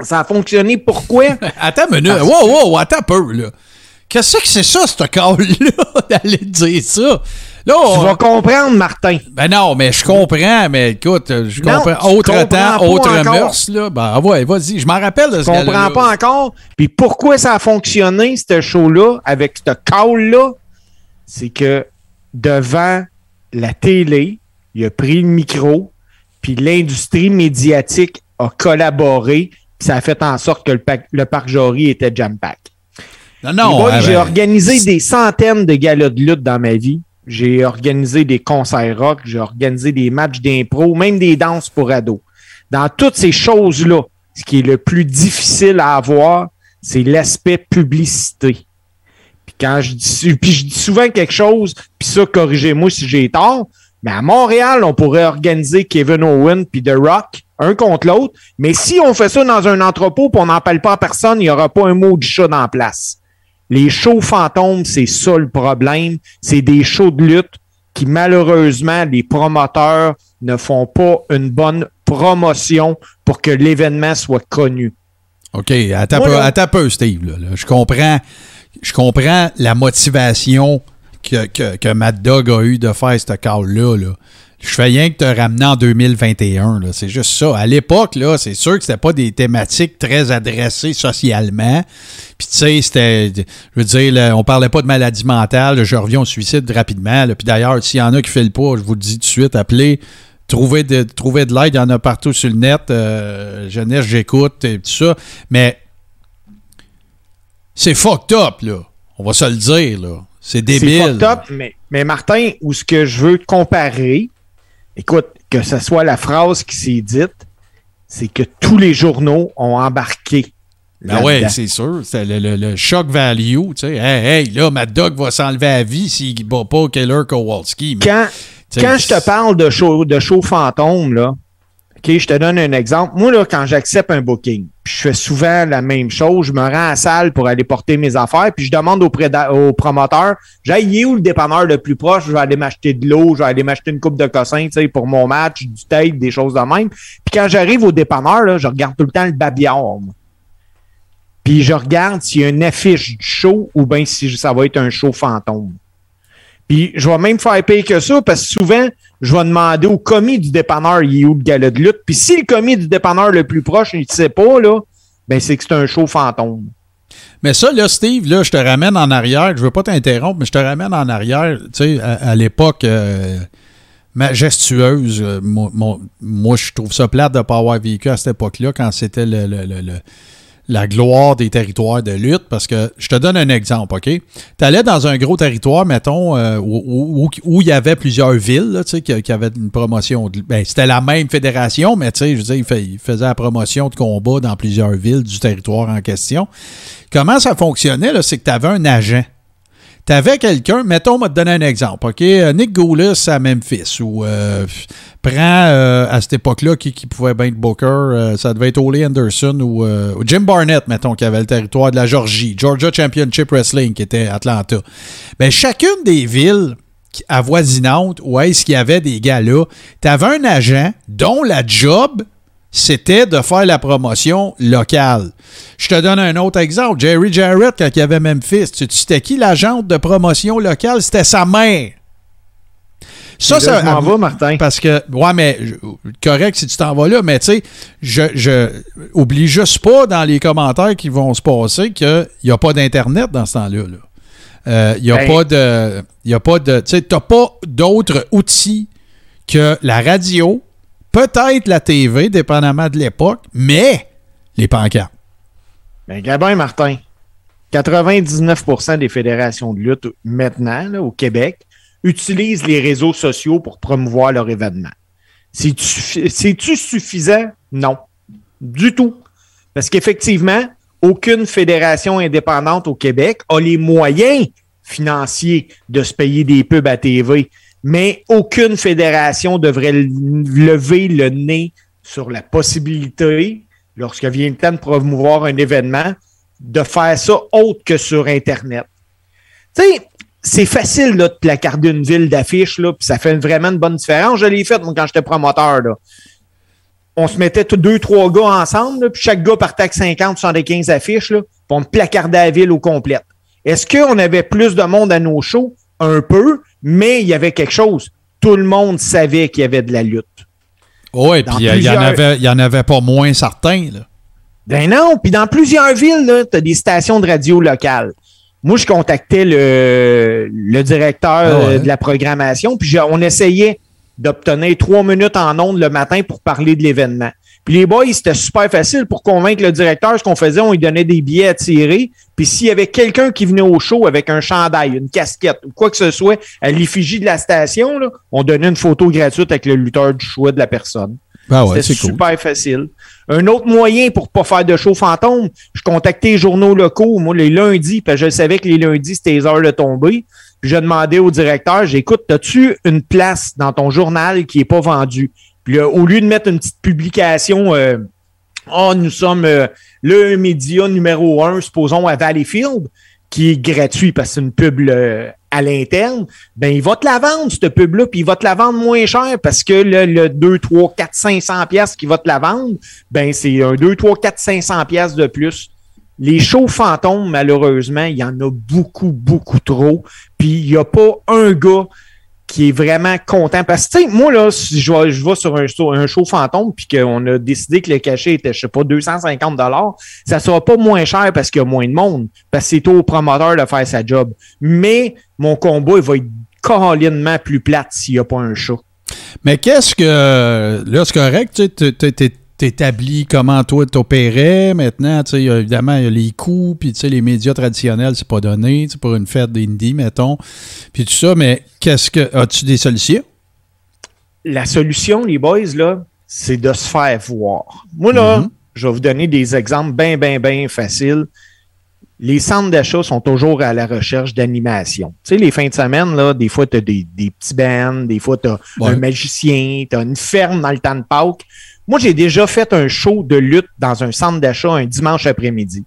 Ça a fonctionné pourquoi? Attends une minute. Wow, wow, attends un peu, là. Qu'est-ce que c'est ça, ce call-là, d'aller dire ça? Là, Tu on- vas comprendre, Martin. Ben non, mais je comprends, mais écoute, je Non, comprends. tu Autre comprends temps, autre mœurs, là. Ben ouais, vas-y, je m'en rappelle de Je ce comprends gars-là. pas encore. Puis pourquoi ça a fonctionné, ce show-là, avec ce call-là? C'est que devant la télé, il a pris le micro, puis l'industrie médiatique a collaboré, puis ça a fait en sorte que le, le parc Jory était jam-pack. Non, non, ah, j'ai ben, organisé des centaines de galas de lutte dans ma vie. j'ai organisé des concerts rock, j'ai organisé des matchs d'impro, même des danses pour ados. Dans toutes ces choses-là, ce qui est le plus difficile à avoir, c'est l'aspect publicité. Puis quand je dis, puis je dis souvent quelque chose, puis ça, corrigez-moi si j'ai tort, mais à Montréal, on pourrait organiser Kevin Owen puis The Rock, un contre l'autre. Mais si on fait ça dans un entrepôt puis on n'en parle pas à personne, il n'y aura pas un mot du chat dans la place. Les shows fantômes, c'est ça le problème. C'est des shows de lutte qui, malheureusement, les promoteurs ne font pas une bonne promotion pour que l'événement soit connu. OK, attends Moi, peu, là- attends peu, Steve. là, là. Je comprends. Je comprends la motivation que, que, que Mad Dog a eu de faire ce call-là. Là. Je fais rien que te ramener en 2021. là. C'est juste ça. À l'époque, là, c'est sûr que c'était pas des thématiques très adressées socialement. Puis tu sais, c'était. Je veux dire, là, on parlait pas de maladie mentale. là. Je reviens au suicide rapidement. là. Puis d'ailleurs, s'il y en a qui ne le pas, je vous le dis tout de suite, appelez. Trouver de, trouver de l'aide, il y en a partout sur le net. Euh, jeunesse, j'écoute et tout ça. Mais c'est fucked up, là. On va se le dire, là. C'est C'est débile. fucked up, mais, mais Martin, où ce que je veux te comparer, écoute, que ce soit la phrase qui s'est dite, c'est que tous les journaux ont embarqué. Ben ouais, c'est sûr. C'est le, le- le shock value, tu sais. Hey, hey, là, Mad Dog va s'enlever à vie s'il bat pas Keller Kowalski. Mais, Quand, quand je te parle de show, de show fantôme, là, OK, je te donne un exemple. Moi, là, quand j'accepte un booking, puis je fais souvent la même chose, je me rends à la salle pour aller porter mes affaires, puis je demande au, au promoteur, j'ai il est où le dépanneur le plus proche, je vais aller m'acheter de l'eau, je vais aller m'acheter une coupe de cossin, tu sais, pour mon match, du tape, des choses de même. Puis quand j'arrive au dépanneur, là, je regarde tout le temps le babillard. Puis je regarde s'il y a une affiche du show ou bien si ça va être un show fantôme. Puis je vais même faire payer que ça parce que souvent, je vais demander au commis du dépanneur, il est où le gala de lutte? Puis si le commis du dépanneur le plus proche, il ne sait pas, là, ben c'est que c'est un show fantôme. Mais ça, là, Steve, là, je te ramène en arrière. Je veux pas t'interrompre, mais je te ramène en arrière. Tu sais, à, à l'époque euh, majestueuse, euh, moi, moi- moi, je trouve ça plate de ne pas avoir vécu à cette époque-là quand c'était le, le- le- le- la gloire des territoires de lutte. Parce que je te donne un exemple, OK? Tu allais dans un gros territoire, mettons, euh, où, où- il y avait plusieurs villes, tu sais, qui, qui avaient une promotion. de- Ben, c'était la même fédération, mais tu sais, je veux il faisait la promotion de combat dans plusieurs villes du territoire en question. Comment ça fonctionnait, là, c'est que tu avais un agent. Tu avais quelqu'un, mettons, on va te donner un exemple, OK? Euh, Nick Goulis à Memphis, ou euh, prends euh, à cette époque-là qui, pouvait bien être Booker, ça devait être Ole Anderson ou, Jim Barnett, mettons, qui avait le territoire de la Georgie, Georgia Championship Wrestling, qui était Atlanta. Bien, chacune des villes avoisinantes où est-ce qu'il y avait des gars-là, tu avais un agent dont la job c'était de faire la promotion locale. Je te donne un autre exemple. Jerry Jarrett, quand il y avait Memphis, tu c'était qui l'agente de promotion locale? C'était sa mère. Ça, là, ça je m'en vais, Martin. Parce que, ouais, mais correct si tu t'en vas là, mais tu sais, je, je oublie juste pas dans les commentaires qui vont se passer qu'il n'y a pas d'Internet dans ce temps-là. là. Euh, Il n'y a, Ben- pas de. Il a pas de. Tu sais, t'as pas d'autres outils que la radio, peut-être la TV, dépendamment de l'époque, mais les pancartes. Ben, Gabin Martin, 99% des fédérations de lutte maintenant au Québec utilisent les réseaux sociaux pour promouvoir leur événement. C'est-tu suffisant? Non. Du tout. Parce qu'effectivement, aucune fédération indépendante au Québec a les moyens financiers de se payer des pubs à TV. Mais aucune fédération devrait lever le nez sur la possibilité, lorsque vient le temps de promouvoir un événement, de faire ça autre que sur Internet. Tu sais, c'est facile là, de placarder une ville d'affiches, puis ça fait vraiment une bonne différence. Je l'ai fait, moi, quand j'étais promoteur. Là. On se mettait tous deux, trois gars ensemble, puis chaque gars partait avec 50, 75 affiches, puis on placardait la ville au complète. Est-ce qu'on avait plus de monde à nos shows? Un peu, mais il y avait quelque chose. Tout le monde savait qu'il y avait de la lutte. Oui, Dans puis il y, en avait- il y en avait pas moins certains. Là. Ben non, puis dans plusieurs villes, tu as des stations de radio locales. Moi, je contactais le, le directeur Ah ouais. euh, de la programmation, puis on essayait d'obtenir trois minutes en ondes le matin pour parler de l'événement. Puis les boys, c'était super facile pour convaincre le directeur. Ce qu'on faisait, on lui donnait des billets à tirer. Puis s'il y avait quelqu'un qui venait au show avec un chandail, une casquette ou quoi que ce soit à l'effigie de la station, là, on donnait une photo gratuite avec le lutteur du choix de la personne. Ah ouais, C'était cool. super facile. Un autre moyen pour pas faire de show fantôme, je contactais les journaux locaux, moi, les lundis, parce que je savais que les lundis, c'était les heures de tomber. Puis je demandais au directeur, j'écoute, as-tu une place dans ton journal qui est pas vendue? Puis là, au lieu de mettre une petite publication, euh, oh, nous sommes euh, le média numéro un, supposons, à Valleyfield, qui est gratuit parce que c'est une pub euh, à l'interne, ben il va te la vendre, cette pub-là, puis il va te la vendre moins cher parce que le, le 2, 3, 4, 500 pièces qu'il va te la vendre, ben c'est un 2, 3, 4, 500 pièces de plus. Les shows fantômes, malheureusement, il y en a beaucoup, beaucoup trop. Puis il n'y a pas un gars qui est vraiment content. Parce que, tu sais, moi, là, si je vais, je sur un un show fantôme, puis qu'on a décidé que le cachet était, je sais pas, 250 ça sera pas moins cher parce qu'il y a moins de monde, parce que c'est au promoteur de faire sa job. Mais mon combat, il va être carolinement plus plate s'il n'y a pas un show. Mais qu'est-ce que. Là, c'est correct, tu sais, t'établis comment toi t'opérais. Maintenant, tu sais, évidemment, il y a les coûts, puis tu sais, les médias traditionnels, c'est pas donné, tu sais, pour une fête d'indie, mettons. Puis tout ça, mais qu'est-ce que. As-tu des solutions? la solution, les boys, là, c'est de se faire voir. Moi, là, Mhm. je vais vous donner des exemples bien, bien, bien faciles. Les centres d'achat sont toujours à la recherche d'animation. Tu sais, les fins de semaine, là, des fois, tu as des, des petits bands, des fois, tu as Ouais. un magicien, tu as une ferme dans le temps de Pâques. Moi, j'ai déjà fait un show de lutte dans un centre d'achat un dimanche après-midi.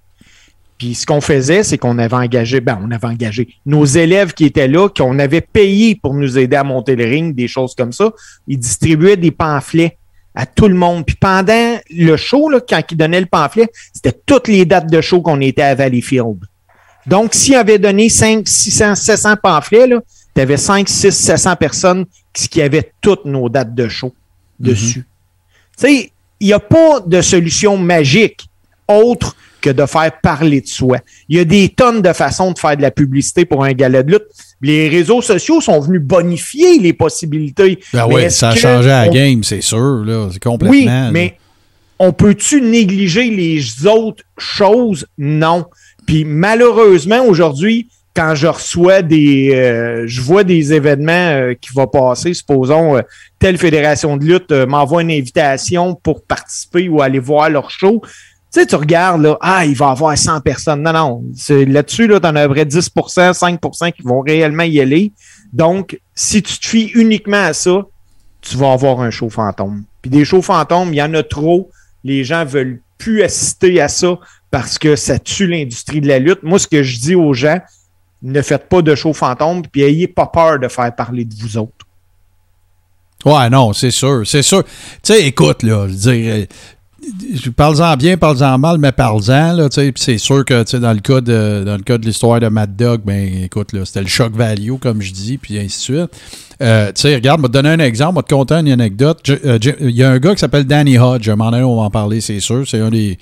Puis ce qu'on faisait, c'est qu'on avait engagé, ben, on avait engagé nos élèves qui étaient là, qu'on avait payé pour nous aider à monter le ring, des choses comme ça. Ils distribuaient des pamphlets à tout le monde. Puis pendant le show, là, quand ils donnaient le pamphlet, c'était toutes les dates de show qu'on était à Valleyfield. Donc, s'ils avaient donné 5, 600, 700 pamphlets, tu avais 5, 6, 700 personnes qui, qui avaient toutes nos dates de show dessus. Tu sais, il n'y a pas de solution magique autre que de faire parler de soi. Il y a des tonnes de façons de faire de la publicité pour un gala de lutte. Les réseaux sociaux sont venus bonifier les possibilités. Ben oui, ça a changé la on- game, c'est sûr, là. C'est complètement. oui, là. mais on peut-tu négliger les autres choses? Non. Puis malheureusement, aujourd'hui, quand je reçois des... euh, je vois des événements euh, qui vont passer, supposons, euh, telle fédération de lutte m'envoie une invitation pour participer ou aller voir leur show. Tu sais, tu regardes, là, ah, il va y avoir 100 personnes. Non, non. Là-dessus, là, tu en as à près 10% 5% qui vont réellement y aller. Donc, si tu te fies uniquement à ça, tu vas avoir un show fantôme. Puis des shows fantômes, il y en a trop. Les gens veulent plus assister à ça parce que ça tue l'industrie de la lutte. Moi, ce que je dis aux gens, ne faites pas de show fantôme, puis ayez pas peur de faire parler de vous autres. Ouais, non, c'est sûr, c'est sûr. Tu sais, écoute, là, je dire, euh, parle-en bien, parle-en mal, mais parle-en, là, c'est sûr que, dans le cas de, dans le cas de l'histoire de Mad Dog, ben, écoute, là, c'était le shock value, comme je dis, puis ainsi de suite. Euh, regarde, je vais te donner un exemple, je vais te conter une anecdote. Euh, Il y a un gars qui s'appelle Danny Hodge, donné, on va en parler, c'est sûr, c'est un des,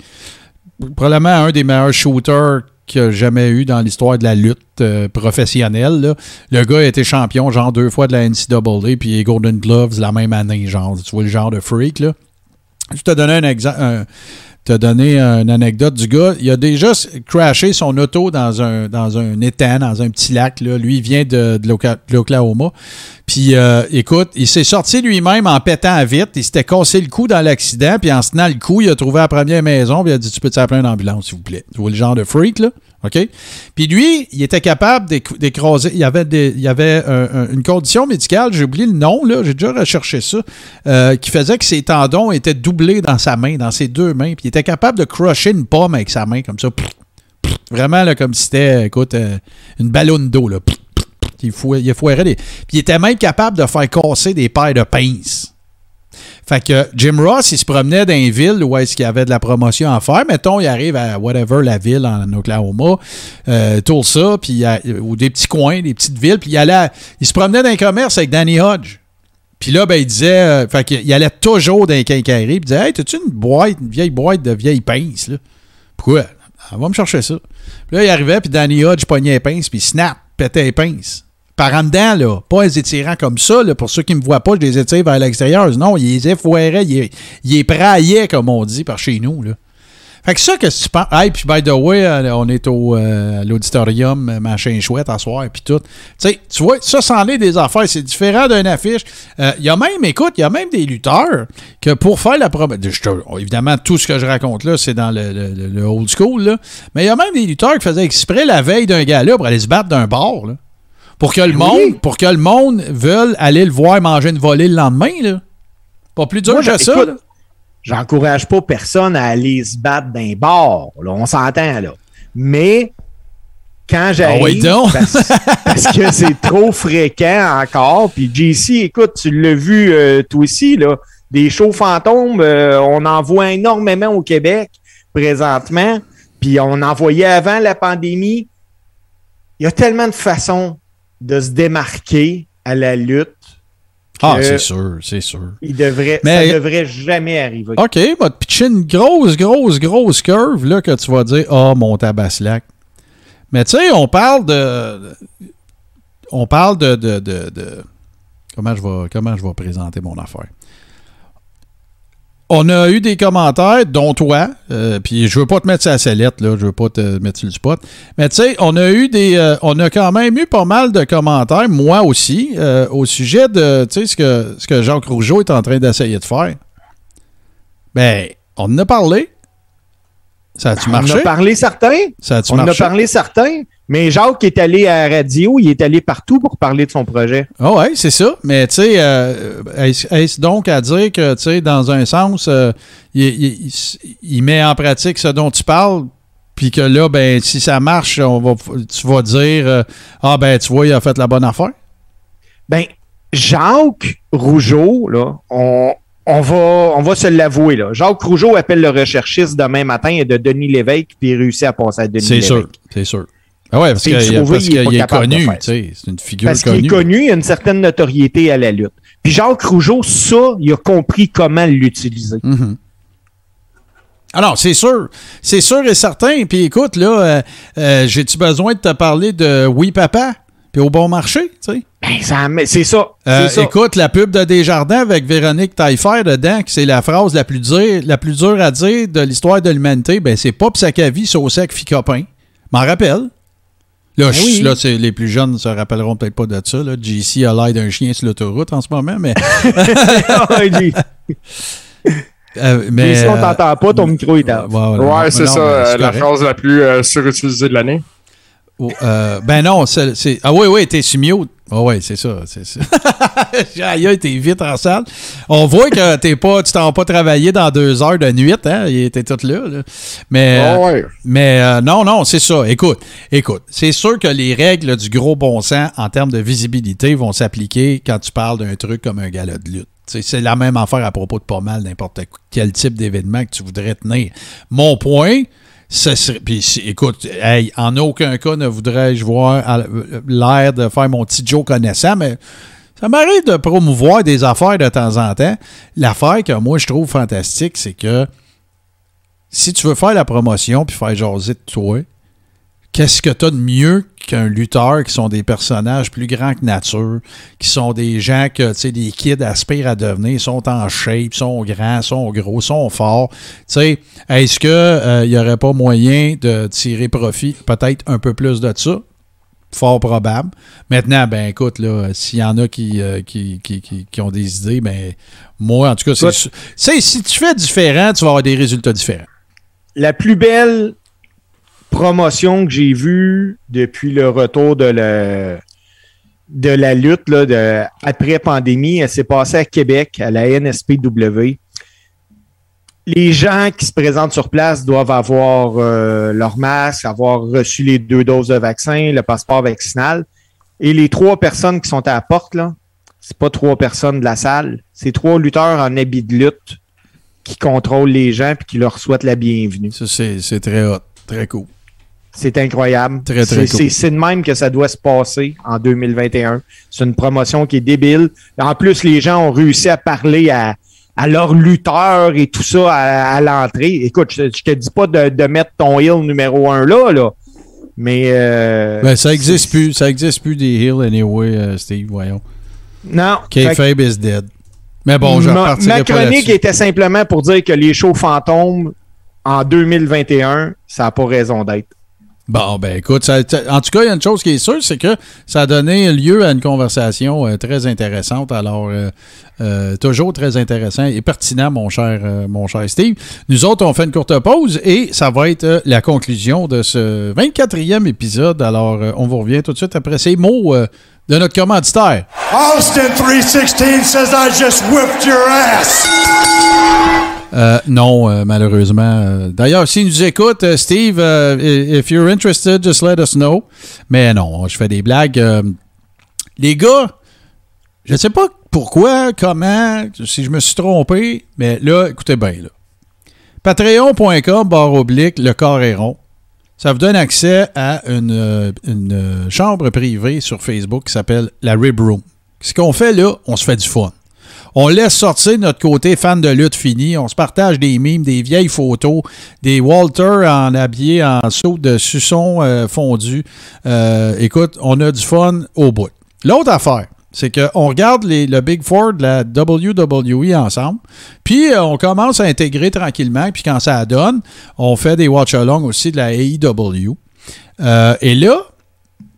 probablement un des meilleurs shooters qu'il y a jamais eu dans l'histoire de la lutte euh, professionnelle. là. Le gars a été champion, genre deux fois de la NCAA, puis Golden Gloves la même année, genre. Tu vois le genre de freak, là. Je te donner un exemple. te donner une anecdote du gars. Il a déjà crashé son auto dans un, dans un étang, dans un petit lac. Là. Lui, il vient de, de l'Oklahoma. Puis, euh, écoute, il s'est sorti lui-même en pétant à vite. Il s'était cassé le cou dans l'accident. Puis, en se tenant le cou, il a trouvé la première maison. Puis, il a dit Tu peux t'appeler une ambulance, s'il vous plaît? Tu vois le genre de freak, là? OK? Puis, lui, il était capable d'éc- d'écraser. Il y avait, il avait un- un- une condition médicale, j'ai oublié le nom, là. J'ai déjà recherché ça, euh, qui faisait que ses tendons étaient doublés dans sa main, dans ses deux mains. Puis, il était capable de crusher une pomme avec sa main, comme ça. Vraiment, là, comme si c'était, écoute, euh, une ballonne d'eau, là. Il, fou- il des. Puis il était même capable de faire casser des paires de pinces. Fait que Jim Ross, il se promenait dans une ville où est-ce qu'il y avait de la promotion à faire. Mettons, il arrive à whatever, la ville en Oklahoma, euh, Tulsa, puis ou des petits coins, des petites villes, puis il allait, il se promenait dans un commerce avec Danny Hodge. Puis là, ben, il disait, euh, fait qu'il allait toujours dans les quincailleries, il disait, hey, t'as-tu une boîte, une vieille boîte de vieilles pinces, là? Pourquoi? Ah, va me chercher ça. Puis là, il arrivait, puis Danny Hodge pognait les pinces, puis snap, pétait les pinces. Par en dedans, là. Pas les étirant comme ça, là. Pour ceux qui me voient pas, je les étire vers l'extérieur. Non, ils les effoiraient, ils, les praillaient, comme on dit, par chez nous, là. Fait que ça, que tu penses? Hey, puis by the way, euh, on est au euh, l'auditorium, euh, machin chouette, à soir, puis tout. Tu sais, tu vois, ça, c'en est des affaires. C'est différent d'une affiche. Euh, Il y a même, écoute, il y a même des lutteurs que pour faire la promesse. Évidemment, tout ce que je raconte là, c'est dans le, le- le old school, là. Mais il y a même des lutteurs qui faisaient exprès la veille d'un gala pour aller se battre d'un bar, là. Pour que le monde, pour que le monde veuille aller le voir manger une volée le lendemain, là. Pas plus dur Moi, que je- ça. J'encourage pas personne à aller se battre d'un bar. Là, on s'entend, là. Mais quand j'arrive, Ah ouais, donc. parce, parce que c'est trop fréquent encore, puis JC, écoute, tu l'as vu euh, toi aussi, là, des shows fantômes, euh, on en voit énormément au Québec présentement, puis on en voyait avant la pandémie. Il y a tellement de façons de se démarquer à la lutte. Ah, c'est sûr, c'est sûr. Il devrait, Mais- ça devrait jamais arriver. OK, va te pitcher une grosse, grosse, grosse curve là, que tu vas dire Ah, mon tabaslac. Mais tu sais, on parle de. On parle de. de, de- de- comment, je vais, comment je vais présenter mon affaire? On a eu des commentaires, dont toi, euh, puis je veux pas te mettre la sellette, là, je veux pas te mettre sur le spot, mais tu sais, on a eu des, euh, on a quand même eu pas mal de commentaires, moi aussi, euh, au sujet de, tu sais, ce que, ce que Jacques Rougeau est en train d'essayer de faire. Ben, on en a parlé. Ça a-tu On marché? en a parlé certains? Ça a-tu On en a marché? parlé certains? Mais Jacques est allé à la radio, il est allé partout pour parler de son projet. Ah ouais, c'est ça. Mais tu sais, euh, est-ce donc à dire que, tu sais, dans un sens, euh, il, il- il- il met en pratique ce dont tu parles, puis que là, ben, si ça marche, on va, tu vas dire, euh, ah ben, tu vois, il a fait la bonne affaire? Ben, Jacques Rougeau, là, on, on va, on va se l'avouer. Là. Jacques Rougeau appelle le recherchiste demain matin et de Denis Lévesque, puis il réussit à passer à Denis C'est Lévesque. sûr, c'est sûr. Ah ouais, parce qu'il parce est qu'il connu, c'est une figure Parce qu'il connue. est connu, il a une certaine notoriété à la lutte. Puis Jacques Rougeau, ça, il a compris comment l'utiliser. Mhm. Non, c'est sûr. C'est sûr et certain. Puis écoute, là, euh, euh, j'ai-tu besoin de te parler de Oui Papa? Puis au bon marché, tu sais? Ben, c'est ça. Euh, ça. écoute, la pub de Desjardins avec Véronique Taillefer dedans, que c'est la phrase la plus, dure, la plus dure à dire de l'histoire de l'humanité, ben c'est pas Psakavi, saucé avec Ficopin. M'en rappelle. Là, Ben je- oui. là les plus jeunes ne se rappelleront peut-être pas de ça. Là. JC a l'air d'un chien sur l'autoroute en ce moment, mais. Euh, mais si on euh, t'entend pas, ton micro est voilà. Ouais, c'est ça, euh, la phrase la plus euh, surutilisée de l'année. Oh, euh, ben non, c'est. c'est- Ah oui, oui, t'es sur mute. Ah oui, c'est ça, c'est ça. Aïe, t'es vite en salle. On voit que t'es pas, tu t'en pas travaillé dans deux heures de nuit, hein? Il était tout là. là. Mais, Ah euh, ouais. mais euh, non, non, c'est ça. Écoute, écoute, c'est sûr que les règles du gros bon sens en termes de visibilité vont s'appliquer quand tu parles d'un truc comme un gala de lutte. C'est la même affaire à propos de pas mal n'importe quel type d'événement que tu voudrais tenir. Mon point, Puis écoute, hey, en aucun cas ne voudrais-je voir l'air de faire mon petit Joe connaissant, mais ça m'arrive de promouvoir des affaires de temps en temps. L'affaire que moi je trouve fantastique, c'est que si tu veux faire la promotion puis faire jaser de toi, qu'est-ce que tu as de mieux qu'un lutteur qui sont des personnages plus grands que nature, qui sont des gens que, tu sais, des kids aspirent à devenir, ils sont en shape, sont grands, sont gros, sont forts. Tu sais, est-ce qu'il n'y aurait pas moyen de tirer profit peut-être un peu plus de ça? Fort probable. Maintenant, ben écoute, là, s'il y en a qui, euh, qui, qui, qui- qui ont des idées, ben moi, en tout cas, c'est si tu fais différent, tu vas avoir des résultats différents. la plus belle promotion que j'ai vue depuis le retour de la, de la lutte là, de, après pandémie, elle s'est passée à Québec, à la NSPW. Les gens qui se présentent sur place doivent avoir euh, leur masque, avoir reçu les deux doses de vaccin, le passeport vaccinal. Et les trois personnes qui sont à la porte, là, c'est pas trois personnes de la salle, c'est trois lutteurs en habit de lutte qui contrôlent les gens et qui leur souhaitent la bienvenue. Ça, c'est très hot, très cool. C'est incroyable. Très, très C'est- cool. c'est- C'est de même que ça doit se passer en 2021. C'est une promotion qui est débile. En plus, les gens ont réussi à parler à, à leurs lutteurs et tout ça à, à l'entrée. Écoute, je, je te dis pas de, de mettre ton heel numéro un là, là. Mais. euh, Ben, ça existe plus. Ça existe plus des Hills anyway, euh, Steve, voyons. Non. K-Fabe is dead. Mais bon, je ma, repartirai ma pas chronique était simplement pour dire que les shows fantômes en 2021, ça n'a pas raison d'être. Bon, ben écoute, en tout cas, il y a une chose qui est sûre, c'est que ça a donné lieu à une conversation euh, très intéressante. Alors, euh, euh, toujours très intéressant et pertinent, mon cher, mon cher Steve. Nous autres, on fait une courte pause et ça va être la conclusion de ce 24e épisode. Alors, on vous revient tout de suite après ces mots de notre commanditaire. Austin 316 says I just whipped your ass. Euh, non, euh, malheureusement. D'ailleurs, s'il nous écoute, euh, Steve, if you're interested, just let us know. Mais non, je fais des blagues. Les gars, je ne sais pas pourquoi, comment, si je me suis trompé, mais là, écoutez bien. Patreon.com, barre oblique, le corps est rond. Ça vous donne accès à une, une, chambre privée sur Facebook qui s'appelle la Rib Room. Ce qu'on fait là, on se fait du fun. On laisse sortir notre côté fan de lutte fini. On se partage des mimes, des vieilles photos, des Walter en habillé en saut de suçon euh, fondu. Euh, écoute, on a du fun au bout. L'autre affaire, c'est qu'on regarde le Big Four de la WWE ensemble, puis euh, on commence à intégrer tranquillement, puis quand ça donne, on fait des watch-alongs aussi de la AEW. Et là,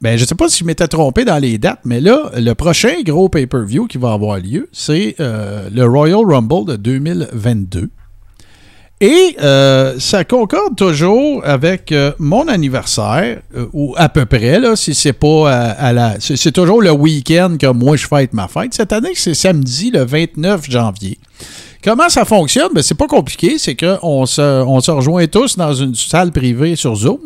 ben, je ne sais pas si je m'étais trompé dans les dates, mais là, le prochain gros pay-per-view qui va avoir lieu, c'est euh, le Royal Rumble de 2022. Et euh, ça concorde toujours avec euh, mon anniversaire, ou à peu près, là, si c'est pas à, à la. C'est toujours le week-end que moi je fête ma fête. Cette année, c'est samedi, le 29 janvier. Comment ça fonctionne? Ben, c'est pas compliqué. C'est qu'on se, on se rejoint tous dans une salle privée sur Zoom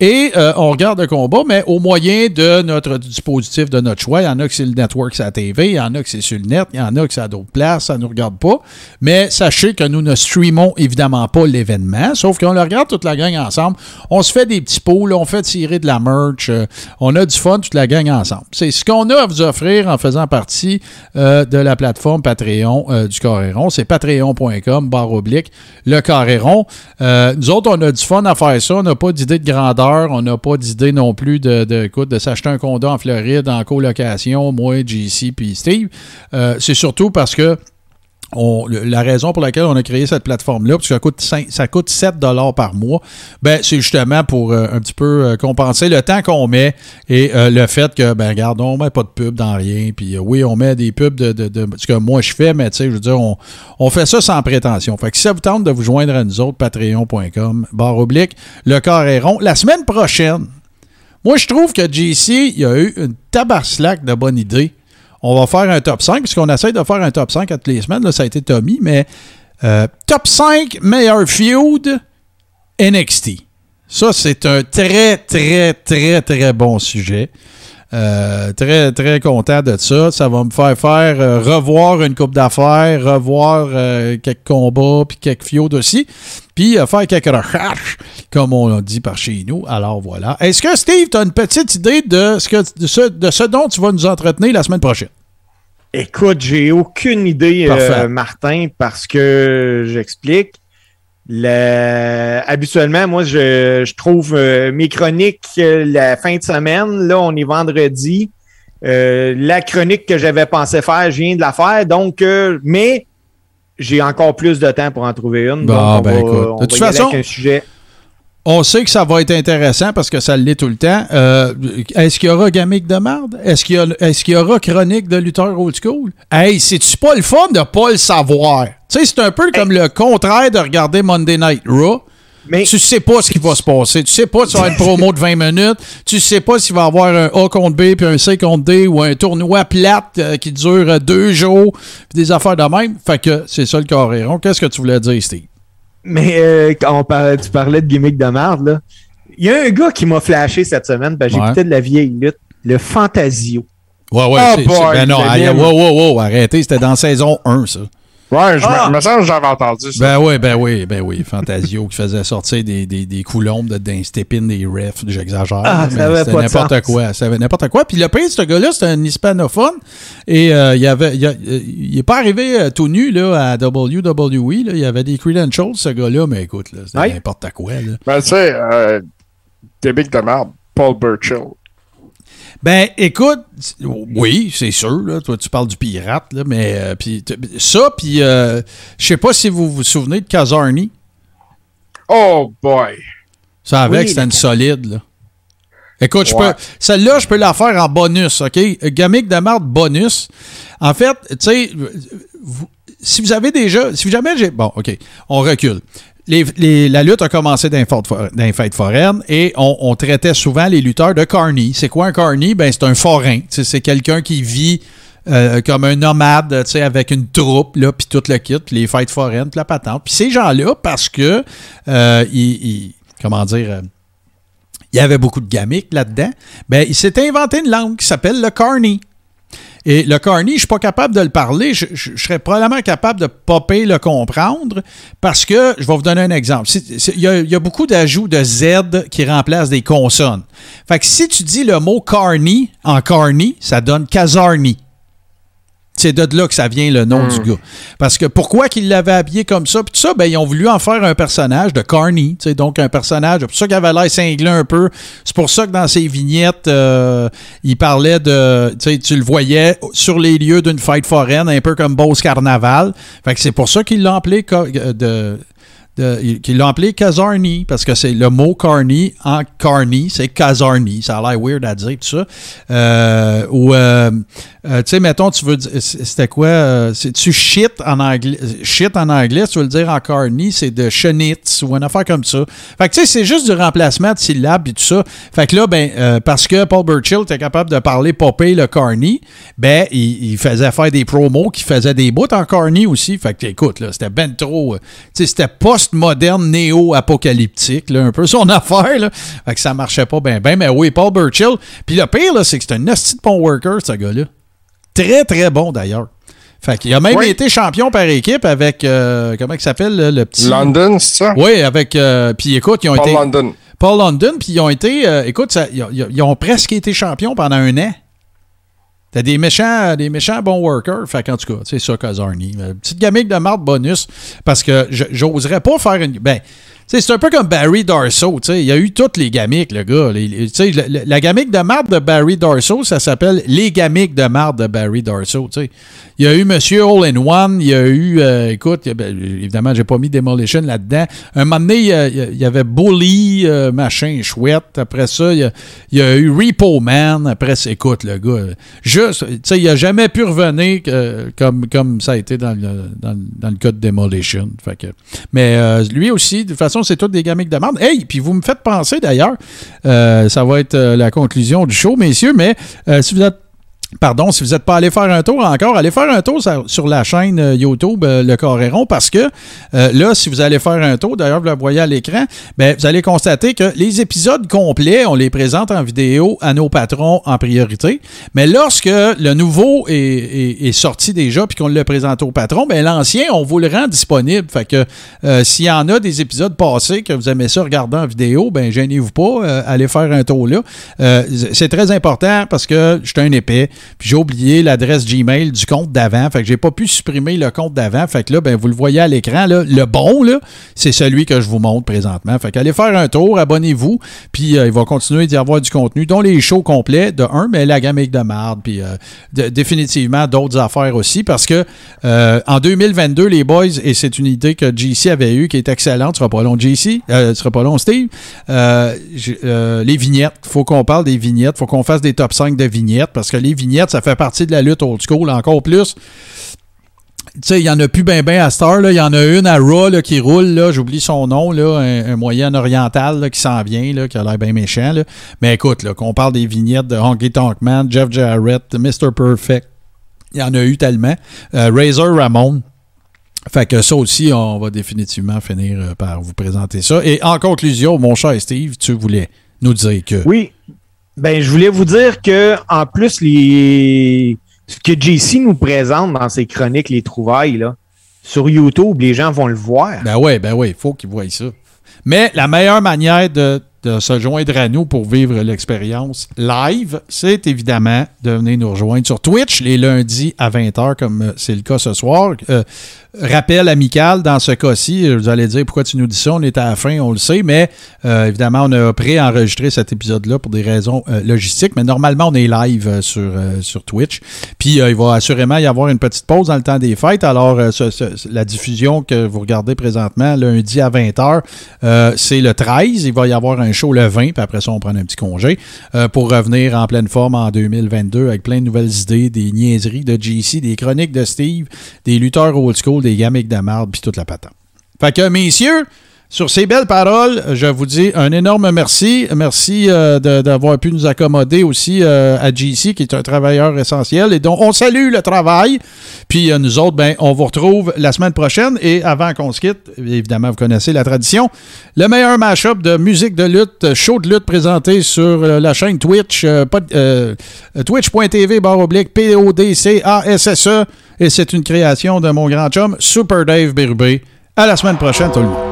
et euh, on regarde le combat, mais au moyen de notre dispositif de notre choix. Il y en a que c'est le network, c'est TV. Il y en a que c'est sur le net. Il y en a que c'est à d'autres places. Ça ne nous regarde pas. Mais sachez que nous ne streamons évidemment pas l'événement, sauf qu'on le regarde toute la gang ensemble. On se fait des petits pots, on fait tirer de la merch. euh, on a du fun, toute la gang ensemble. C'est ce qu'on a à vous offrir en faisant partie euh, de la plateforme Patreon du Coréron. patreon.com, barre oblique, le Coréron. Euh, nous autres, on a du fun à faire ça. On n'a pas d'idée de grandeur. On n'a pas d'idée non plus de, de, de s'acheter un condo en Floride en colocation, moi, JC puis Steve. Euh, C'est surtout parce que la raison pour laquelle on a créé cette plateforme-là, parce que ça coûte, cinq- ça coûte 7 par mois, ben, c'est justement pour euh, un petit peu euh, compenser le temps qu'on met et euh, le fait que, ben, regarde, on met pas de pub dans rien. Puis oui, on met des pubs de, de, de ce que moi je fais, mais tu sais, je veux dire, on, fait ça sans prétention. Fait que si ça vous tente de vous joindre à nous autres, patreon.com, barre oblique, le corps est rond. La semaine prochaine, moi, je trouve que JC, il a eu une tabarslack de bonne idée. On va faire un top 5, puisqu'on essaie de faire un top 5 à toutes les semaines. Là, ça a été Tommy, mais euh, top 5 meilleur feud NXT. Ça, c'est un très, très, très, très bon sujet. Euh, très, très content de ça. Ça va me faire faire euh, revoir une coupe d'affaires, revoir euh, quelques combats, puis quelques feuds aussi, puis faire quelques recherches, comme on dit par chez nous. Alors voilà. Est-ce que Steve, tu as une petite idée de ce, que, de, ce, de ce dont tu vas nous entretenir la semaine prochaine? Écoute, j'ai aucune idée. Martin, parce que j'explique. Le- Habituellement, moi, je, je trouve euh, mes chroniques euh, la fin de semaine. Là, on est vendredi. Euh, la chronique que j'avais pensé faire, je viens de la faire. Donc, euh, mais j'ai encore plus de temps pour en trouver une. Bon, donc, on ben, va, écoute. on De toute aller façon- avec un sujet. On sait que ça va être intéressant parce que ça l'est tout le temps. Euh, est-ce qu'il y aura gamique de merde? Est-ce qu'il y, aura chronique de lutteur old school? Hey, c'est-tu pas le fun de pas le savoir? Tu sais, c'est un peu comme le contraire de regarder Monday Night Raw. Mais tu sais pas ce qui va se passer. Tu sais pas si ça va être une promo de 20 minutes. Tu sais pas s'il va y avoir un A contre B puis un C contre D ou un tournoi plate euh, qui dure deux jours puis des affaires de même. Fait que c'est ça le carréron. Qu'est-ce que tu voulais dire, Steve? Mais euh, quand on parlait, tu parlais de gimmick de merde, là. Il y a un gars qui m'a flashé cette semaine, ben, Ouais. j'écoutais de la vieille lutte, le Fantasio. Ouais, ouais. Ah, c'est- ben non, wow, wow, wow, arrêtez, c'était dans saison 1, ça. Ouais, je Ah! me, me semble que j'avais entendu ça. Ben oui, ben oui, ben oui. Fantasio qui faisait sortir des, des, des coulombes de- d'un step-in des refs, j'exagère. Ah, mais ça avait c'était n'importe sens. quoi. Ça avait n'importe quoi. Puis le pire, ce gars-là, c'était un hispanophone. Et euh, il avait, il, a- il est pas arrivé euh, tout nu là, à WWE. Là. Il avait des credentials, ce gars-là, mais écoute, là, c'était n'importe quoi. Là. Ben, tu sais, euh, de merde. Paul Burchill. Ben, écoute, oui, c'est sûr. Là, toi, tu parles du pirate, là, mais euh, puis t- ça, puis euh, je sais pas si vous vous souvenez de Kazarni. Oh boy. Ça avec, Oui, c'était une solide. Là. Écoute, je peux, celle-là, je peux la faire en bonus, OK? Gamique de marde bonus. En fait, tu sais, vous- si vous avez déjà, si jamais j'ai, bon, OK, on recule. La lutte a commencé dans les fêtes foraines et on, traitait souvent les lutteurs de carny. C'est quoi un carny? Ben, c'est un forain. C'est quelqu'un qui vit euh, comme un nomade, avec une troupe, puis tout le kit, puis les fêtes foraines, puis la patente. Puis ces gens-là, parce que, euh, ils- comment dire, euh, il y avait beaucoup de gamiques là-dedans, ben, il s'est inventé une langue qui s'appelle le Carney. Et le Carney, je ne suis pas capable de le parler. Je, serais probablement capable de popper le comprendre parce que, je vais vous donner un exemple. C'est- c'est- Il y, a- il y a beaucoup d'ajouts de Z qui remplacent des consonnes. Fait que si tu dis le mot Carney en Carney, ça donne Kazarni. C'est de là que ça vient le nom du gars. Parce que pourquoi qu'ils l'avaient habillé comme ça? Puis tout ça, ben, ils ont voulu en faire un personnage de Carney. Donc, un personnage. C'est pour ça qu'il avait l'air cinglé un peu. C'est pour ça que dans ses vignettes, euh, il parlait de. Tu le voyais sur les lieux d'une fête foraine, un peu comme Beauce Carnaval. Fait que c'est pour ça qu'il l'a appelé euh, de. Qu'il l'a appelé Kazarni, parce que c'est le mot Carney en Carney, c'est Kazarni. Ça a l'air weird à dire, tout ça. Euh, ou, euh, euh, tu sais, mettons, tu veux dire, c'était quoi? tu shit en anglais, shit en anglais, tu veux le dire en Carney, c'est de chenitz ou une affaire comme ça. Fait que, tu sais, c'est juste du remplacement de syllabes et tout ça. Fait que là, ben, parce que Paul Burchill était capable de parler Popeye le Carney, ben, il, faisait faire des promos qui faisaient des bouts en Carney aussi. Fait que, écoute, là, c'était ben trop, tu sais, c'était post-moderne, néo-apocalyptique, là, un peu son affaire, là. Fait que ça marchait pas ben, ben, mais oui, Paul Burchill. Puis le pire, là, c'est que c'est un esti de bon worker, ce gars-là. Très, très bon, d'ailleurs. Fait qu'il a même Oui. été champion par équipe avec, euh, comment il s'appelle, le, le petit... London, c'est ça? Oui, avec. euh, puis écoute, ils ont Paul été. London. Paul London, puis ils ont été. euh, écoute, ça- ils, ont, ils ont presque été champions pendant un an. T'as des méchants, des méchants bons workers. Fait qu'en tout cas, c'est ça, Kazarni. Euh, Petite gamique de marde bonus. Parce que j'oserais pas faire une. Ben, c'est un peu comme Barry Darso. Il y a eu toutes les gamiques, le gars. La, gamique de marde de Barry Darso, ça s'appelle Les gamiques de marde de Barry Darso. Il y a eu Monsieur All in One. Il y a eu. euh, écoute, a- ben, évidemment, j'ai pas mis Demolition là-dedans. Un moment donné, il y avait Bully, euh, machin, chouette. Après ça, il y a, eu Repo Man. Après, écoute, le gars. Juste, il a jamais pu revenir comme, comme ça a été dans le, dans, le- cas de Demolition. Que, mais euh, lui aussi, de toute c'est toutes des gamiques de merde. Hey, puis vous me faites penser d'ailleurs, euh, ça va être euh, la conclusion du show, messieurs, mais euh, si vous êtes Pardon, si vous n'êtes pas allé faire un tour encore, allez faire un tour sur- la chaîne euh, YouTube euh, Le Coréron parce que euh, là, si vous allez faire un tour, d'ailleurs, vous le voyez à l'écran, ben, vous allez constater que les épisodes complets, on les présente en vidéo à nos patrons en priorité. Mais lorsque le nouveau est, sorti déjà puis qu'on le présente aux patrons, ben, l'ancien, on vous le rend disponible. Fait que s'il y en a des épisodes passés que vous aimez ça regarder en vidéo, ben gênez-vous pas, allez faire un tour là. C'est très important parce que je suis un épais. Puis j'ai oublié l'adresse Gmail du compte d'avant. Fait que j'ai pas pu supprimer le compte d'avant. Fait que là, ben, vous le voyez à l'écran. Là, le bon, là, c'est celui que je vous montre présentement. Fait qu'allez faire un tour, abonnez-vous. Puis euh, il va continuer d'y avoir du contenu, dont les shows complets de un, mais la gamique de marde. Puis euh, définitivement d'autres affaires aussi. Parce que euh, en 2022, les boys, et c'est une idée que JC avait eue qui est excellente. Ce sera pas long, JC. Ce sera pas long, Steve. Les vignettes. faut qu'on parle des vignettes. faut qu'on fasse des top 5 de vignettes. Parce que les vignettes, ça fait partie de la lutte old school encore plus. Tu sais, il y en a plus ben ben à Star. Il y en a une à Raw là, qui roule. là. J'oublie son nom. Là, un, moyen oriental qui s'en vient, là, qui a l'air bien méchant. là. Mais écoute, là, qu'on parle des vignettes de Honky Tonk Man, Jeff Jarrett, Mr. Perfect. Il y en a eu tellement. Euh, Razor Ramon. Fait que ça aussi, on va définitivement finir euh, par vous présenter ça. Et en conclusion, mon cher Steve, tu voulais nous dire que. Oui. Ben, je voulais vous dire que, en plus, les... ce que JC nous présente dans ses chroniques, les trouvailles, là, sur YouTube, les gens vont le voir. Ben ouais, ben ouais, il faut qu'ils voient ça. Mais la meilleure manière de de se joindre à nous pour vivre l'expérience live, c'est évidemment de venir nous rejoindre sur Twitch les lundis à 20h, comme euh, c'est le cas ce soir. Euh, rappel amical dans ce cas-ci. Vous allez dire pourquoi tu nous dis ça, on est à la fin, on le sait, mais euh, évidemment, on a pré-enregistré cet épisode-là pour des raisons euh, logistiques, mais normalement, on est live euh, sur, sur Twitch. Puis il va assurément y avoir une petite pause dans le temps des fêtes. Alors, la diffusion que vous regardez présentement, lundi à 20h, euh, c'est le 13. Il va y avoir un show le 20, puis après ça, on prend un petit congé pour revenir en pleine forme en 2022 avec plein de nouvelles idées, des niaiseries de JC, des chroniques de Steve, des lutteurs old school, des gamiques de marde, puis toute la patente. Fait que, messieurs, sur ces belles paroles, je vous dis un énorme merci. Merci euh, d'avoir pu nous accommoder aussi euh, à JC, qui est un travailleur essentiel et dont on salue le travail. Puis euh, nous autres, ben, on vous retrouve la semaine prochaine. Et avant qu'on se quitte, évidemment, vous connaissez la tradition, le meilleur mash-up de musique de lutte, show de lutte présenté sur la chaîne Twitch, twitch.tv barre oblique P-O-D-C-A-S-S-E. Et c'est une création de mon grand chum, Super Dave Bérubé. À la semaine prochaine, tout le monde.